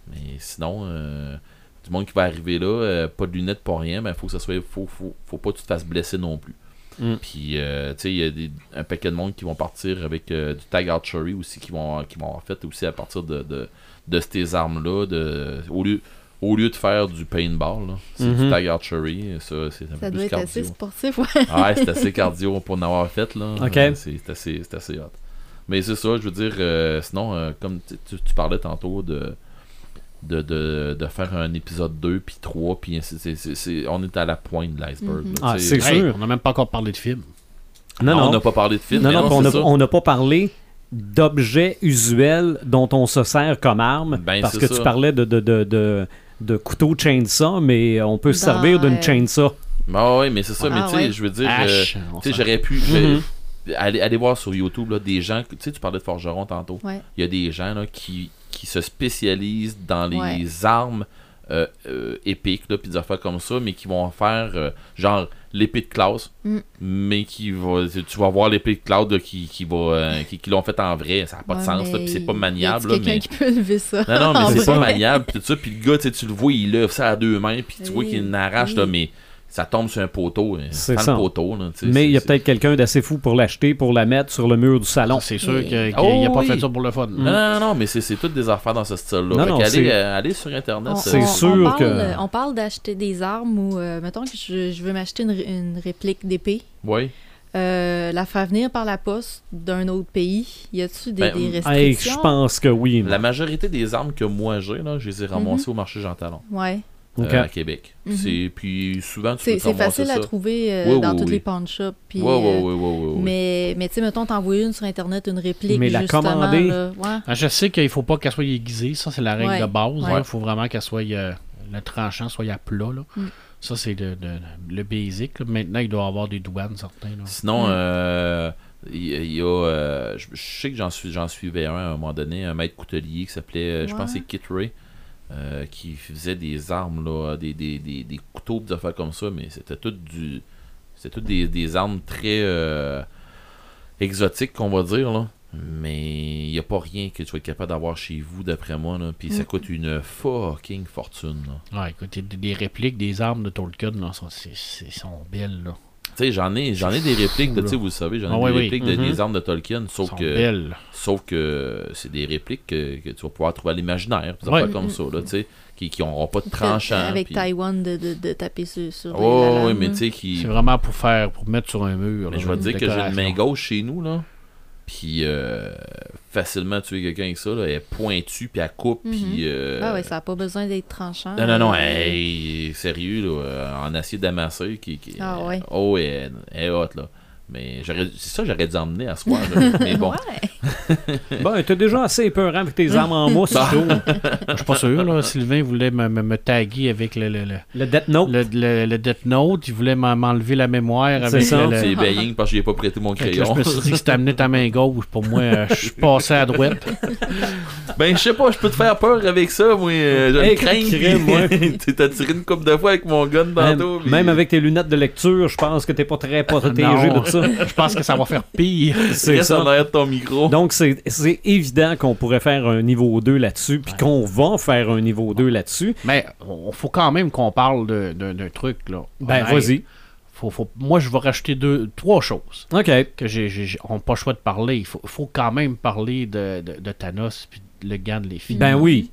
Mais sinon, euh, du monde qui va arriver là, euh, pas de lunettes, pas rien, ben faut que ça soit. Faut, faut, faut pas que tu te fasses blesser non plus. Mm. Puis, euh, tu sais, il y a des, un paquet de monde qui vont partir avec euh, du tag archery aussi, qui vont, qui vont avoir fait aussi à partir de, de, de ces armes-là. De, au, lieu, au lieu de faire du paintball, là, c'est Mhm. du tag archery. Ça, c'est un Ça peu doit plus être assez sportif, ouais. Ah ouais, c'est assez cardio pour en avoir fait, là. Ok. Euh, C'est assez, c'est assez hot. Mais c'est ça, je veux dire, euh, sinon, euh, comme tu, parlais tantôt de, de, de, de faire un épisode 2 puis 3, puis on est à la pointe de l'iceberg. Mhm. Ah, c'est Hey, sûr. on n'a même pas encore parlé de film. Non, non. On n'a pas parlé de film. Non, non, on n'a ça. on n'a pas parlé d'objets usuels dont on se sert comme arme. Ben, parce que ça. tu parlais de, de, de, de, de couteau chainsaw, mais on peut se servir d'une euh, chainsaw. Ah ouais, mais c'est ça, Ah, mais tu sais, ouais. je veux dire, euh, j'aurais pu. Aller voir sur YouTube là, des gens, tu sais, tu parlais de forgeron tantôt. Ouais. Il y a des gens là, qui, qui se spécialisent dans les Ouais. armes euh, euh, épiques, là, puis des affaires comme ça, mais qui vont faire euh, genre l'épée de classe, Mm. mais qui va, tu vas voir l'épée de là, qui, qui, va, euh, qui, qui l'ont fait en vrai. Ça n'a pas de sens, là, puis c'est pas maniable. là, quelqu'un mais... qui peut lever ça. Non, non, mais c'est pas maniable, puis tout ça. Puis le gars, tu le vois, il lève ça à deux mains, puis tu vois qu'il n'arrache, là, oui. mais ça tombe sur un poteau. C'est ça. le poteau, là, Mais il y a peut-être quelqu'un d'assez fou pour l'acheter, pour la mettre sur le mur du salon. C'est sûr qu'il Oh, n'a pas oui. fait ça pour le fun. Non, non, non, mais c'est toutes des affaires dans ce style-là. C'est- euh, allez sur Internet. On, C'est on- sûr on parle, que- On parle d'acheter des armes ou, euh, mettons que je, je veux m'acheter une, ré- une réplique d'épée. Oui. Euh, la faire venir par la poste d'un autre pays, y a-tu des, Ben, des Hey, restrictions? je pense que oui. La majorité des armes que moi j'ai, je les ai ramassées au marché Jean Talon, Ouais. Euh, à Québec. Mhm. C'est puis souvent tu C'est peux te c'est ramasser facile ça. à trouver euh, Oui, dans oui, toutes les pawn shops. puis, Ouais, ouais, euh. Mais, mais tu sais, mettons, t'envoies une sur Internet, une réplique, Mais la commander- là, ouais. Ah, Je sais qu'il faut pas qu'elle soit aiguisée, ça c'est la règle Ouais. de base. Il Ouais. faut vraiment qu'elle soit euh, le tranchant soit à plat. Là. Mm. Ça c'est le, le, le basic. là. Maintenant il doit y avoir des douanes certains. Là. Sinon, Mm. euh, il y, il y a. euh, je, je sais que j'en suis, j'en suivais un à un moment donné, un maître coutelier qui s'appelait, je pense, c'est Kit Ray, euh, qui faisait des armes, là, des, des, des, des couteaux, des affaires comme ça, mais c'était tout du. C'était toutes des, des armes très euh, exotiques, qu'on va dire, là. Mais il n'y a pas rien que tu vas être capable d'avoir chez vous, d'après moi, là. Puis ça Mm. coûte une fucking fortune, là. Ouais, écoute, des, des répliques des armes de Tolkien là, sont, c'est- c'est- sont belles. Là. Tu sais, j'en ai, j'en ai des répliques, tu sais, vous le savez, j'en ai Ah, des oui, oui. répliques de- Mhm. des armes de Tolkien, sauf sont que. belles. Sauf que c'est des répliques que, que tu vas pouvoir trouver à l'imaginaire, Ouais. comme ça, là, tu sais, qui qui n'auront pas de tranchant. Avec puis- Taïwan de, de, de taper sur, sur Oh, oui, mais tu sais, qui. C'est vraiment pour faire, pour mettre sur un mur. Mais là, je vais dire que j'ai une main gauche chez nous, là. Puis euh, facilement tuer quelqu'un avec ça, là. Elle est pointue, puis elle coupe, puis. Mhm. euh, Ah ouais, ça n'a pas besoin d'être tranchant. Non, non, non, sérieux, là, en acier damassé, qui. qui Ah ouais. Oh, elle, elle est hot, là. Mais j'aurais- c'est ça que j'aurais dû emmener à soir. là. Mais bon. Ouais. Bon, t'es déjà assez épeurant avec tes armes en mousse, Bah. je suis pas sûr, là. Sylvain voulait me, me, me taguer avec le, le, le, Le Death Note. le, le- le Death Note. Il voulait m'en- m'enlever la mémoire C'est avec ça. C'est Baying parce que j'ai pas prêté mon que là, crayon. je me suis dit que si t'amenais ta main gauche, pour moi, euh, je suis passé à droite. Ben, je sais pas, je peux te faire peur avec ça, moi. euh, Je Hey, crains. Tu t'as tiré une coupe de fois avec mon gun tantôt. Même, puis- même avec tes lunettes de lecture, je pense que t'es pas très protégé de ça. Je pense que ça va faire pire. C'est ça. ton micro. Donc, c'est c'est évident qu'on pourrait faire un niveau 2 là-dessus, puis qu'on va faire un niveau 2 là-dessus. Mais il faut quand même qu'on parle d'un truc, là. Ben, vas-y. Faut, faut- moi, je vais rajouter deux, trois choses OK. que j'ai, on pas le choix de parler. Il faut, faut quand même parler de, de- de Thanos puis le gant de les filles. Ben oui.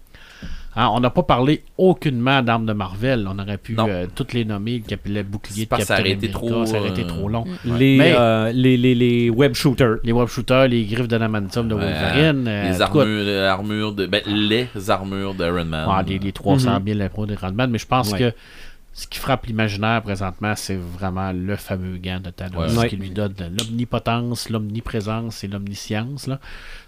Hein, on n'a pas parlé aucunement d'armes de Marvel. On aurait pu euh, toutes les nommer, le, cap- le bouclier de parce que ça Captain America, trop, ça aurait été euh, trop long. Les, Mais- euh, les, les, les web shooters. Les web shooters, les griffes de l'adamantium de Ouais, Wolverine. euh, les armures, les armures de. Ben, les armures d'Iron Man. Ah, les, les 300 Mhm. 000 impôts de Grandman, mais je pense Ouais. que ce qui frappe l'imaginaire présentement, c'est vraiment le fameux gant de Thanos, Ouais. ce qui lui donne l'omnipotence, l'omniprésence et l'omniscience, là,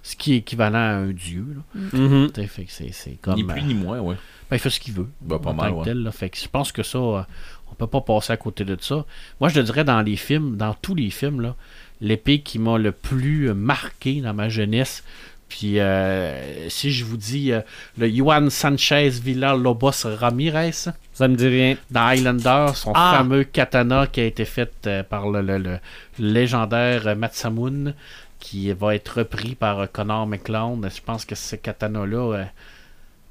ce qui est équivalent à un dieu. là. Tu sais, fait que c'est- c'est comme, Ni plus euh, ni moins, ouais. ben, il fait ce qu'il veut. Ben, pas mal, ouais. tel, là. Fait que je pense que ça, euh, on peut pas passer à côté de ça. Moi, je te dirais dans les films, dans tous les films, là, l'épée qui m'a le plus marqué dans ma jeunesse. Puis, euh, si je vous dis euh, le Juan Sanchez Villalobos Ramirez Ça me dit rien. dans Highlander, son Ah! fameux katana qui a été fait euh, par le, le- le légendaire Matsamun, qui va être repris par Connor McCloud. Je pense que ce katana-là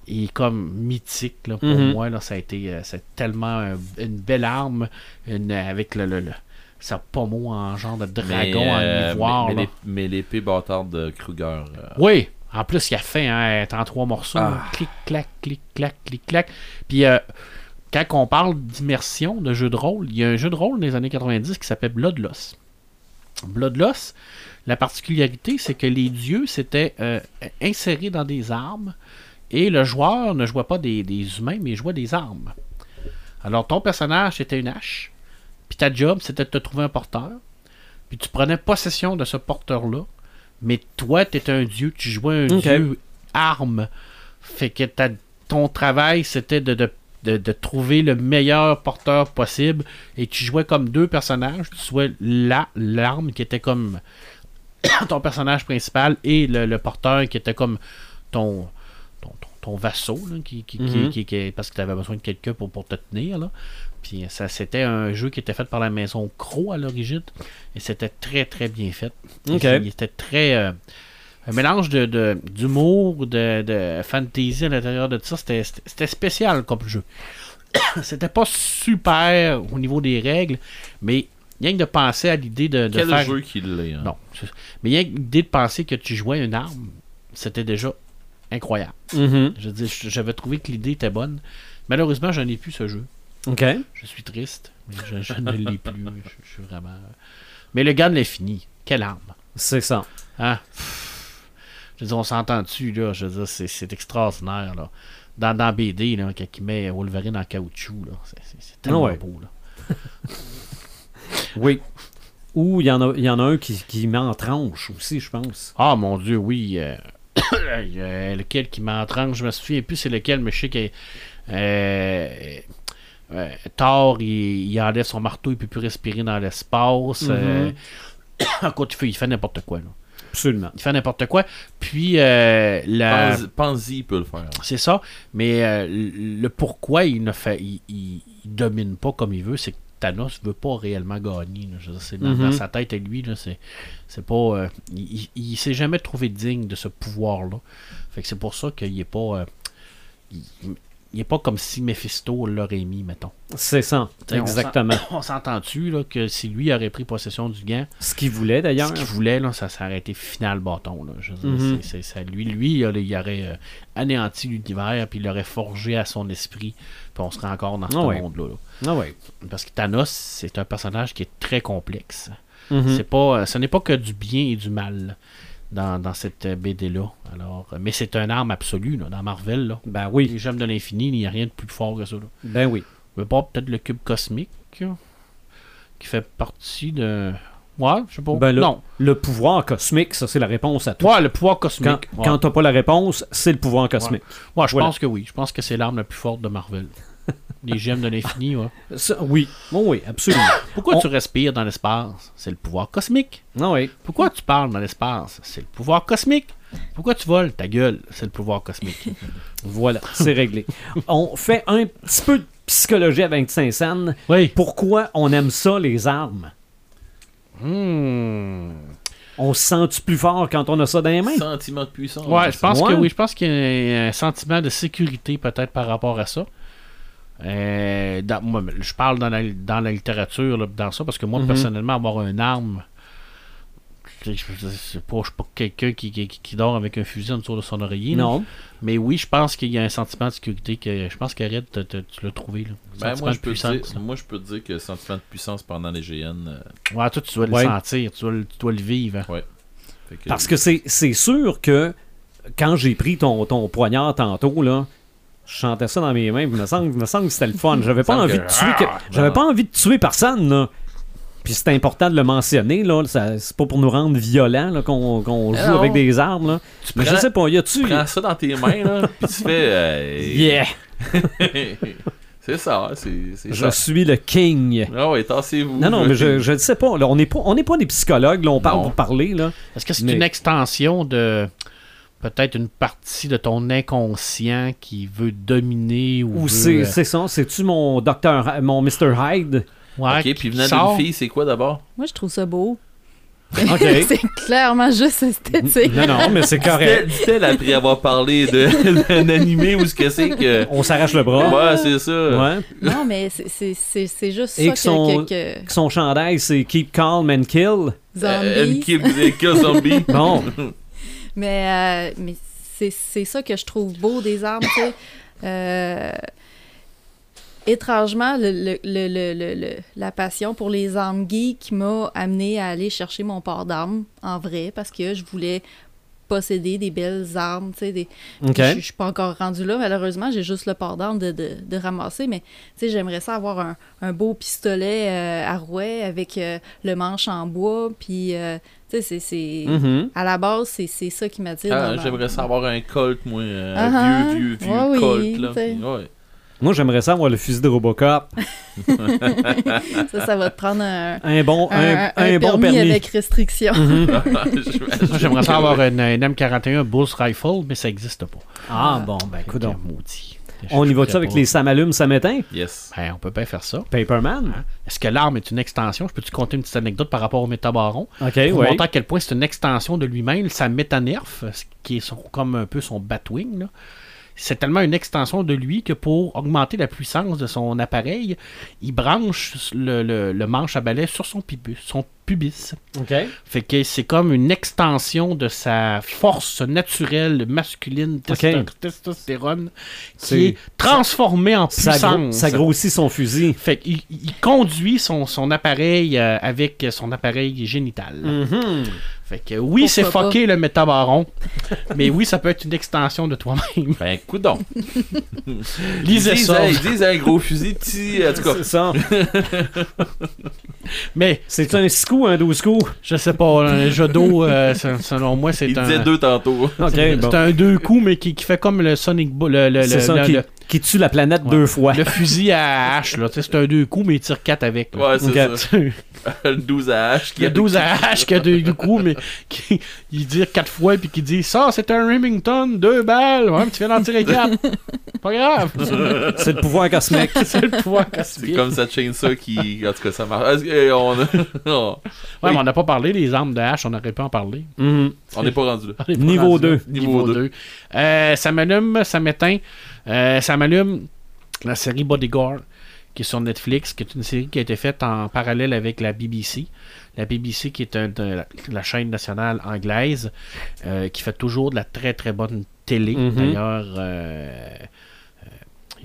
est comme mythique là, pour Mhm. moi. Là, ça a été c'est tellement un- une belle arme une, avec le, le, le- sa pommeau en genre de dragon mais, en euh, ivoire. mais, l'épée bâtarde de Kruger. euh, Oui, en plus, il a fait hein, est en trois morceaux. Ah. Clic, clac, clic, clac, clic, clac. Puis, euh, quand on parle d'immersion, de jeu de rôle, il y a un jeu de rôle des années 90 qui s'appelle Bloodloss. Bloodloss, la particularité, c'est que les dieux s'étaient euh, insérés dans des armes et le joueur ne jouait pas des, des humains, mais il jouait des armes. Alors, ton personnage, c'était une hache. Puis ta job, c'était de te trouver un porteur. Puis tu prenais possession de ce porteur-là. Mais toi, tu étais un dieu, tu jouais un dieu arme. Fait que ta- ton travail, c'était de, de, de- de trouver le meilleur porteur possible. Et tu jouais comme deux personnages. Tu jouais la, l'arme qui était comme ton personnage principal et le, le porteur qui était comme ton, ton, ton, ton vassau, là, qui, qui, qui- Mhm. qui- qui- parce que tu avais besoin de quelqu'un pour, pour te tenir. Là. Puis ça, c'était un jeu qui était fait par la maison Crow à l'origine. Et c'était très, très bien fait. Il était très. euh, un mélange de, de- d'humour, de, de fantasy à l'intérieur de ça. C'était, spécial comme jeu. c'était pas super au niveau des règles, mais rien que de penser à l'idée de, de Quel faire. jeu qu'il est. hein? Non. Mais rien que l'idée de penser que tu jouais une arme, c'était déjà incroyable. Mhm. Je dire, j'avais trouvé que l'idée était bonne. Malheureusement, je n'ai plus ce jeu. OK. Je suis triste, mais je, je ne l'ai plus. Je, je suis vraiment. Mais le gars de l'infini, quelle arme? C'est ça. Hein? Je veux dire, on s'entend dessus, là? Je veux dire, c'est, extraordinaire, là. Dans, dans BD, là, quand il met Wolverine en caoutchouc, là. C'est, tellement Ouais. beau, là. Oui. Ou il y, en a- y en a un qui, qui met en tranche aussi, je pense. Ah, mon Dieu, oui. euh, lequel qui m'entrange, je me souviens plus c'est lequel, mais je sais que. euh, euh, Thor, il, il enlève son marteau, il peut plus respirer dans l'espace. euh, écoute, il fait, il fait n'importe quoi, là. Absolument. Il fait n'importe quoi. Puis, euh, la... Pense- Pense-y peut le faire. C'est ça, mais euh, le pourquoi il ne fait, il, il- il domine pas comme il veut, c'est que Thanos veut pas réellement gagner. dire, c'est dans, Mhm. dans sa tête à lui, c'est, c'est pas, euh, il, il- il s'est jamais trouvé digne de ce pouvoir-là. Fait que c'est pour ça qu'il est pas, euh, il, il est pas comme si Mephisto l'aurait mis, mettons. C'est ça. T'sais, Exactement. On s'entend-tu que si lui aurait pris possession du gant, Ce qu'il voulait d'ailleurs. ce qu'il voulait, là, ça s'aurait été final bâton. Là. Je Mhm. c'est- ça- lui, lui il aurait, il aurait, euh, anéanti l'univers, puis il l'aurait forgé à son esprit, puis on serait encore dans ce Ah ouais. monde-là. là. Ah ouais. Parce que Thanos, c'est un personnage qui est très complexe. Mhm. C'est pas, ce n'est pas que du bien et du mal dans, dans cette euh, BD-là. Alors, euh, mais c'est un arme absolue là, dans Marvel. Là. Ben oui. Les gemmes de l'infini, il n'y a rien de plus fort que ça. Là. Ben oui. Mais peut-être le cube cosmique, là, qui fait partie de. Ouais, je sais pas. Ben non. Le pouvoir cosmique, ça, c'est la réponse à tout. Ouais, le pouvoir cosmique. Quand, Ouais. quand t'as pas la réponse, c'est le pouvoir cosmique. Ouais, je Voilà. pense que oui. Je pense que c'est l'arme la plus forte de Marvel. Les gemmes de l'infini, ouais. Ça, oui, Bon, oui, absolument. Pourquoi On- tu respires dans l'espace? C'est le pouvoir cosmique. Non, oui. Pourquoi tu parles dans l'espace? C'est le pouvoir cosmique. Pourquoi tu voles? Ta gueule, c'est le pouvoir cosmique. Voilà, c'est réglé. On fait un petit peu de psychologie avec Saint-Saëns. oui. Pourquoi on aime ça, les armes? Hmm. On se sent-tu plus fort quand on a ça dans les mains? Sentiment de puissance. Ouais, je pense Ouais. que oui. Je pense qu'il y a un sentiment de sécurité peut-être par rapport à ça. Euh, dans- moi, je parle dans la, dans la littérature, là, dans ça, parce que moi, Mhm. personnellement, avoir une arme, je sais pas, pas quelqu'un qui, qui, qui dort avec un fusil en dessous de son oreiller. là. Non. Mais oui, je pense qu'il y a un sentiment de sécurité que je pense qu'Arrête, tu l'as trouvé. Là. Ben, Sentiment moi, je de peux puissance, dire, moi, je peux te dire que le sentiment de puissance pendant les GN. euh, Ouais, toi, tu dois Ouais. le sentir, tu dois, le- tu dois le vivre. hein. que- Parce que c'est c'est sûr que quand j'ai pris ton, ton poignard tantôt, là, je chantais ça dans mes mains, puis il me semble, me semble que c'était le fun. J'avais pas envie que- de tuer. que- J'avais non. pas envie de tuer personne, là. Puis c'est important de le mentionner, là. C'est pas pour nous rendre violents là, qu'on qu'on joue Non. avec des armes, là. tu Mais je sais pas, y a-tu. tu prends ça dans tes mains, là, puis tu fais. euh, Yeah! c'est ça, hein, c'est Je ça. suis le king. Ah ouais, tassez-vous. Non, non, mais je, je ne sais pas. Là, on n'est pas, on n'est pas des psychologues, là, on parle Non. pour parler, là. Est-ce que c'est Mais- une extension de peut-être une partie de ton inconscient qui veut dominer ou, Ou veut, c'est euh, c'est ça, c'est-tu mon docteur, mon Mr. Hyde? ouais, Ok, puis venant sort? d'une fille, c'est quoi d'abord? Moi, je trouve ça beau. OK. c'est clairement juste esthétique. non, non, mais c'est correct. Dit-elle- après avoir parlé d'un animé ou ce que c'est que. On s'arrache le bras. Ouais, c'est ça. Ouais. Non, mais c'est- c'est c'est- c'est juste Et ça que son- que, que, que- Son chandail, c'est Keep Calm and Kill. Euh, Zombies. une kill, une kill zombie. Bon. Mais, euh, mais c'est ça que je trouve beau des armes, tu sais. Euh, étrangement, le, le- le- le- le- le- la passion pour les armes geeks m'a amené à aller chercher mon port d'armes en vrai parce que je voulais posséder des belles armes, tu sais, des... Je, je suis pas encore rendu là, malheureusement. J'ai juste le port d'armes de, de, de ramasser, mais tu sais, j'aimerais ça avoir un, un beau pistolet euh, à rouet avec euh, le manche en bois, puis euh, tu sais, c'est- c'est... Mhm. À la base, c'est c'est ça qui m'attire. Ah, J'aimerais ça avoir un Colt, moi. Un Ah, vieux, vieux, vieux ouais, oui, Colt, là. Ouais. Moi, j'aimerais ça avoir le fusil de Robocop. Ça, ça va te prendre un, Un bon, un, un, un un bon permis, permis. avec restriction. Moi, J'imagine J'aimerais ça avoir une, une M41 Bulls Rifle, mais ça n'existe pas. Ah, bon, ben, écoute maudit. On y va-tu avec pas. les Samalumes, Samétain? Yes. Ben, on peut bien faire ça. Paperman? Est-ce que l'arme est une extension? Je peux-tu compter une petite anecdote par rapport au métabaron? OK, Pour oui. montrer à quel point c'est une extension de lui-même, sa métanerf, ce qui est son- comme un peu son Batwing. là. C'est tellement une extension de lui que pour augmenter la puissance de son appareil, il branche le, le- le manche à balai sur son pubis. Son pubis. Fait que c'est comme une extension de sa force naturelle masculine, testostérone, qui est transformée en Ça, gro- puissance. ça grossit son fusil. Fait qu'il il conduit son, son appareil euh, avec son appareil génital. Mhm. Fait que oui, c'est fucké le métabaron, mais oui, ça peut être une extension de toi-même. Ben, coudon. Lisez ils disent, ça. Ils disent un gros fusil, petit. En tout cas, C'est ça. Mais C'est un 6 coups, un 12 coups? je sais pas, un jeu d'eau, euh, se- selon moi, c'est il un. disait deux tantôt. C'est bon. un deux coups, mais qui, qui fait comme le Sonic Bo- le, le, C'est le- ça, le- qui, le- qui tue la planète Ouais. deux fois. le fusil à hache. là. C'est un deux coups, mais il tire quatre avec. là. Ouais, c'est ça. Le 12 à H. Il y a 12 à hache qui a deux, deux coups, mais qui, il dit quatre fois, puis qui dit Ça, c'est un Remington, deux balles. Ouais, mais tu viens d'en tirer quatre. Pas grave. C'est le pouvoir cosmique. c'est le pouvoir C'est cosmique. comme cette chainsaw qui. En tout cas, ça marche. Euh, On mais on n'a pas parlé des armes de hache, on aurait pu en parler. Mhm. on n'est pas rendu là. Pas Niveau rendu là. 2. Niveau Niveau deux. 2. Euh, ça m'allume, ça m'éteint. Euh, ça m'allume la série Bodyguard qui est sur Netflix, qui est une série qui a été faite en parallèle avec la BBC. La BBC qui est un- de la, chaîne nationale anglaise euh, qui fait toujours de la très très bonne télé. Mhm. D'ailleurs, euh,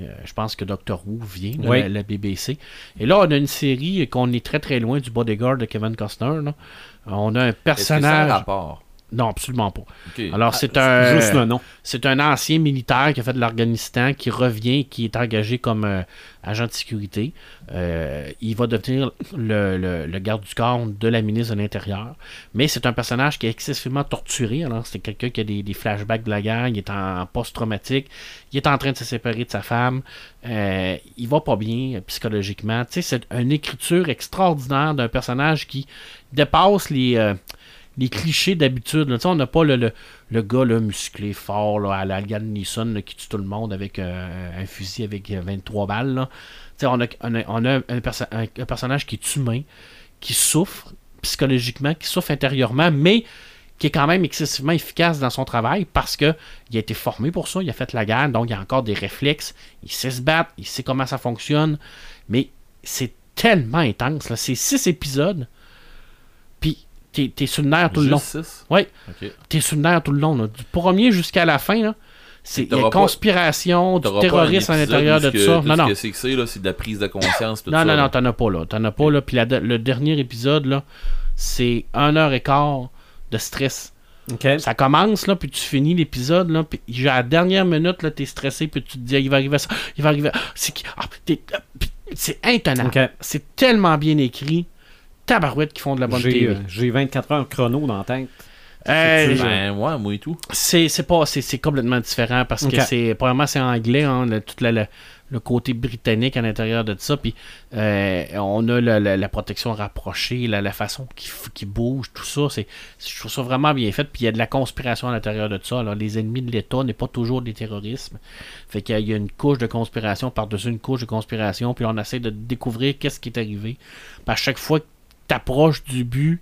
euh, je pense que Doctor Who vient de Oui. la, la BBC. Et là, on a une série qu'on est très très loin du Bodyguard de Kevin Costner. là. On a un personnage. Non, absolument pas. Alors, c'est un. Juste le nom. C'est un ancien militaire qui a fait de l'Afghanistan, qui revient, qui est engagé comme euh, agent de sécurité. Euh, il va devenir le, le- le garde du corps de la ministre de l'Intérieur. Mais c'est un personnage qui est excessivement torturé. Alors, c'est quelqu'un qui a des, des flashbacks de la guerre, il est en post-traumatique, il est en train de se séparer de sa femme. Euh, il va pas bien euh, psychologiquement. Tu sais, c'est une écriture extraordinaire d'un personnage qui dépasse les. Euh, les clichés d'habitude. On n'a pas le, le, le gars musclé, fort, là, à la Neeson, là, qui tue tout le monde avec euh, un fusil avec euh, 23 balles. là. Tu sais, On a, un, perso- un- un personnage qui est humain, qui souffre psychologiquement, qui souffre intérieurement, mais qui est quand même excessivement efficace dans son travail parce que il a été formé pour ça, il a fait la guerre, donc il a encore des réflexes, il sait se battre, il sait comment ça fonctionne, mais c'est tellement intense. C'est six épisodes, t'es, t'es sur le nerf tout le long. Oui, t'es sur le nerf tout le long. là. Du premier jusqu'à la fin, là, c'est il y a pas- conspiration, du terrorisme à l'intérieur de tout ça. tout Non, non. que c'est que c'est, là, c'est de la prise de conscience, tout Non, ça. non, non, t'en as pas là. T'en as pas là. Puis la- le dernier épisode, là, c'est un heure et quart de stress. OK. Ça commence, là, puis tu finis l'épisode, là, puis à la dernière minute, là, t'es stressé, puis tu te dis, ah, il va arriver ça, il va arriver. ah, C'est qui ah, t'es- ah, intenable. C'est tellement bien écrit. Tabarouettes qui font de la bonne J'ai TV. euh, j'ai 24 heures chrono dans la tête. Euh, c'est- Ben, ouais, moi et tout. C'est c'est pas c'est c'est complètement différent parce que c'est premièrement c'est anglais hein, le, tout la- le côté britannique à l'intérieur de ça. Puis euh, on a la, la- la protection rapprochée la, la façon qui, qui bouge tout ça. C'est je trouve ça vraiment bien fait. Puis il y a de la conspiration à l'intérieur de ça. Alors les ennemis de l'État n'est pas toujours des terrorismes. Fait qu'il y a- il y a une couche de conspiration par-dessus une couche de conspiration. Puis on essaie de découvrir qu'est-ce qui est arrivé. Puis à chaque fois que tu approches du but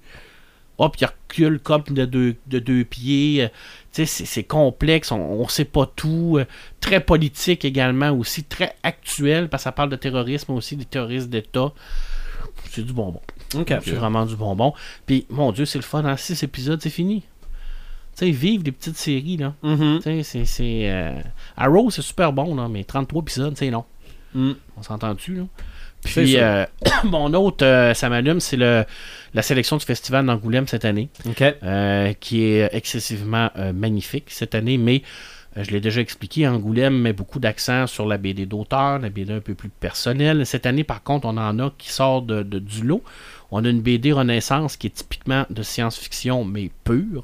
hop, il recule comme de deux, de deux pieds. euh, tu sais, c'est- c'est complexe, on, on sait pas tout. euh, très politique également aussi, très actuel, parce que ça parle de terrorisme aussi, des terroristes d'État. C'est du bonbon. OK. C'est vraiment du bonbon. Puis, mon Dieu, c'est le fun. En six épisodes, c'est fini. Tu sais, vivre des petites séries, là. Mhm. Tu sais, c'est- c'est. euh, Arrow, c'est super bon, là, mais 33 épisodes, c'est long. Mm. On s'entend-tu, là? Puis, euh, mon autre, euh, ça m'allume, c'est le, la sélection du festival d'Angoulême cette année. Euh, qui est excessivement magnifique cette année, mais je l'ai déjà expliqué, Angoulême met beaucoup d'accent sur la BD d'auteur, la BD un peu plus personnelle. Cette année, par contre, on en a qui sort de, de- du lot. On a une BD Renaissance qui est typiquement de science-fiction, mais pure.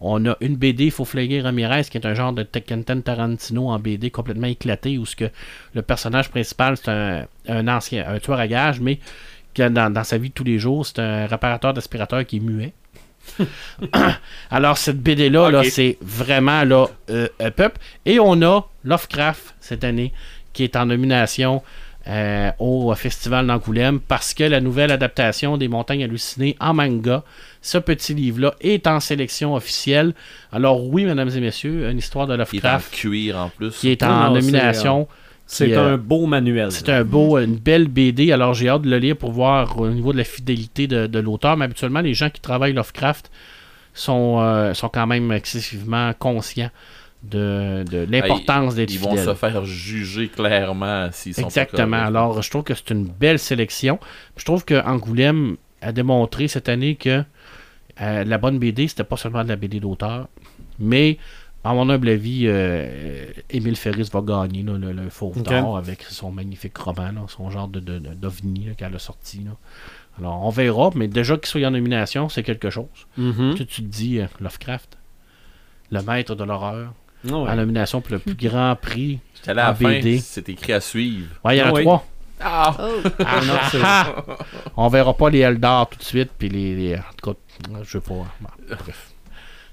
On a une BD Fauffleguer Ramirez qui est un genre de Tekken Tarantino en BD complètement éclaté où ce que le personnage principal c'est un, un ancien un tueur à gages mais dans, dans sa vie de tous les jours c'est un réparateur d'aspirateur qui est muet. Alors cette BD là, c'est vraiment là euh, up, up. et on a Lovecraft cette année qui est en nomination euh, au Festival d'Angoulême parce que la nouvelle adaptation des Montagnes hallucinées en manga, ce petit livre-là est en sélection officielle. Alors oui, mesdames et messieurs, une histoire de Qui est en Lovecraft cuir en plus. qui est en non, c'est, nomination. C'est Qui, euh, un beau manuel. C'est un beau, une belle BD. Alors j'ai hâte de le lire pour voir au niveau de la fidélité de, de l'auteur. Mais habituellement, les gens qui travaillent Lovecraft sont, euh, sont quand même excessivement conscients de, de l'importance d'être Ils vont se faire juger clairement s'ils sont Exactement. Alors, je trouve que c'est une belle sélection. Je trouve que Angoulême a démontré cette année que euh, la bonne BD, c'était pas seulement de la BD d'auteur, mais à mon humble avis, euh, Émile Ferris va gagner là, le, le Fauve d'or avec son magnifique roman, là, son genre de, de, de- d'ovni là, qu'elle a sorti. là. Alors, on verra, mais déjà qu'il soit en nomination, c'est quelque chose. Mhm. Tu, tu te dis, euh, Lovecraft, le maître de l'horreur, Ah ouais. en nomination pour le plus grand prix. J'étais à la fin, BD. c'est écrit à suivre. Ouais, il y en a Ah trois. Ah! Oh, Ah, non, c'est- ah. On verra pas les Eldar tout de suite, puis les, les- En tout cas, je sais pas. Bon, bref.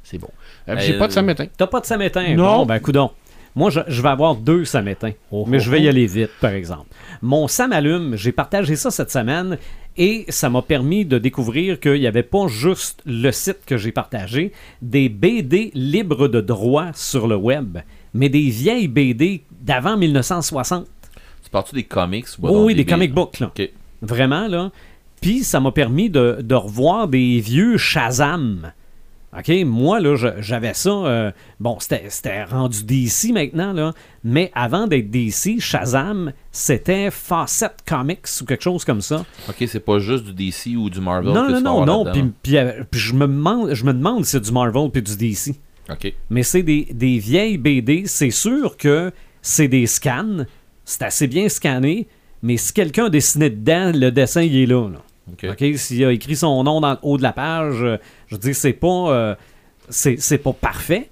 C'est bon. Euh, J'ai pas de samétain. T'as pas de samétain? Non. Bon, ben, coudon. Moi, je, je vais avoir deux samétains. Oh, mais oh, je vais oh. y aller vite, par exemple. Mon Sam allume, j'ai partagé ça cette semaine et ça m'a permis de découvrir qu'il n'y avait pas juste le site que j'ai partagé, des BD libres de droit sur le web, mais des vieilles BD d'avant 1960. Tu parles-tu des comics? ou Oh, oui, des comic books, là. Vraiment, là. Puis ça m'a permis de, de revoir des vieux Shazam OK, moi, là, j'avais ça. euh, bon, c'était rendu DC maintenant, là. Mais avant d'être DC, Shazam, c'était Fawcett Comics ou quelque chose comme ça. Ok, c'est pas juste du DC ou du Marvel. non, que non, tu non, non. Puis, puis, euh, puis je, me demande, je me demande si c'est du Marvel puis du DC. Ok. Mais c'est des, des vieilles BD. C'est sûr que c'est des scans. C'est assez bien scanné. Mais si quelqu'un a dessiné dedans, le dessin, il est là. là. Ok. S'il a écrit son nom dans le haut de la page, euh, je dire, c'est pas, euh, c'est, pas parfait,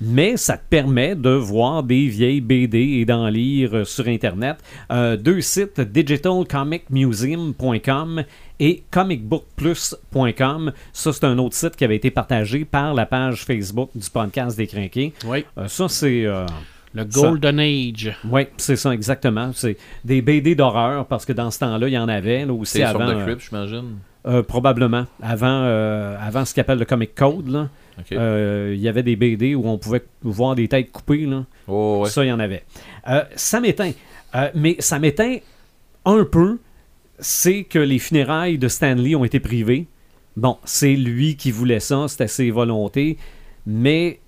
mais ça te permet de voir des vieilles BD et d'en lire euh, sur Internet. Euh, deux sites, digitalcomicmuseum.com et comicbookplus.com. Ça, c'est un autre site qui avait été partagé par la page Facebook du podcast des Crinqués. Oui. Euh, ça, c'est... euh, Le Golden Age. oui, c'est ça, exactement. C'est des BD d'horreur, parce que dans ce temps-là, il y en avait là, aussi C'est sur avant. The euh, Crypt, j'imagine. euh, probablement. Avant, euh, avant ce qu'on appelle le Comic Code, là, euh, il y avait des BD où on pouvait voir des têtes coupées. Là. Oh, ouais. Ça, il y en avait. Euh, ça m'éteint. Euh, mais ça m'éteint un peu, c'est que les funérailles de Stanley ont été privées. Bon, c'est lui qui voulait ça, c'était ses volontés. Mais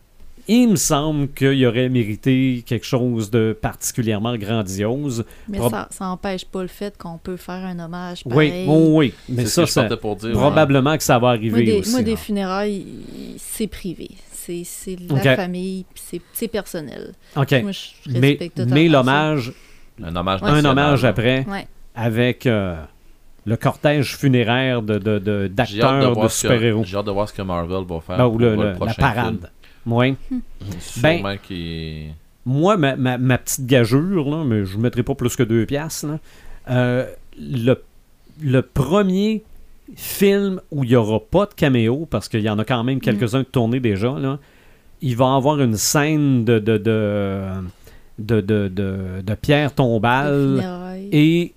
il me semble qu'il aurait mérité quelque chose de particulièrement grandiose. Mais Prob- ça, ça empêche pas le fait qu'on peut faire un hommage Oui, pareil. oui, oui. Mais ça, ça pour dire. probablement que ça va arriver Moi, des, aussi. moi, des là. funérailles, il- c'est privé. C'est la famille, c'est- personnel. OK. Moi, je Mais, mais l'hommage, Un hommage Ouais. un hommage là. après, Ouais. avec euh, le cortège funéraire de, de- de- de d'acteurs super-héros. J'ai hâte de voir ce que Marvel va faire. Ben, ou pour le- le le- la prochain parade. Oui. film. Ben- qu'il- Moi, ma, ma- ma petite gageure, là, mais je ne mettrai pas plus que deux piastres, là, euh, le, le premier film où il n'y aura pas de caméo, parce qu'il y en a quand même quelques-uns de tournés déjà, là, il va avoir une scène de, de, de, de, de, de- de pierre tombale et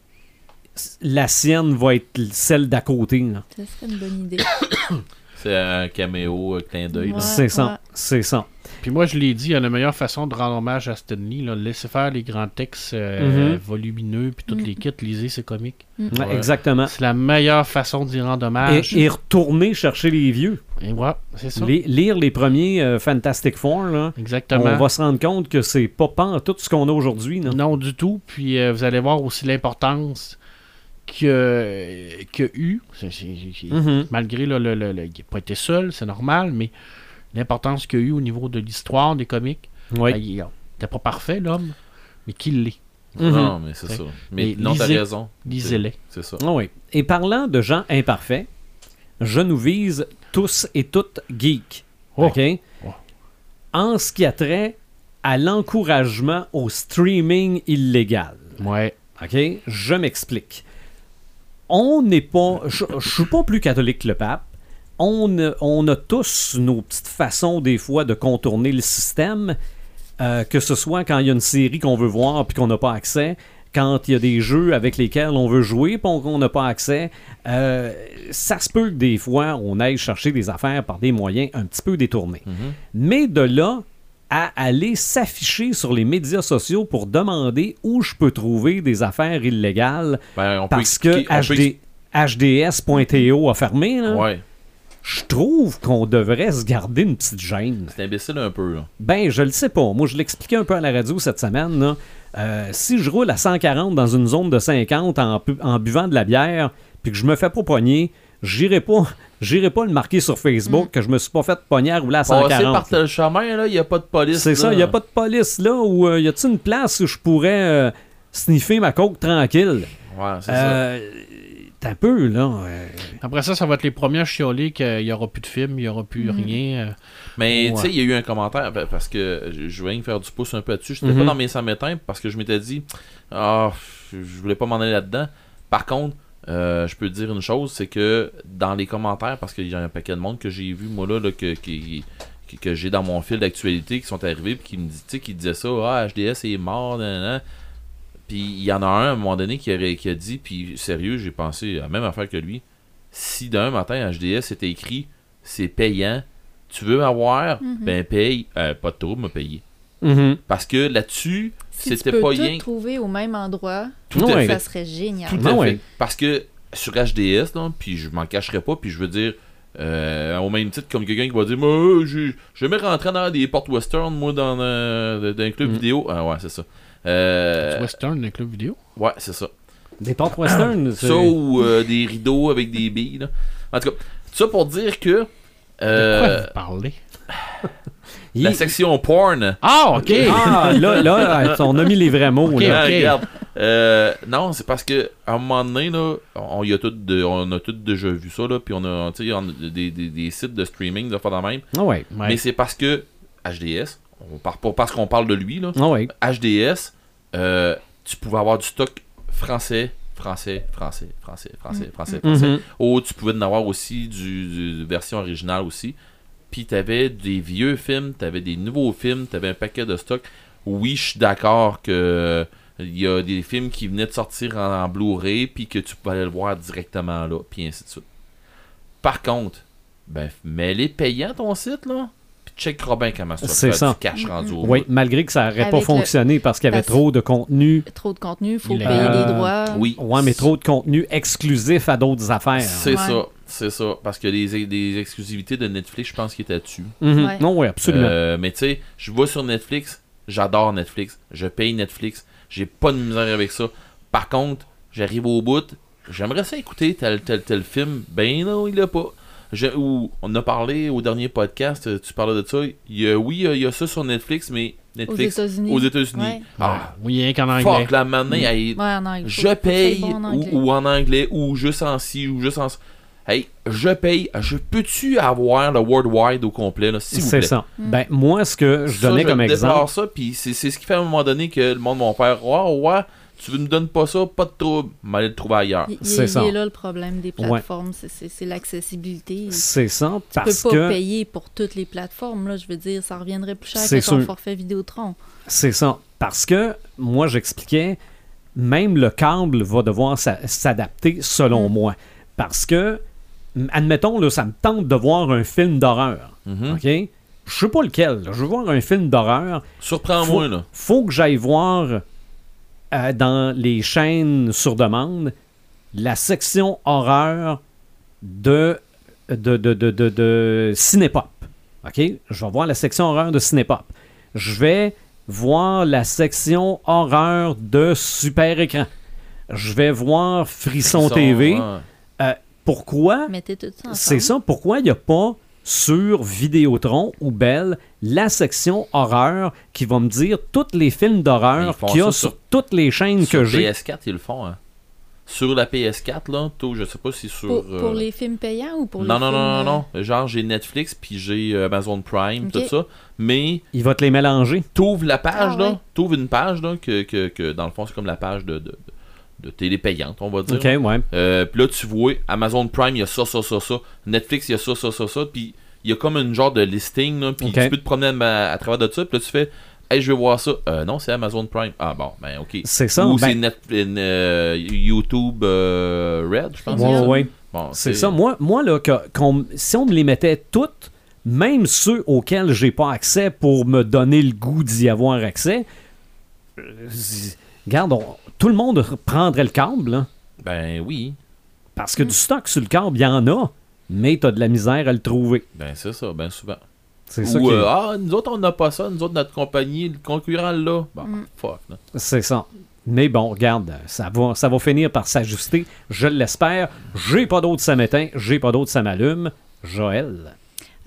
la sienne va être celle d'à côté. là. Ça serait une bonne idée. C'est un caméo, un clin d'œil. Ouais. c'est ça, ouais. c'est ça. Puis moi, je l'ai dit, la meilleure façon de rendre hommage à Stanley, là, laissez faire les grands textes euh, Mhm. volumineux, puis toutes Mhm. les kits, lisez ses comiques. Ouais, Ouais. Exactement. C'est la meilleure façon d'y rendre hommage. Et, et retourner chercher les vieux. Et voilà, c'est ça. Li- lire les premiers euh, Fantastic Four, là, Exactement. on va se rendre compte que c'est pas pas tout ce qu'on a aujourd'hui. Non, du tout. Puis euh, vous allez voir aussi l'importance que, que eu, Mhm. malgré là, le, le- le- il n'a pas été seul, c'est normal, mais l'importance qu'il a eu au niveau de l'histoire des comics. Oui. Ben, il n'était pas parfait, l'homme, mais qu'il l'est. Mhm. Non, mais c'est ça. Mais Mais non, t'as raison. Lisez-les. C'est ça. Ah oui. Et parlant de gens imparfaits, je nous vise tous et toutes geeks. Oh. OK? En ce qui a trait à l'encouragement au streaming illégal. Ouais. OK? Je m'explique. On n'est pas. Je ne suis pas plus catholique que le pape. On, a- on a tous nos petites façons, des fois, de contourner le système. euh, que ce soit quand il y a une série qu'on veut voir puis qu'on n'a pas accès, quand il y a des jeux avec lesquels on veut jouer puis qu'on n'a pas accès. euh, ça se peut que des fois, on aille chercher des affaires par des moyens un petit peu détournés. Mhm. Mais de là à aller s'afficher sur les médias sociaux pour demander où je peux trouver des affaires illégales Ben, on peut parce que peut HDS.to a fermé, là, expli- Ouais, je trouve qu'on devrait se garder une petite gêne. c'est imbécile un peu. Là. Ben, je le sais pas. Moi, je l'expliquais un peu à la radio cette semaine. là. Euh, si je roule à 140 dans une zone de 50 en, buvant de la bière, puis que je me fais pas pogner, j'irai pas, j'irai pas le marquer sur Facebook que je me suis pas fait pogner à rouler à Passer 140. par tel chemin, là, il n'y a pas de police. C'est ça, là. il n'y a pas de police là, ou euh, y a-t-il une place où je pourrais euh, sniffer ma coke tranquille? Ouais, c'est ça. Euh, T'as un peu, là. euh, Après ça, ça va être les premiers à chialer qu'il n'y aura plus de film, il n'y aura plus rien. euh. Mais Ouais. tu sais, il y a eu un commentaire pa- parce que je voulais faire du pouce un peu là-dessus. J'étais Mhm. pas dans mes 100 métins parce que je m'étais dit, ah, je je voulais pas m'en aller là-dedans. Par contre, euh, je peux te dire une chose, c'est que dans les commentaires, parce qu'il y a un paquet de monde que j'ai vu, moi là, là, que, qui- qui- que j'ai dans mon fil d'actualité qui sont arrivés puis qui me dit, tu sais, qui disaient ça, ah, HDS est mort, nanana. Puis il y en a un à un moment donné qui a, qui a dit, puis sérieux, j'ai pensé à la même affaire que lui. Si d'un matin HDS c'était écrit, c'est payant, tu veux avoir, Mhm. ben paye, Euh, pas de trouble, me payer. mhm. Parce que là-dessus, Si tu peux pas tout rien. trouver au même endroit, Tout Ouais. ça serait génial. Tout à ouais. fait. Parce que sur HDS, là, puis je m'en cacherai pas, puis je veux dire, Euh, au même titre comme quelqu'un qui va dire Moi, j'ai jamais rentré dans des portes western, moi, dans, euh, dans un club Mm. vidéo. Ah ouais, c'est ça. Euh, Western, un club vidéo? ouais, c'est ça. Des portes western, c'est- Ça ou euh, des rideaux avec des billes. Là. En tout cas, ça pour dire que euh, De quoi vous parlez? Il- la section porn. Ah, ok! Ah, là, là, on a mis les vrais mots. Là. Ah, regarde. Euh, non, c'est parce que à un moment donné, là, on, y a tout de- on a tous déjà vu ça, là, puis on a, on des, des- des sites de streaming, de faire de même. Ah ouais. Ouais. Mais c'est parce que HDS, on part pas parce qu'on parle de lui, là. Ah ouais. HDS, euh, tu pouvais avoir du stock français, français, français, français, français, français, français. Ou tu pouvais en avoir aussi du, du- version originale aussi. Puis t'avais des vieux films, t'avais des nouveaux films, t'avais un paquet de stock. Oui, je suis d'accord que euh, il y a des films qui venaient de sortir en, en Blu-ray puis que tu pouvais aller le voir directement là, puis ainsi de suite. Par contre, ben mets-les payants ton site là, puis check bien comment ça C'est fait ça. cash rendu au Oui, bout. malgré que ça n'aurait pas le- fonctionné parce qu'il y avait trop de contenu. Trop de contenu, faut Il payer a- les droits. Oui. Ouais, mais trop de contenu exclusif à d'autres affaires. C'est Ouais. ça, c'est ça. Parce que les, des exclusivités de Netflix, je pense qu'ils étaient dessus. Mhm. Ouais. Non, oui, absolument. Euh, mais tu sais, je vais sur Netflix, j'adore Netflix, je paye Netflix, j'ai pas de misère avec ça. Par contre, j'arrive au bout, j'aimerais ça écouter tel tel tel film, ben non, il l'a pas. Je- ou on a parlé au dernier podcast, euh, tu parlais de ça. Il y a, oui, il y a- il y a ça sur Netflix, mais Aux Netflix États-Unis. aux États-Unis. Ouais. Ah, Oui, rien qu'en anglais. fuck, la manée, elle- Ouais, en anglais. je paye bon en ou, anglais. ou en anglais ou juste en ci ou juste en Hey, je paye, je peux-tu avoir le worldwide au complet là, s'il vous C'est ça. Mm. Ben, moi, ce que je Ça, donnais comme déplore exemple. ça, puis c'est c'est ce qui fait à un moment donné que le monde va faire Ouais, ouais, tu ne me donnes pas ça, pas de trouble, m'aller le trouver ailleurs. Il, il- C'est il ça. est là le problème des plateformes, c'est- c'est c'est l'accessibilité. Tu C'est ça, peux parce pas que. payer pour toutes les plateformes, là, je veux dire, ça reviendrait plus cher C'est que ton forfait Vidéotron. C'est ça. Parce que, moi, j'expliquais, même le câble va devoir s'a- s'adapter selon Mm. moi. Parce que, admettons, là, ça me tente de voir un film d'horreur. Mhm. OK? Je sais pas lequel. là. Je veux voir un film d'horreur. Surprends-moi, là. faut que j'aille voir euh, dans les chaînes sur demande la section horreur de, de, de, de, de, de Cinépop. OK? Je vais voir la section horreur de Cinépop. Je vais voir la section horreur de Super Écran. Je vais voir Frisson TV. ouais. Pourquoi? Mettez tout ça ensemble. C'est ça. Pourquoi il n'y a pas sur Vidéotron ou Bell la section horreur qui va me dire tous les films d'horreur qu'il y a sur sur- toutes les chaînes Sur que j'ai? PS4, ils le font. Hein. Sur la PS4, là, tôt, je sais pas si sur. Pour, euh, pour les films payants ou pour non, les non, films... non, non, euh, non. Genre, j'ai Netflix, puis j'ai euh, Amazon Prime, tout ça. Mais Il va te les mélanger. t'ouvres la page, Ah là. ouais. T'ouvres une page, là, que, que, que dans le fond, c'est comme la page de, de, de télé payante, on va dire. OK, ouais. Euh, puis là, tu vois, Amazon Prime, il y a ça, ça, ça, ça. Netflix, il y a ça, ça, ça, ça. Puis il y a comme une genre de listing. Puis tu peux te promener à, à travers de ça. Puis là, tu fais, hey, je vais voir ça. Euh, non, c'est Amazon Prime. Ah bon, ben, ok. C'est ça. Ou ben, c'est Net, euh, YouTube Red, je pense. ouais, ouais. Bon, C'est ça. Moi, moi là, que- qu'on- si on me les mettait toutes, même ceux auxquels j'ai pas accès pour me donner le goût d'y avoir accès, regarde, on- tout le monde prendrait le câble, là, Ben oui. parce que du stock sur le câble, il y en a, mais t'as de la misère à le trouver. Ben c'est ça, ben souvent. C'est ça. Euh, ah, nous autres, on n'a pas ça. Nous autres, notre compagnie, le concurrent là. Bon, Mm. fuck. C'est ça. Mais bon, regarde, ça va, ça va finir par s'ajuster, je l'espère. J'ai pas d'autres ça m'éteint, j'ai pas d'autres ça m'allume. Joël?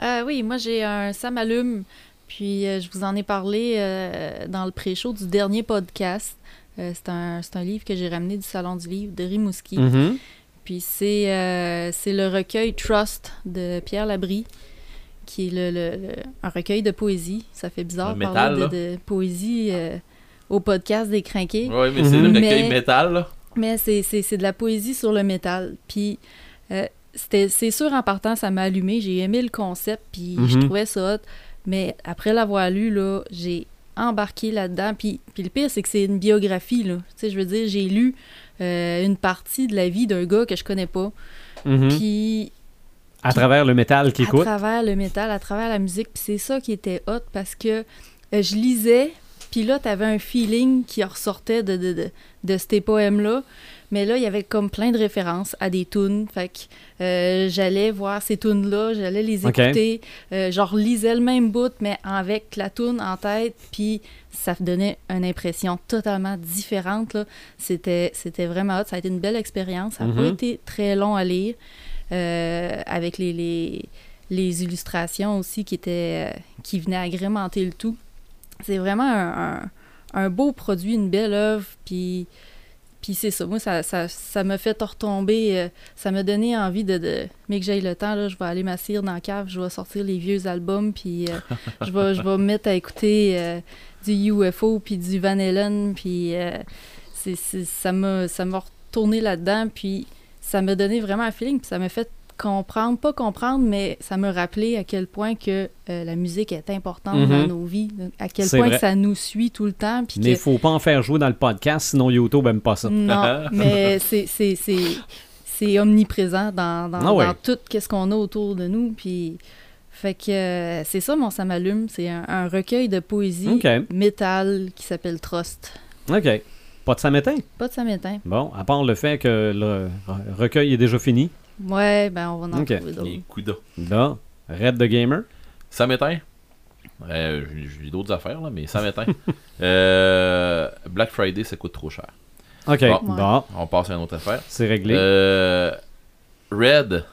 Euh, oui, moi j'ai un Ça m'allume, puis euh, je vous en ai parlé euh, dans le pré-show du dernier podcast. Euh, c'est un, un livre que j'ai ramené du Salon du Livre de Rimouski. Mhm. Puis c'est euh, c'est le recueil Trust de Pierre Labrie, qui est le, le- le- un recueil de poésie. Ça fait bizarre de parler de, de poésie euh, au podcast des Crinqués. Ouais, mais c'est le recueil Mais- métal, là. Mais c'est, de la poésie sur le métal. Puis c'était, c'est sûr, en partant, ça m'a allumé. J'ai aimé le concept, puis je Mhm. trouvais ça hot. Mais après l'avoir lu, là, j'ai embarqué là-dedans. Puis, puis le pire, c'est que c'est une biographie, là. Tu sais, je veux dire, j'ai lu euh, une partie de la vie d'un gars que je connais pas. Mhm. Puis À travers le métal qui à écoute. travers le métal, à travers la musique. Puis c'est ça qui était hot parce que euh, je lisais, puis là, t'avais un feeling qui ressortait de, de, de, de ces poèmes-là. Mais là, il y avait comme plein de références à des tunes. Fait que euh, j'allais voir ces tunes-là, j'allais les écouter. Euh, genre, lisais le même bout, mais avec la tune en tête. Puis ça donnait une impression totalement différente. là. C'était c'était vraiment hot. Ça a été une belle expérience. Ça n'a pas Mhm. été très long à lire. Euh, avec les, les, les illustrations aussi qui, étaient, qui venaient agrémenter le tout. C'est vraiment un, un- un beau produit, une belle œuvre. Puis, puis c'est ça. Moi, ça ça, ça m'a fait retomber. euh, ça m'a donné envie de, de. Mais que j'aille le temps, là, je vais aller m'asseoir dans la cave, je vais sortir les vieux albums, puis euh, je, vais, je vais me mettre à écouter euh, du UFO, puis du Van Halen, puis c'est, c'est- ça m'a ça m'a retourné là-dedans, puis ça m'a donné vraiment un feeling, puis ça m'a fait comprendre, pas comprendre, mais ça me rappelait à quel point que euh, la musique est importante Mhm. dans nos vies, à quel point vrai. que ça nous suit tout le temps, puis Mais que faut pas en faire jouer dans le podcast, sinon YouTube aime pas ça. non, mais c'est omniprésent dans, dans, Ah ouais. dans tout ce qu'on a autour de nous. Puis, fait que euh, c'est ça, mon ça m'allume. C'est un, un recueil de poésie OK. métal qui s'appelle Trust. OK. Pas de samétain? Pas de samétain. Bon, à part le fait que le re- recueil est déjà fini. Ouais, ben on va en Ok. trouver d'autres. Les coups Là, Red the Gamer. Ça m'éteint. Euh, j'ai- J'ai d'autres affaires, là, mais ça m'éteint. Euh, Black Friday, ça coûte trop cher. OK. Bon. Bon, On passe à une autre affaire. c'est réglé. Euh, Red,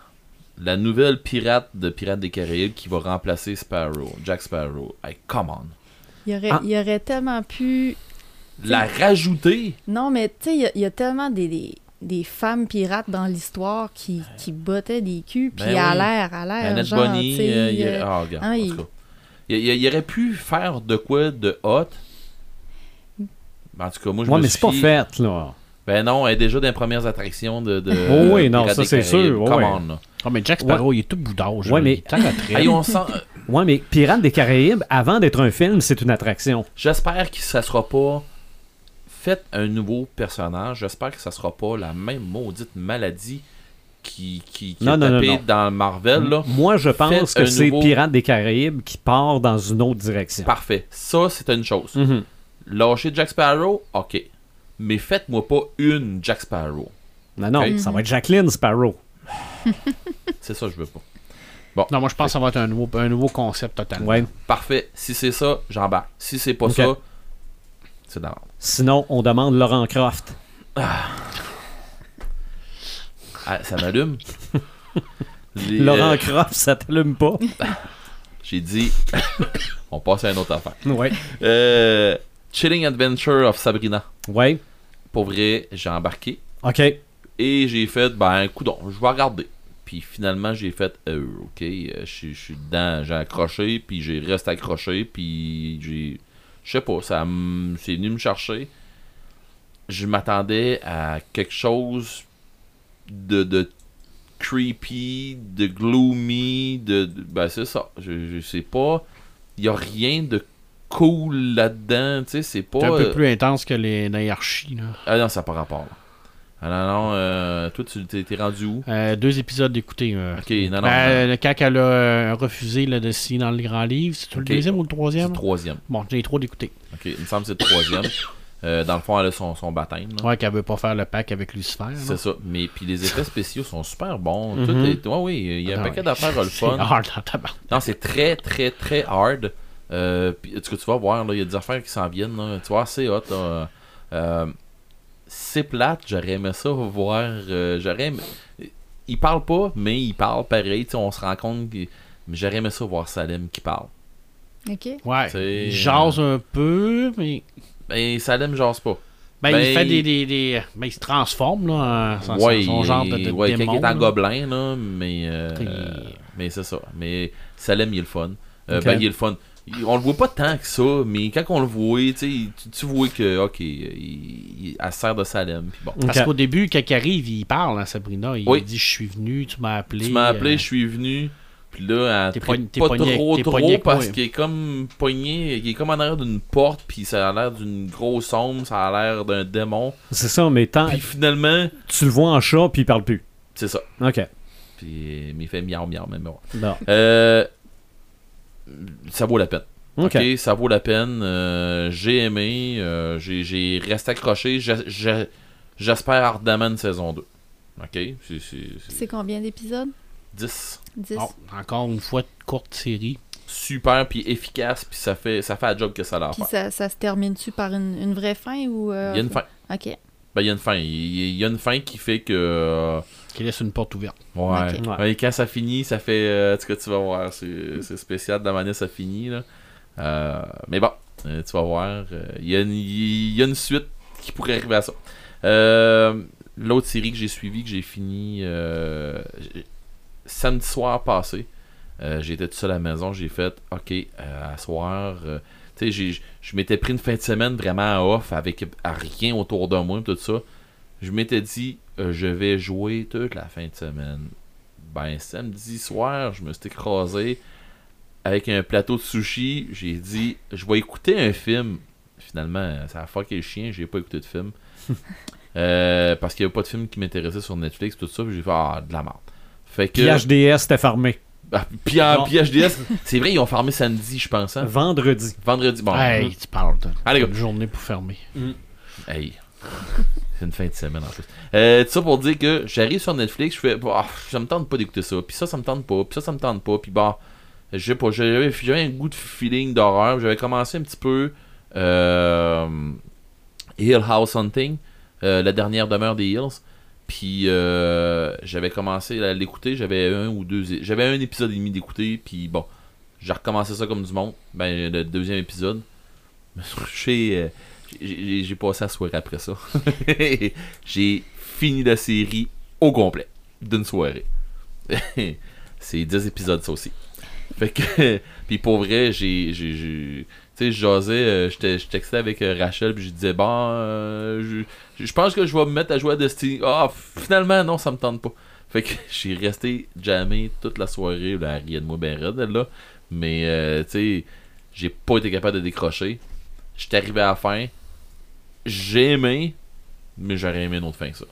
la nouvelle pirate de Pirates des Caraïbes qui va remplacer Sparrow, Jack Sparrow. Hey, come on. Il y aurait, Ah. il y aurait tellement pu. La rajouter Non, mais tu sais, il y a- il y, a tellement des, des, des femmes pirates dans l'histoire qui, qui bottaient des culs, puis Ben à oui. l'air, à l'air. Annette genre, Bonny. euh, il y euh, aurait- ah, regarde, ah, en il- tout cas. Il, il- il aurait pu faire de quoi de hot? En tout cas, moi, je ouais, me mais suis c'est pas fait, là. Ben non, elle est déjà dans les premières attractions de. de Oh oui, non, ça, c'est sûr, ouais, Come ouais. on, là. Ah, mais Jack Sparrow, il est tout bout d'âge. Ouais, mais-. Hey, on sent. Ouais, mais Pirates des Caraïbes, avant d'être un film, c'est une attraction. J'espère que ça sera pas. Faites un nouveau personnage. J'espère que ça sera pas la même maudite maladie qui, qui, qui Non, a non, non, tapé non. dans Marvel. Là. Moi, je pense Faites que c'est nouveau- Pirates des Caraïbes qui part dans une autre direction. Parfait. Ça, c'est une chose. Lâcher Jack Sparrow, ok. Mais faites-moi pas une Jack Sparrow. Non, non, ça va être Jacqueline Sparrow. C'est ça que je veux pas. Non, moi, je pense que ça va être un nouveau, un nouveau concept totalement. Ouais. Parfait. Si c'est ça, j'embarque. Si c'est pas ça, c'est dans Sinon, on demande Laurent Croft. Ah, ça m'allume. Les, Laurent euh, Croft, ça t'allume pas? J'ai dit. on passe à une autre affaire. ouais. Euh, Chilling Adventure of Sabrina. Ouais. Pour vrai, j'ai embarqué. OK. Et j'ai fait, ben, coudon, je vais regarder. Puis finalement, j'ai fait, euh, ok, euh, je suis- je suis dedans, j'ai accroché, puis j'ai resté accroché, puis j'ai. Je sais pas, ça c'est venu me chercher. Je m'attendais à quelque chose de, de creepy, de gloomy, de. de- ben, c'est ça. Je, je sais pas. Il y a rien de cool là-dedans, tu sais, c'est pas. C'est un peu euh, plus intense que les hiérarchies. Là. Ah non, ça n'a pas rapport. là. Ah non, non, euh, toi, tu t'es t'es rendu où? Euh, deux épisodes d'écouter. euh. Ok, non, non, Ben, elle a refusé là, de signer dans le grand livre, c'est le deuxième ou le c'est troisième le troisième. Bon, j'ai trop d'écouter. Ok, il me semble que c'est le troisième. Dans le fond, elle a son, son baptême. là. Ouais, qu'elle veut pas faire le pack avec Lucifer. C'est ça. Mais puis les effets spéciaux sont super bons. Tout Mhm. est... ouais, oui, il y a un Ah paquet ouais. d'affaires le C'est fun. hard en tabarnak. Non, c'est très, très, très hard. Euh, puis, tu vas voir, là, il y a des affaires qui s'en viennent. là. Tu vois, c'est hot. là. Euh, c'est plate. J'aurais aimé ça voir. euh, j'aurais aimé- Il parle pas, mais il parle pareil. tu sais, on se rend compte. que- Mais j'aurais aimé ça voir Salem qui parle. OK. Ouais. C'est- Il jase un peu, mais. Mais Salem jase pas. Ben, Ben, il fait il- des, des, des- Ben, il se transforme, là. en- Son, ouais, son genre de, il- de ouais, démon. il est en là. gobelin, là, mais, euh, Il- mais c'est ça. Mais Salem, il est le fun. Euh. Ben, il est le fun. On le voit pas tant que ça, mais quand on le voit, tu, sais, tu, vois que, ok, il, il- elle se sert de Salem. Bon. Parce qu'au début, quand il arrive, il parle à Sabrina. Il Oui. dit Je suis venu, tu m'as appelé. Tu m'as appelé, euh, je suis venu. Puis là, elle pas pogné- trop t'es trop pogné parce qu'il est comme pogné, il est comme en arrière d'une porte, puis ça a l'air d'une grosse ombre, ça a l'air d'un démon. C'est ça, mais tant, Puis finalement, tu le vois en chat, puis il parle plus. c'est ça. OK. Puis mais il fait miaou miaou même. bon. Bon. Euh, ça vaut la peine. OK. Ok, ça vaut la peine. Euh, j'ai aimé. euh, j'ai, j'ai resté accroché. Je, je, J'espère ardemment une saison 2. Ok? C'est- c'est- c'est C'est combien d'épisodes? 10. 10. Bon, encore une fois, courte série. Super, puis efficace, puis ça fait, ça fait la job que ça a l'air Puis ça, ça se termine-tu par une, une vraie fin ou. euh, Il y a une fin. Ok. Ben, il y a une fin. Il il y a une fin qui fait que. Euh, Qui laisse une porte ouverte. Ouais. Ok. Ouais. Ouais, quand ça finit, ça fait. euh, en tout cas, tu vas voir. C'est spécial de la manière ça finit. Là. Euh, mais bon, euh, tu vas voir. euh, Il y, a une- il y a une suite qui pourrait arriver à ça. Euh, L'autre série que j'ai suivie, que j'ai fini euh, samedi soir passé, euh, j'étais tout seul à la maison. J'ai fait OK, euh, à soir. euh, tu sais, j'ai- je m'étais pris une fin de semaine vraiment off avec à rien autour de moi, tout ça. Je m'étais dit, euh, je vais jouer toute la fin de semaine. Ben, samedi soir, je me suis écrasé avec un plateau de sushi. J'ai dit, je vais écouter un film. Finalement, ça a fucké le chien, j'ai pas écouté de film. Euh, parce qu'il n'y avait pas de film qui m'intéressait sur Netflix, tout ça. J'ai fait, ah, de la merde. Fait que. Puis HDS, c'était fermé. Ah, puis en Non. puis HDS, c'est vrai, ils ont fermé samedi, je pense. hein. Vendredi. Vendredi, bon. hey, tu parles de Allez, go. une journée pour fermer. Hey. C'est une fin de semaine en plus. Euh, tout ça pour dire que j'arrive sur Netflix, je fais, bah, ça me tente pas d'écouter ça, puis ça, ça me tente pas, puis ça, ça me tente pas, puis bah, je sais pas, j'avais j'avais un goût de feeling d'horreur, j'avais commencé un petit peu euh, Hill House Hunting, euh, la dernière demeure des Hills, puis euh, j'avais commencé à l'écouter, j'avais un ou deux, j'avais un épisode et demi d'écouter, puis bon, j'ai recommencé ça comme du monde, ben le deuxième épisode, j'ai euh, j'ai j'ai passé la soirée après ça. j'ai fini la série au complet d'une soirée. C'est 10 épisodes ça aussi. Fait que puis pour vrai, j'ai tu sais euh, j'étais je textais avec euh, Rachel puis je disais bon euh, je, pense que je vais me mettre à jouer à Destiny. Ah finalement non, ça me tente pas. Fait que j'ai resté jamais toute la soirée, là, elle riait de moi ben là, mais euh, tu sais j'ai pas été capable de décrocher. J'étais arrivé à la fin. J'ai aimé, mais j'aurais aimé une autre fin que ça.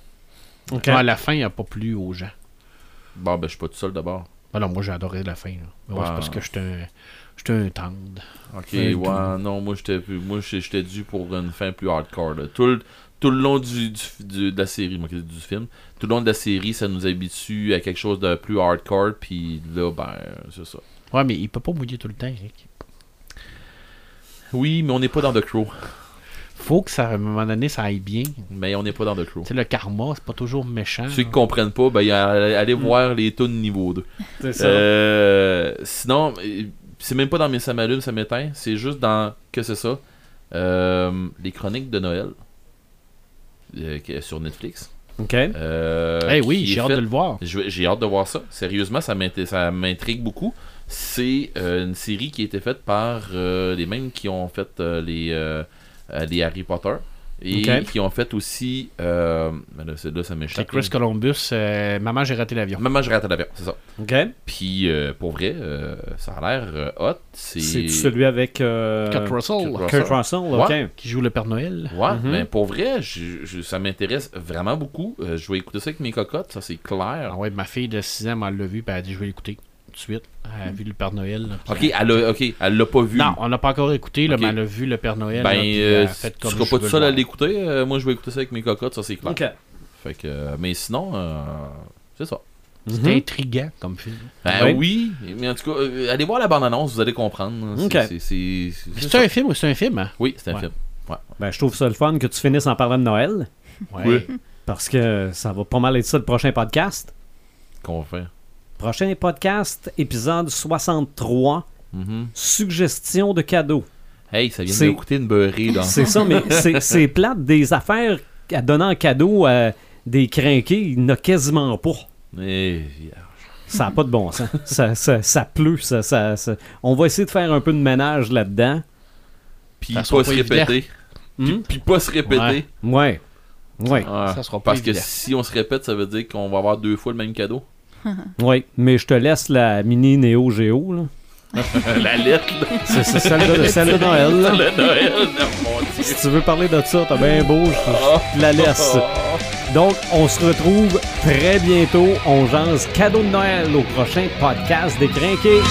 À la fin, il n'y a pas plu aux gens. Bon, ben, je suis pas tout seul d'abord. Ben non, moi, j'ai adoré la fin. là. Mais ouais, c'est parce que j'étais un, j'étais un tendre. Ok, Ouais, non, moi j'étais plus- moi j'étais dû pour une fin plus hardcore. là. Tout, le, tout le long du, du- du- de la série, moi, du film, tout le long de la série, ça nous habitue à quelque chose de plus hardcore, puis là, ben, c'est ça. Ouais, mais il peut pas mouiller tout le temps, Eric. Oui, mais on n'est pas dans The Crow. Faut que ça, à un moment donné, ça aille bien. Tu Mais on n'est pas dans The Crow. sais, le karma, c'est pas toujours méchant. Ceux qui là. comprennent pas, ben, y a- allez voir les tunes niveau 2. C'est ça. Euh, sinon, c'est même pas dans mes ça m'allume, ça m'éteint. C'est juste dans. Que c'est ça Euh, Les chroniques de Noël. euh, sur Netflix. OK. Euh, Eh oui, j'ai hâte fait- de le voir. J'ai hâte de voir ça. Sérieusement, ça m'int- ça m'intrigue beaucoup. C'est euh, une série qui a été faite par euh, les mêmes qui ont fait euh, les, euh, les Harry Potter. Et qui ont fait aussi. Euh, ben là, c'est- là, ça C'est m'échappe. Chris Columbus, euh, Maman, j'ai raté l'avion. Maman, je rate l'avion, c'est ça. OK. Puis, euh, pour vrai, euh, ça a l'air euh, hot. C'est celui avec euh, Kurt Russell, Kurt Kurt Russell, OK. Ouais. qui joue le Père Noël. Ouais, Mhm. mais pour vrai, je- je- ça m'intéresse vraiment beaucoup. Euh, je vais écouter ça avec mes cocottes, ça c'est clair. Ah ouais, ma fille de 6 ans, elle l'a vu, puis elle a dit je vais l'écouter de suite. Elle a vu le Père Noël. là, Ok, elle- a, ok, elle l'a pas vu. Non, on n'a pas encore écouté, là, mais elle a vu le Père Noël. ben, là, euh, fait tu comme seras pas tout seul à l'écouter. euh, moi, je vais écouter ça avec mes cocottes, ça c'est clair. OK. Fait que, euh, mais sinon, euh, c'est ça. C'est Mhm. intriguant comme film. Ben Ouais. oui, mais en tout cas, euh, allez voir la bande-annonce, vous allez comprendre. C'est- Ok. c'est- un film ou c'est un film? hein? Oui, c'est un Ouais. film. Ben, je trouve ça le fun que tu finisses en parlant de Noël, Ouais. Oui. parce que ça va pas mal être ça le prochain podcast. Qu'on va faire. Prochain podcast, épisode 63, Mhm. suggestion de cadeaux. Hey, ça vient C'est- de coûter une beurrée, là. C'est ça, mais c'est- plate des affaires à donner en cadeau à des crinqués, il n'y en a quasiment pas. Eh, Ça n'a pas de bon sens. ça, ça, ça pleut. Ça, ça- ça- On va essayer de faire un peu de ménage là-dedans. Puis pas se répéter. Puis, Hmm? puis pas se répéter. Ouais. Ouais. Ouais. Ça sera pas Parce que si on se répète, ça veut dire qu'on va avoir deux fois le même cadeau. Ouais. Mais je te laisse la mini Neo Geo. là. la lettre. C'est celle, de, celle de Noël. là. le Noël, non, mon Dieu. Si tu veux parler de ça, t'as bien beau, je, Oh. je te la laisse. Donc, on se retrouve très bientôt. On jase cadeau de Noël au prochain podcast des Crinqués.